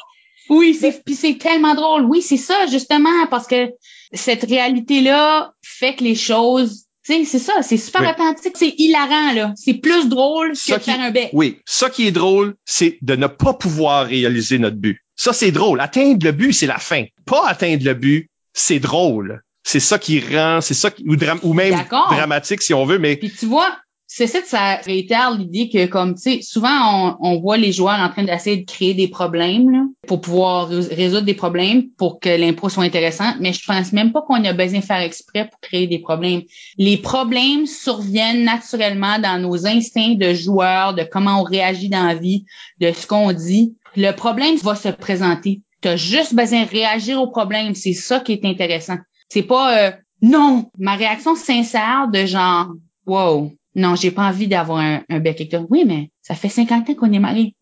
Oui, c'est puis c'est tellement drôle. Oui, c'est ça justement parce que cette réalité là fait que les choses Tu sais, c'est ça, c'est super Oui. authentique, c'est hilarant, là. C'est plus drôle que de faire un bec. Oui, ça qui est drôle, c'est de ne pas pouvoir réaliser notre but. Ça, c'est drôle. Atteindre le but, c'est la fin. Pas atteindre le but, c'est drôle. C'est ça qui rend, c'est ça qui, ou, même dramatique si on veut, mais Puis tu vois, c'est ça réitère l'idée que comme tu sais, souvent on, on voit les joueurs en train d'essayer de créer des problèmes pour pouvoir rés- résoudre des problèmes pour que l'impro soit intéressant, mais je pense même pas qu'on a besoin de faire exprès pour créer des problèmes. Les problèmes surviennent naturellement dans nos instincts de joueurs, de comment on réagit dans la vie, de ce qu'on dit. Le problème va se présenter. Tu as juste besoin de réagir au problème, c'est ça qui est intéressant. C'est pas euh, non, ma réaction sincère de genre wow, non, j'ai pas envie d'avoir un, un bec avec. Oui, mais ça fait 50 ans qu'on est mariés.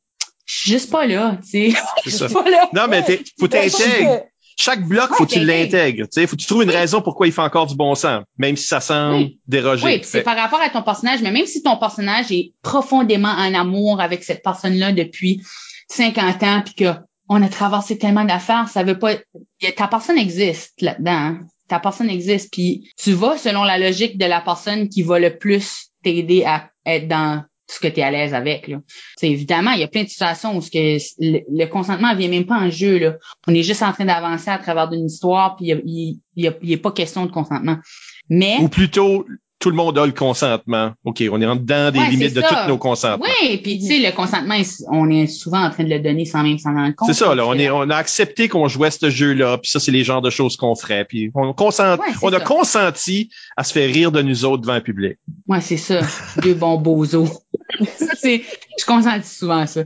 Je suis juste pas là, tu sais. c'est Je ça. suis pas là. Non, mais t'es- faut t'intégrer. que- Chaque bloc, Ouais, faut que tu l'intègres. Tu sais, faut que tu trouves une raison pourquoi il fait encore du bon sens, même si ça semble Oui. déroger. Oui, c'est par rapport à ton personnage, mais même si ton personnage est profondément en amour avec cette personne-là depuis 50 ans, puis que on a traversé tellement d'affaires, ça veut pas. Ta personne existe là-dedans. hein. Ta personne existe, puis tu vas selon la logique de la personne qui va le plus t'aider à être dans ce que tu es à l'aise avec. Là. Évidemment, il y a plein de situations où ce que le, le consentement vient même pas en jeu. Là. On est juste en train d'avancer à travers d'une histoire, puis il y a- a pas question de consentement. Mais Ou plutôt, tout le monde a le consentement. OK, on est en dedans des Ouais, limites de tous nos consentements. Oui, puis tu sais, le consentement, on est souvent en train de le donner sans même s'en rendre compte. C'est ça, là. On, est, on a accepté qu'on jouait ce jeu-là, puis ça, c'est les genres de choses qu'on ferait. Puis on, consent, Ouais, on a consenti à se faire rire de nous autres devant le public. Ouais, c'est ça. Deux bons bozos. Ça, c'est, je consentis souvent à ça.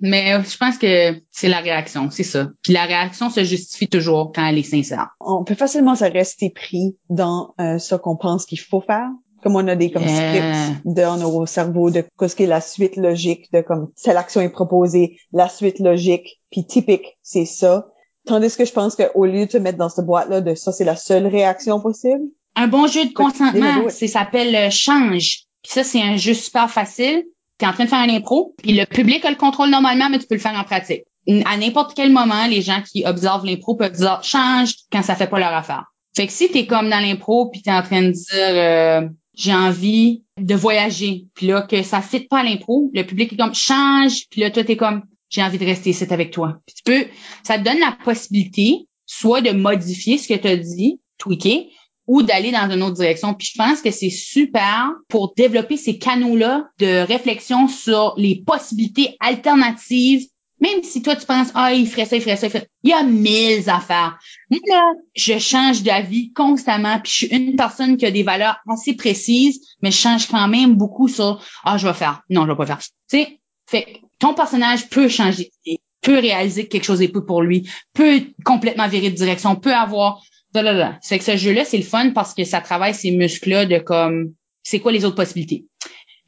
Mais euh, je pense que c'est la réaction, c'est ça. Puis la réaction se justifie toujours quand elle est sincère. on peut facilement se rester pris dans euh, ce qu'on pense qu'il faut faire. Comme on a des comme scripts dans nos cerveaux de ce qui est la suite logique de comme telle action est proposée, la suite logique, puis typique, c'est ça. Tandis que je pense qu'au lieu de te mettre dans cette boîte-là de ça, c'est la seule réaction possible. Un bon jeu de consentement, c'est s'appelle euh, Change. Puis ça, c'est un jeu super facile. Tu es en train de faire un impro, puis le public a le contrôle normalement, mais tu peux le faire en pratique. À n'importe quel moment, les gens qui observent l'impro peuvent dire change quand ça fait pas leur affaire. Fait que si tu es comme dans l'impro, puis tu es en train de dire euh, j'ai envie de voyager, puis là que ça fit pas à l'impro, le public est comme change, puis là toi t'es comme j'ai envie de rester ici avec toi. Puis tu peux ça te donne la possibilité soit de modifier ce que tu as dit, tweaker, ou d'aller dans une autre direction. Puis je pense que c'est super pour développer ces canaux-là de réflexion sur les possibilités alternatives. Même si toi, tu penses, ah, il ferait ça, il ferait ça, il ferait... Il y a mille affaires. Moi, là, je change d'avis constamment, puis je suis une personne qui a des valeurs assez précises, mais je change quand même beaucoup sur, ah, je vais faire, non, je vais pas faire. ça. Tu sais, fait ton personnage peut changer peut réaliser que quelque chose est peu pour lui, peut complètement virer de direction, peut avoir C'est que ce jeu-là, c'est le fun parce que ça travaille ces muscles-là de comme, c'est quoi les autres possibilités?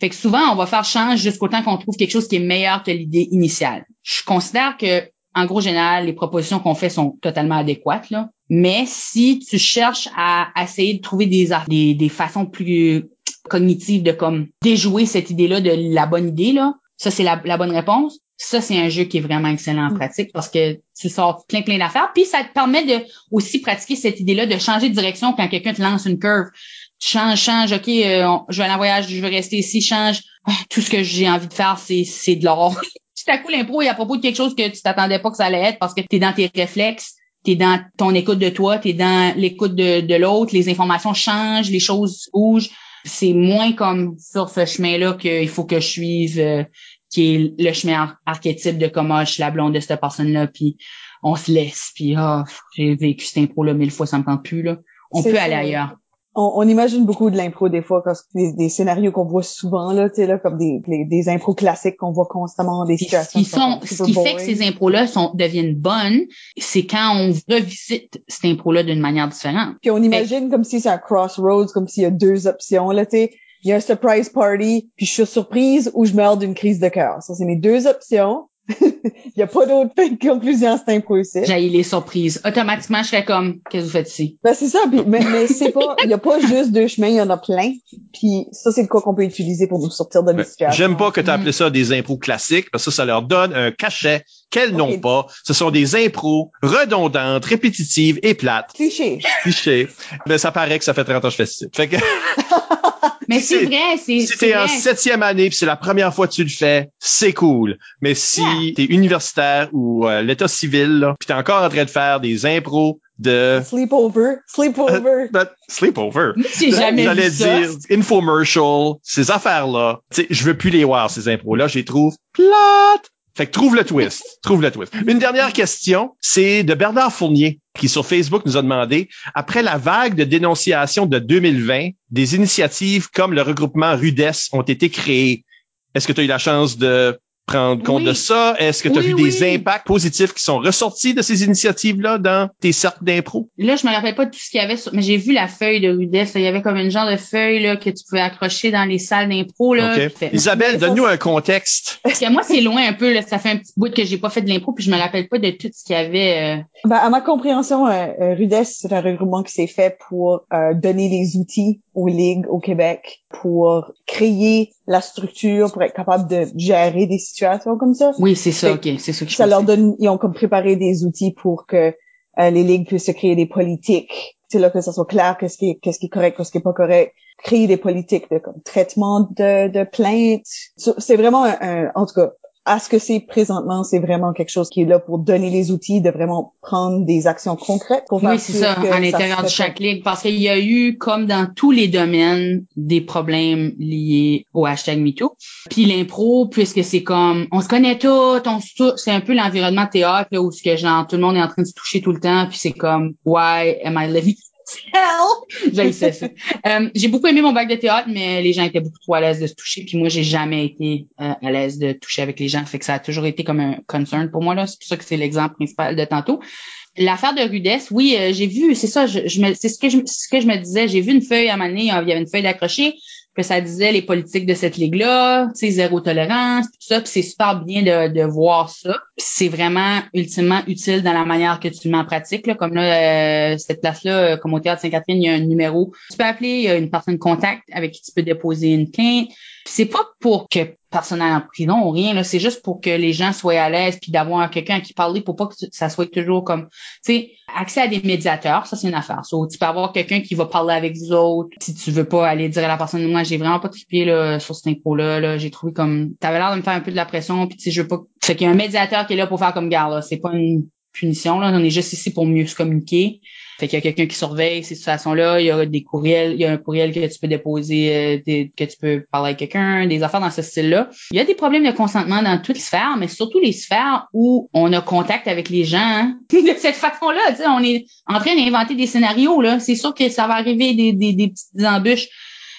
Fait que souvent, on va faire change jusqu'au temps qu'on trouve quelque chose qui est meilleur que l'idée initiale. Je considère que, en gros général, les propositions qu'on fait sont totalement adéquates, là. Mais si tu cherches à essayer de trouver des, des, des façons plus cognitives de comme déjouer cette idée-là de la bonne idée, là, ça, c'est la, la bonne réponse. Ça, c'est un jeu qui est vraiment excellent en pratique parce que tu sors plein, plein d'affaires. Puis, ça te permet de aussi pratiquer cette idée-là de changer de direction quand quelqu'un te lance une curve. Tu changes, change, OK, euh, on- je vais aller en voyage, je vais rester ici, change. Ah, tout ce que j'ai envie de faire, c'est, c'est de l'or. Tout à coup, l'impro est à propos de quelque chose que tu t'attendais pas que ça allait être parce que tu es dans tes réflexes, tu es dans ton écoute de toi, tu es dans l'écoute de, de l'autre, les informations changent, les choses bougent. C'est moins comme sur ce chemin-là qu'il faut que je suive, euh, qui est le chemin ar- archétype de comment je suis la blonde de cette personne-là, puis on se laisse, puis ah, j'ai vécu cette impro-là mille fois, ça me tente plus, là. On peut ça, aller ailleurs. On, on imagine beaucoup de l'impro des fois, parce que des, des scénarios qu'on voit souvent là, tu sais là, comme des, des, des impros classiques qu'on voit constamment, des Puis ce situations. qui sont, ce qui fait que ces impros-là sont, deviennent bonnes, c'est quand on revisite cette impro-là d'une manière différente. Puis on imagine comme si c'est un crossroads, comme s'il y a deux options là, tu sais. Il y a un surprise party, puis je suis surprise ou je meurs d'une crise de cœur. Ça c'est mes deux options. Il n'y a pas d'autre conclusion à cette impro ici. J'ai les surprises. Automatiquement, je serais comme, qu'est-ce que vous faites ici? Ben, c'est ça, mais, mais c'est pas, il n'y a pas juste deux chemins, il y en a plein. Puis ça, c'est le cas qu'on peut utiliser pour nous sortir de la situation. J'aime pas que tu appelé ça des impros classiques, parce que ça, ça leur donne un cachet qu'elles n'ont pas. Ce sont des impros redondantes, répétitives et plates. Cliché. Cliché. Mais ça paraît que ça fait 30 ans que je fais ça. Fait que... Mais c'est vrai, c'est. Si t'es en septième année, puis c'est la première fois que tu le fais, c'est cool. Mais si tu t'es universitaire ou euh, l'état civil, là, puis t'es encore en train de faire des impros de sleepover, sleepover, uh, sleepover. J'ai jamais J'allais vu ça. dire infomercial, ces affaires-là. Tu sais, je veux plus les voir ces impros-là. Je les trouve plates. Fait que trouve le twist. trouve le twist. Une dernière question, c'est de Bernard Fournier, qui sur Facebook nous a demandé, après la vague de dénonciation de 2020, des initiatives comme le regroupement Rudesse ont été créées. Est-ce que tu as eu la chance de prendre compte Oui. de ça? Est-ce que tu as Oui, vu des impacts positifs qui sont ressortis de ces initiatives-là dans tes cercles d'impro? Là, je me rappelle pas de tout ce qu'il y avait sur, mais j'ai vu la feuille de rudesse. là. Il y avait comme une genre de feuille, là, que tu pouvais accrocher dans les salles d'impro, là. Fait- Isabelle, donne-nous un contexte. Parce que moi, c'est loin un peu, là. Ça fait un petit bout que j'ai pas fait de l'impro, puis je me rappelle pas de tout ce qu'il y avait. euh. Ben, à ma compréhension, euh, euh, Rudesse, c'est un regroupement qui s'est fait pour euh, donner les outils aux ligues au Québec pour créer la structure pour être capable de gérer des situations comme ça. Oui, c'est ça, ok. C'est ça que je Ça leur donne, ils ont comme préparé des outils pour que euh, les ligues puissent se créer des politiques. C'est là que ça soit clair qu'est-ce qui est, qu'est-ce qui est correct, qu'est-ce qui est pas correct. Créer des politiques de comme traitement de, de plaintes. C'est vraiment un, un- en tout cas, à ce que c'est présentement, c'est vraiment quelque chose qui est là pour donner les outils de vraiment prendre des actions concrètes pour Oui, faire c'est sûr ça, à l'intérieur de chaque ligue, parce qu'il y a eu, comme dans tous les domaines, des problèmes liés au hashtag MeToo. Puis l'impro, puisque c'est comme, on se connaît tout, on se c'est un peu l'environnement théâtre, là, où ce que genre, tout le monde est en train de se toucher tout le temps, puis c'est comme, why am I living Euh, j'ai beaucoup aimé mon bac de théâtre, mais les gens étaient beaucoup trop à l'aise de se toucher, puis moi, j'ai jamais été euh, à l'aise de toucher avec les gens, fait que ça a toujours été comme un concern pour moi, là. C'est pour ça que c'est l'exemple principal de tantôt. L'affaire de Rudesse, oui, euh, j'ai vu, c'est ça, je, c'est ce que je, ce que je me disais. J'ai vu une feuille à un il y avait une feuille d'accroché, que ça disait les politiques de cette ligue-là, zéro tolérance, tout ça, puis c'est super bien de, de voir ça. C'est vraiment ultimement utile dans la manière que tu mets en pratique, là, comme là, euh, cette place-là, euh, comme au théâtre Sainte-Catherine, il y a un numéro. Tu peux appeler, il y a une personne contact avec qui tu peux déposer une plainte. C'est pas pour que personne en prison ou rien, là, c'est juste pour que les gens soient à l'aise, puis d'avoir quelqu'un qui parler pour pas que ça soit toujours comme, tu sais, accès à des médiateurs, ça c'est une affaire. Tu peux avoir quelqu'un qui va parler avec vous autres, si tu veux pas aller dire à la personne, moi j'ai vraiment pas trippé là, sur cette info-là, là, j'ai trouvé comme, t'avais l'air de me faire un peu de la pression, puis tu sais, je veux pas, fait qu'il y a un médiateur qui est là pour faire comme garde, là, c'est pas une punition, là, on est juste ici pour mieux se communiquer. Fait qu'il y a quelqu'un qui surveille ces situations-là. Il y a des courriels, il y a un courriel que tu peux déposer, euh, que tu peux parler avec quelqu'un, des affaires dans ce style-là. Il y a des problèmes de consentement dans toutes les sphères, mais surtout les sphères où on a contact avec les gens hein. de cette façon-là. On est en train d'inventer des scénarios là. C'est sûr que ça va arriver des, des, des petites embûches.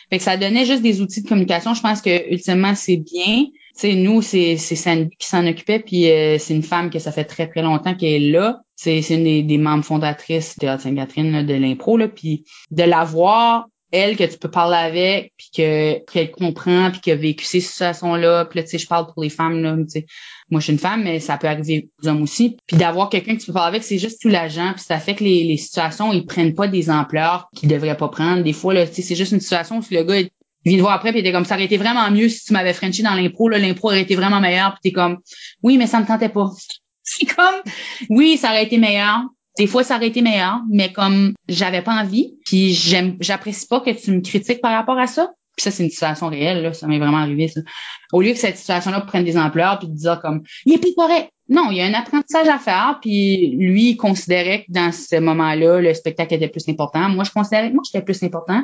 Fait que ça donnait juste des outils de communication. Je pense que ultimement c'est bien. Sais, nous, c'est Sandy qui s'en occupait, puis euh, c'est une femme que ça fait très, très longtemps qu'elle est là. C'est une des, des membres fondatrices de Théâtre Sainte-Catherine, là, de l'impro, là, puis de la voir, elle, que tu peux parler avec, puis que qu'elle comprend, puis qu'elle a vécu ces situations-là. Puis là, tu sais, je parle pour les femmes, là, tu sais. Moi, je suis une femme, mais ça peut arriver aux hommes aussi. Puis d'avoir quelqu'un que tu peux parler avec, c'est juste soulageant, puis ça fait que les, les situations, ils prennent pas des ampleurs qu'ils devraient pas prendre. Des fois, là, c'est juste une situation où le gars, il vient de voir après puis était comme ça aurait été vraiment mieux si tu m'avais frenché dans l'impro l'impro aurait été vraiment meilleur puis t'es comme oui mais ça me tentait pas. C'est comme oui ça aurait été meilleur. Des fois ça aurait été meilleur mais comme j'avais pas envie puis j'aime j'apprécie pas que tu me critiques par rapport à ça. Puis ça c'est une situation réelle là. Ça m'est vraiment arrivé ça. Au lieu que cette situation là prenne des ampleurs puis de dire comme il est plus correct. Non, il y a un apprentissage à faire, puis lui, il considérait que dans ce moment-là, le spectacle était plus important. Moi, je considérais que moi, j'étais plus important.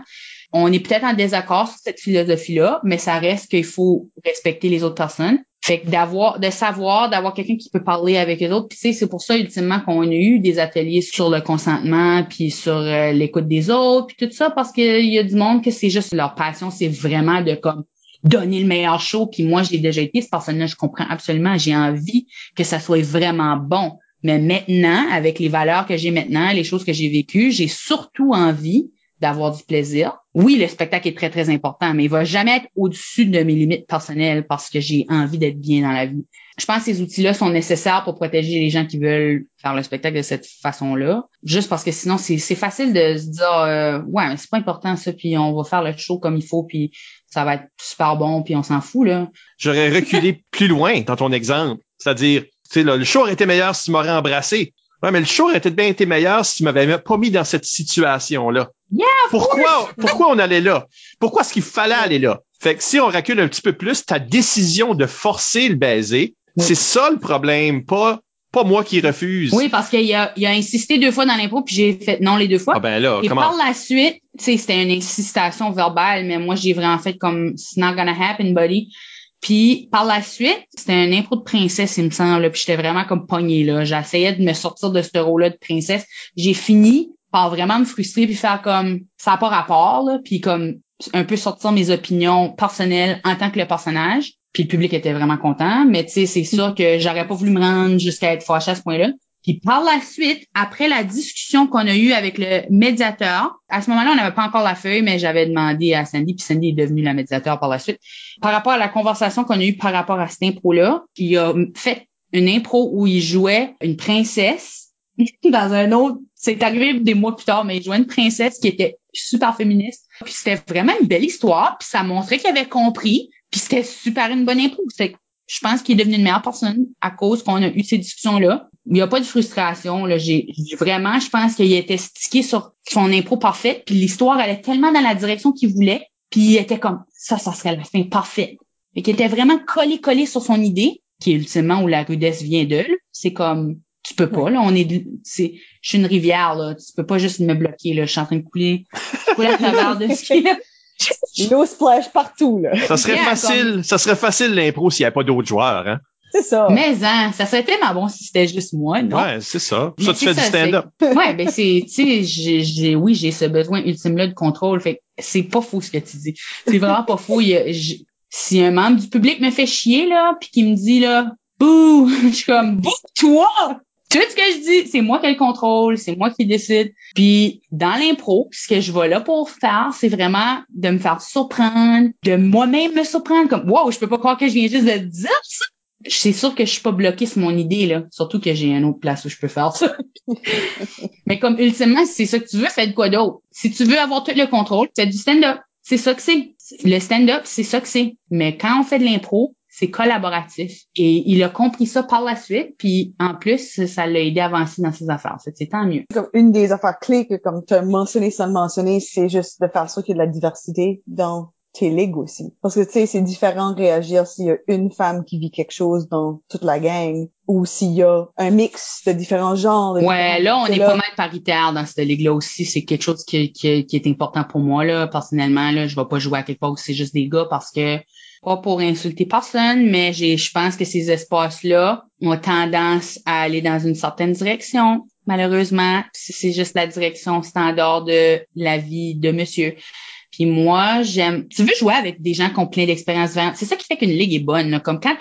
On est peut-être en désaccord sur cette philosophie-là, mais ça reste qu'il faut respecter les autres personnes. Fait que d'avoir, de savoir, d'avoir quelqu'un qui peut parler avec les autres. Puis c'est pour ça ultimement qu'on a eu des ateliers sur le consentement, puis sur euh, l'écoute des autres, puis tout ça, parce qu'il y a du monde que c'est juste leur passion, c'est vraiment de comme donner le meilleur show. Puis moi, j'ai déjà été cette personne-là, je comprends absolument. J'ai envie que ça soit vraiment bon. Mais maintenant, avec les valeurs que j'ai maintenant, les choses que j'ai vécues, j'ai surtout envie d'avoir du plaisir. Oui, le spectacle est très, très important, mais il va jamais être au-dessus de mes limites personnelles parce que j'ai envie d'être bien dans la vie. Je pense que ces outils-là sont nécessaires pour protéger les gens qui veulent faire le spectacle de cette façon-là. Juste parce que sinon, c'est facile de se dire euh, Ouais, c'est pas important ça, puis on va faire le show comme il faut, puis ça va être super bon, puis on s'en fout, là. J'aurais reculé plus loin dans ton exemple. C'est-à-dire, tu sais, le show aurait été meilleur si tu m'aurais embrassé. Ouais, mais le show aurait peut-être bien été meilleur si tu m'avais pas mis dans cette situation-là. Yeah, pourquoi, pourquoi on allait là? Pourquoi est-ce qu'il fallait aller là? Fait que si on recule un petit peu plus, ta décision de forcer le baiser, c'est ça le problème, pas pas moi qui refuse. Oui, parce qu'il a, il a insisté deux fois dans l'impro, puis j'ai fait non les deux fois. Ah ben là, Et comment? par la suite, c'était une insistation verbale, mais moi j'ai vraiment fait comme it's not gonna happen, buddy. Puis par la suite, c'était un impro de princesse, il me semble, puis j'étais vraiment comme pognée là. J'essayais de me sortir de ce rôle-là de princesse. J'ai fini par vraiment me frustrer puis faire comme ça n'a pas rapport, puis comme un peu sortir mes opinions personnelles en tant que le personnage. Puis le public était vraiment content, mais tu sais, c'est sûr que j'aurais pas voulu me rendre jusqu'à être fâchée à ce point-là. Puis par la suite, après la discussion qu'on a eue avec le médiateur, à ce moment-là, on n'avait pas encore la feuille, mais j'avais demandé à Sandy, puis Sandy est devenue la médiateur par la suite. Par rapport à la conversation qu'on a eue par rapport à cette impro-là, il a fait une impro où il jouait une princesse dans un autre. C'est arrivé des mois plus tard, mais il jouait une princesse qui était super féministe. Puis c'était vraiment une belle histoire, puis ça montrait qu'il avait compris, puis c'était super une bonne impro. Je pense qu'il est devenu une meilleure personne à cause qu'on a eu ces discussions-là. Il n'y a pas de frustration. Là. J'ai, vraiment, je pense qu'il était stické sur son impro parfaite, puis l'histoire allait tellement dans la direction qu'il voulait, puis il était comme ça, ça serait la fin parfaite. Et qu'il était vraiment collé, collé sur son idée, qui est ultimement où la rudesse vient d'eux. C'est comme tu peux pas, là. On est c'est je suis une rivière, là. Tu peux pas juste me bloquer, là. Je suis en train de couler, couler à travers de ce qui L'eau splash partout, là. Ça serait Yeah, facile, comme- ça serait facile l'impro s'il n'y avait pas d'autres joueurs, hein? C'est ça. Mais hein, ça serait tellement bon si c'était juste moi, non? Ouais, c'est ça. Mais Ça, tu fais du stand-up. Ouais, ben c'est, tu sais, j'ai, j'ai- oui, j'ai ce besoin ultime-là de contrôle. Fait que c'est pas faux ce que tu dis. C'est vraiment pas faux. Il y a- j- si un membre du public me fait chier, là, puis qui me dit, là, bouh, je suis comme, bouh, toi! Tout ce que je dis, c'est moi qui ai le contrôle, c'est moi qui décide. Puis dans l'impro, ce que je vais là pour faire, c'est vraiment de me faire surprendre, de moi-même me surprendre, comme, wow, je peux pas croire que je viens juste de dire ça. C'est sûr que je suis pas bloquée sur mon idée, là. Surtout que j'ai une autre place où je peux faire ça. Mais comme ultimement, si c'est ça que tu veux, fais de quoi d'autre. Si tu veux avoir tout le contrôle, fais du stand-up. C'est ça que c'est. Le stand-up, c'est ça que c'est. Mais quand on fait de l'impro, c'est collaboratif. Et il a compris ça par la suite. Puis en plus, ça l'a aidé à avancer dans ses affaires. C'est tant mieux. Comme une des affaires clés que, comme tu as mentionné sans le mentionner, c'est juste de faire sûr qu'il y a de la diversité dans tes ligues aussi. Parce que, tu sais, c'est différent de réagir s'il y a une femme qui vit quelque chose dans toute la gang ou s'il y a un mix de différents genres. de Ouais, là, on est là- pas mal paritaire dans cette ligue-là aussi. C'est quelque chose qui, qui, qui est important pour moi, là. Personnellement, là, je vais pas jouer à quelque part où c'est juste des gars parce que, pas pour insulter personne, mais je pense que ces espaces-là ont tendance à aller dans une certaine direction. Malheureusement, c'est juste la direction standard de la vie de monsieur. Puis moi, j'aime. Tu veux jouer avec des gens qui ont plein d'expériences. C'est ça qui fait qu'une ligue est bonne. Comme quand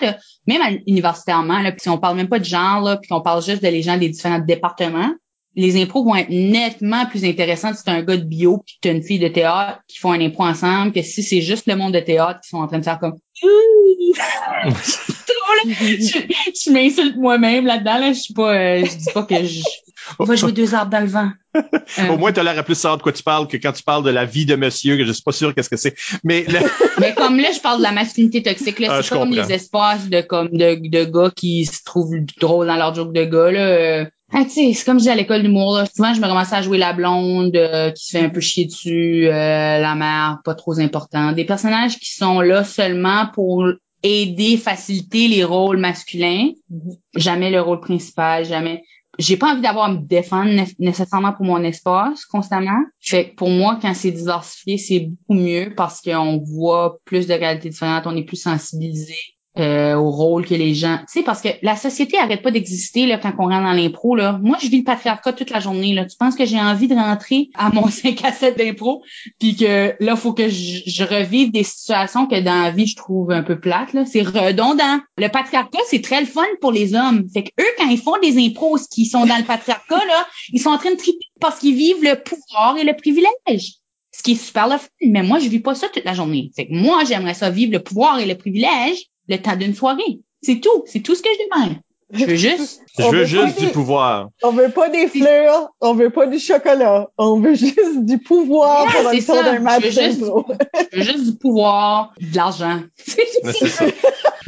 même universitairement, là, puis si on parle même pas de genre, là, puis qu'on parle juste de les gens des différents départements, les impros vont être nettement plus intéressantes si t'as un gars de bio puis que t'as une fille de théâtre qui font un impro ensemble que si c'est juste le monde de théâtre qui sont en train de faire comme là. je, je m'insulte moi-même là-dedans là je suis pas euh, je dis pas que je on va jouer deux arbres dans le vent Euh, Au moins, tu as l'air à plus savoir de quoi tu parles que quand tu parles de la vie de monsieur, que je suis pas sûr qu'est-ce que c'est. Mais le- Mais comme là, je parle de la masculinité toxique, là, Ah, c'est comme comprends. les espaces de comme de, de gars qui se trouvent drôles dans leur joke de gars, là. Ah, tu sais, c'est comme je dis à l'école d'humour, là. Souvent, je me commençais à jouer la blonde, euh, qui se fait un peu chier dessus, euh, la mère, pas trop important. Des personnages qui sont là seulement pour aider, faciliter les rôles masculins. Jamais le rôle principal, jamais j'ai pas envie d'avoir à me défendre né- nécessairement pour mon espace constamment. Fait que pour moi, quand c'est diversifié, c'est beaucoup mieux parce qu'on voit plus de réalités différentes, on est plus sensibilisé euh, au rôle que les gens. Tu sais, parce que la société arrête pas d'exister là quand on rentre dans l'impro. Là. Moi, je vis le patriarcat toute la journée. Là. Tu penses que j'ai envie de rentrer à mon 5 à 7 d'impro, puis que là, faut que je, revive des situations que dans la vie, je trouve un peu plates. Là. C'est redondant. Le patriarcat, c'est très le fun pour les hommes. Fait que eux, quand ils font des impros qui sont dans le patriarcat, là, ils sont en train de triper parce qu'ils vivent le pouvoir et le privilège. Ce qui est super le fun, mais moi, je vis pas ça toute la journée. Fait que moi, j'aimerais ça vivre le pouvoir et le privilège le temps d'une soirée. C'est tout. C'est tout ce que je demande. Je veux juste. Je veux veut juste du des- pouvoir. On veut pas des fleurs, on veut pas du chocolat, on veut juste du pouvoir le temps d'un match Je veux juste- d'impro. Je veux juste du pouvoir, de l'argent.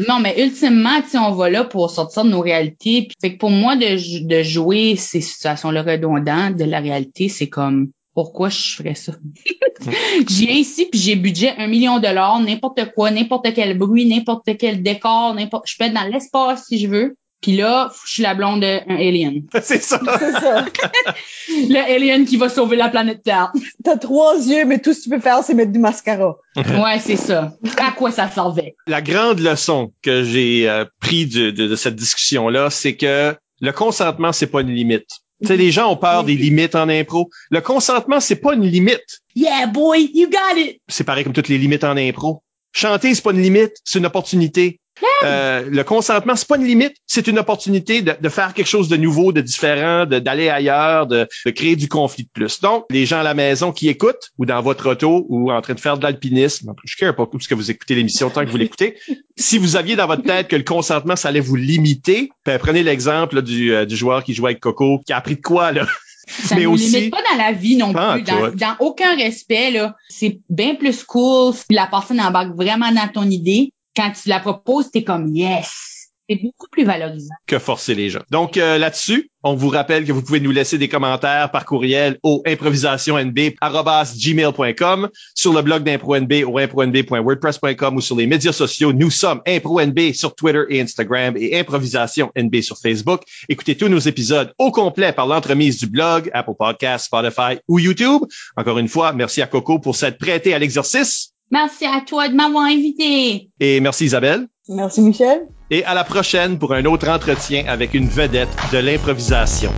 Non, mais ultimement, tu sais, on va là pour sortir de nos réalités. Puis, fait que pour moi, de, de jouer ces situations-là redondantes de la réalité, c'est comme pourquoi je ferais ça? J'y viens ici, puis j'ai budget un million de dollars, n'importe quoi, n'importe quel bruit, n'importe quel décor, n'importe. Je peux être dans l'espace si je veux. Puis là, je suis la blonde d'un alien. c'est ça. C'est ça. Le alien qui va sauver la planète Terre. T'as trois yeux, mais tout ce que tu peux faire, c'est mettre du mascara. Ouais, c'est ça. À quoi ça servait? La grande leçon que j'ai euh, pris de, de- de cette discussion-là, c'est que le consentement, c'est pas une limite. Tu sais, les gens ont peur des limites en impro. Le consentement, c'est pas une limite. Yeah, boy, you got it! C'est pareil comme toutes les limites en impro. Chanter, c'est pas une limite, c'est une opportunité. Euh, le consentement, c'est pas une limite, c'est une opportunité de, de faire quelque chose de nouveau, de différent, de- d'aller ailleurs, de, de créer du conflit de plus. Donc, les gens à la maison qui écoutent, ou dans votre auto, ou en train de faire de l'alpinisme, je care pas parce que vous écoutez l'émission tant que vous l'écoutez. si vous aviez dans votre tête que le consentement, ça allait vous limiter, ben, prenez l'exemple là, du, euh, du joueur qui joue avec Coco, qui a appris de quoi, là? Ça nous aussi- limite pas dans la vie non plus. Dans, dans aucun respect, là. C'est bien plus cool si la personne embarque vraiment dans ton idée. Quand tu la proposes, t'es comme yes. C'est beaucoup plus valorisant. que forcer les gens. Donc euh, là-dessus, on vous rappelle que vous pouvez nous laisser des commentaires par courriel au improvisationnb@gmail.com, sur le blog d'ImproNB au impronb.wordpress.com ou sur les médias sociaux. Nous sommes ImproNB sur Twitter et Instagram et Improvisation NB sur Facebook. Écoutez tous nos épisodes au complet par l'entremise du blog, Apple Podcasts, Spotify ou YouTube. Encore une fois, merci à Coco pour s'être prêté à l'exercice Merci à toi de m'avoir invité. et merci Isabelle. Merci, Michel. Et à la prochaine pour un autre entretien avec une vedette de l'improvisation.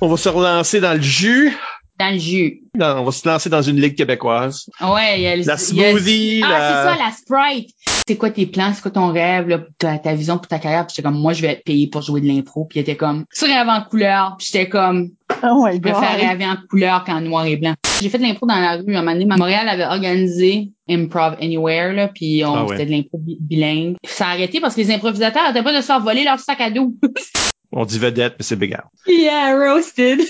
On va se relancer dans le jus. Dans le jus. Non, on va se lancer dans une ligue québécoise. Ouais, il y a le- La il y a- smoothie, Ah, la... c'est ça, la Sprite. C'est quoi tes plans? C'est quoi ton rêve, là, ta, ta vision pour ta carrière? Puis j'étais comme, moi, je vais être payé pour jouer de l'impro. Puis il était comme, tu rêves en couleur. Puis j'étais comme, Oh my Je god. préfère rêver en couleur qu'en noir et blanc. J'ai fait de l'impro dans la rue. À un moment donné, Montréal avait organisé Improv Anywhere, là, puis on Ah ouais. c'était de l'impro bi- bilingue. Ça a arrêté parce que les improvisateurs n'arrêtaient pas de se faire voler leur sac à dos. On dit vedette, mais c'est bégarde. yeah, roasted.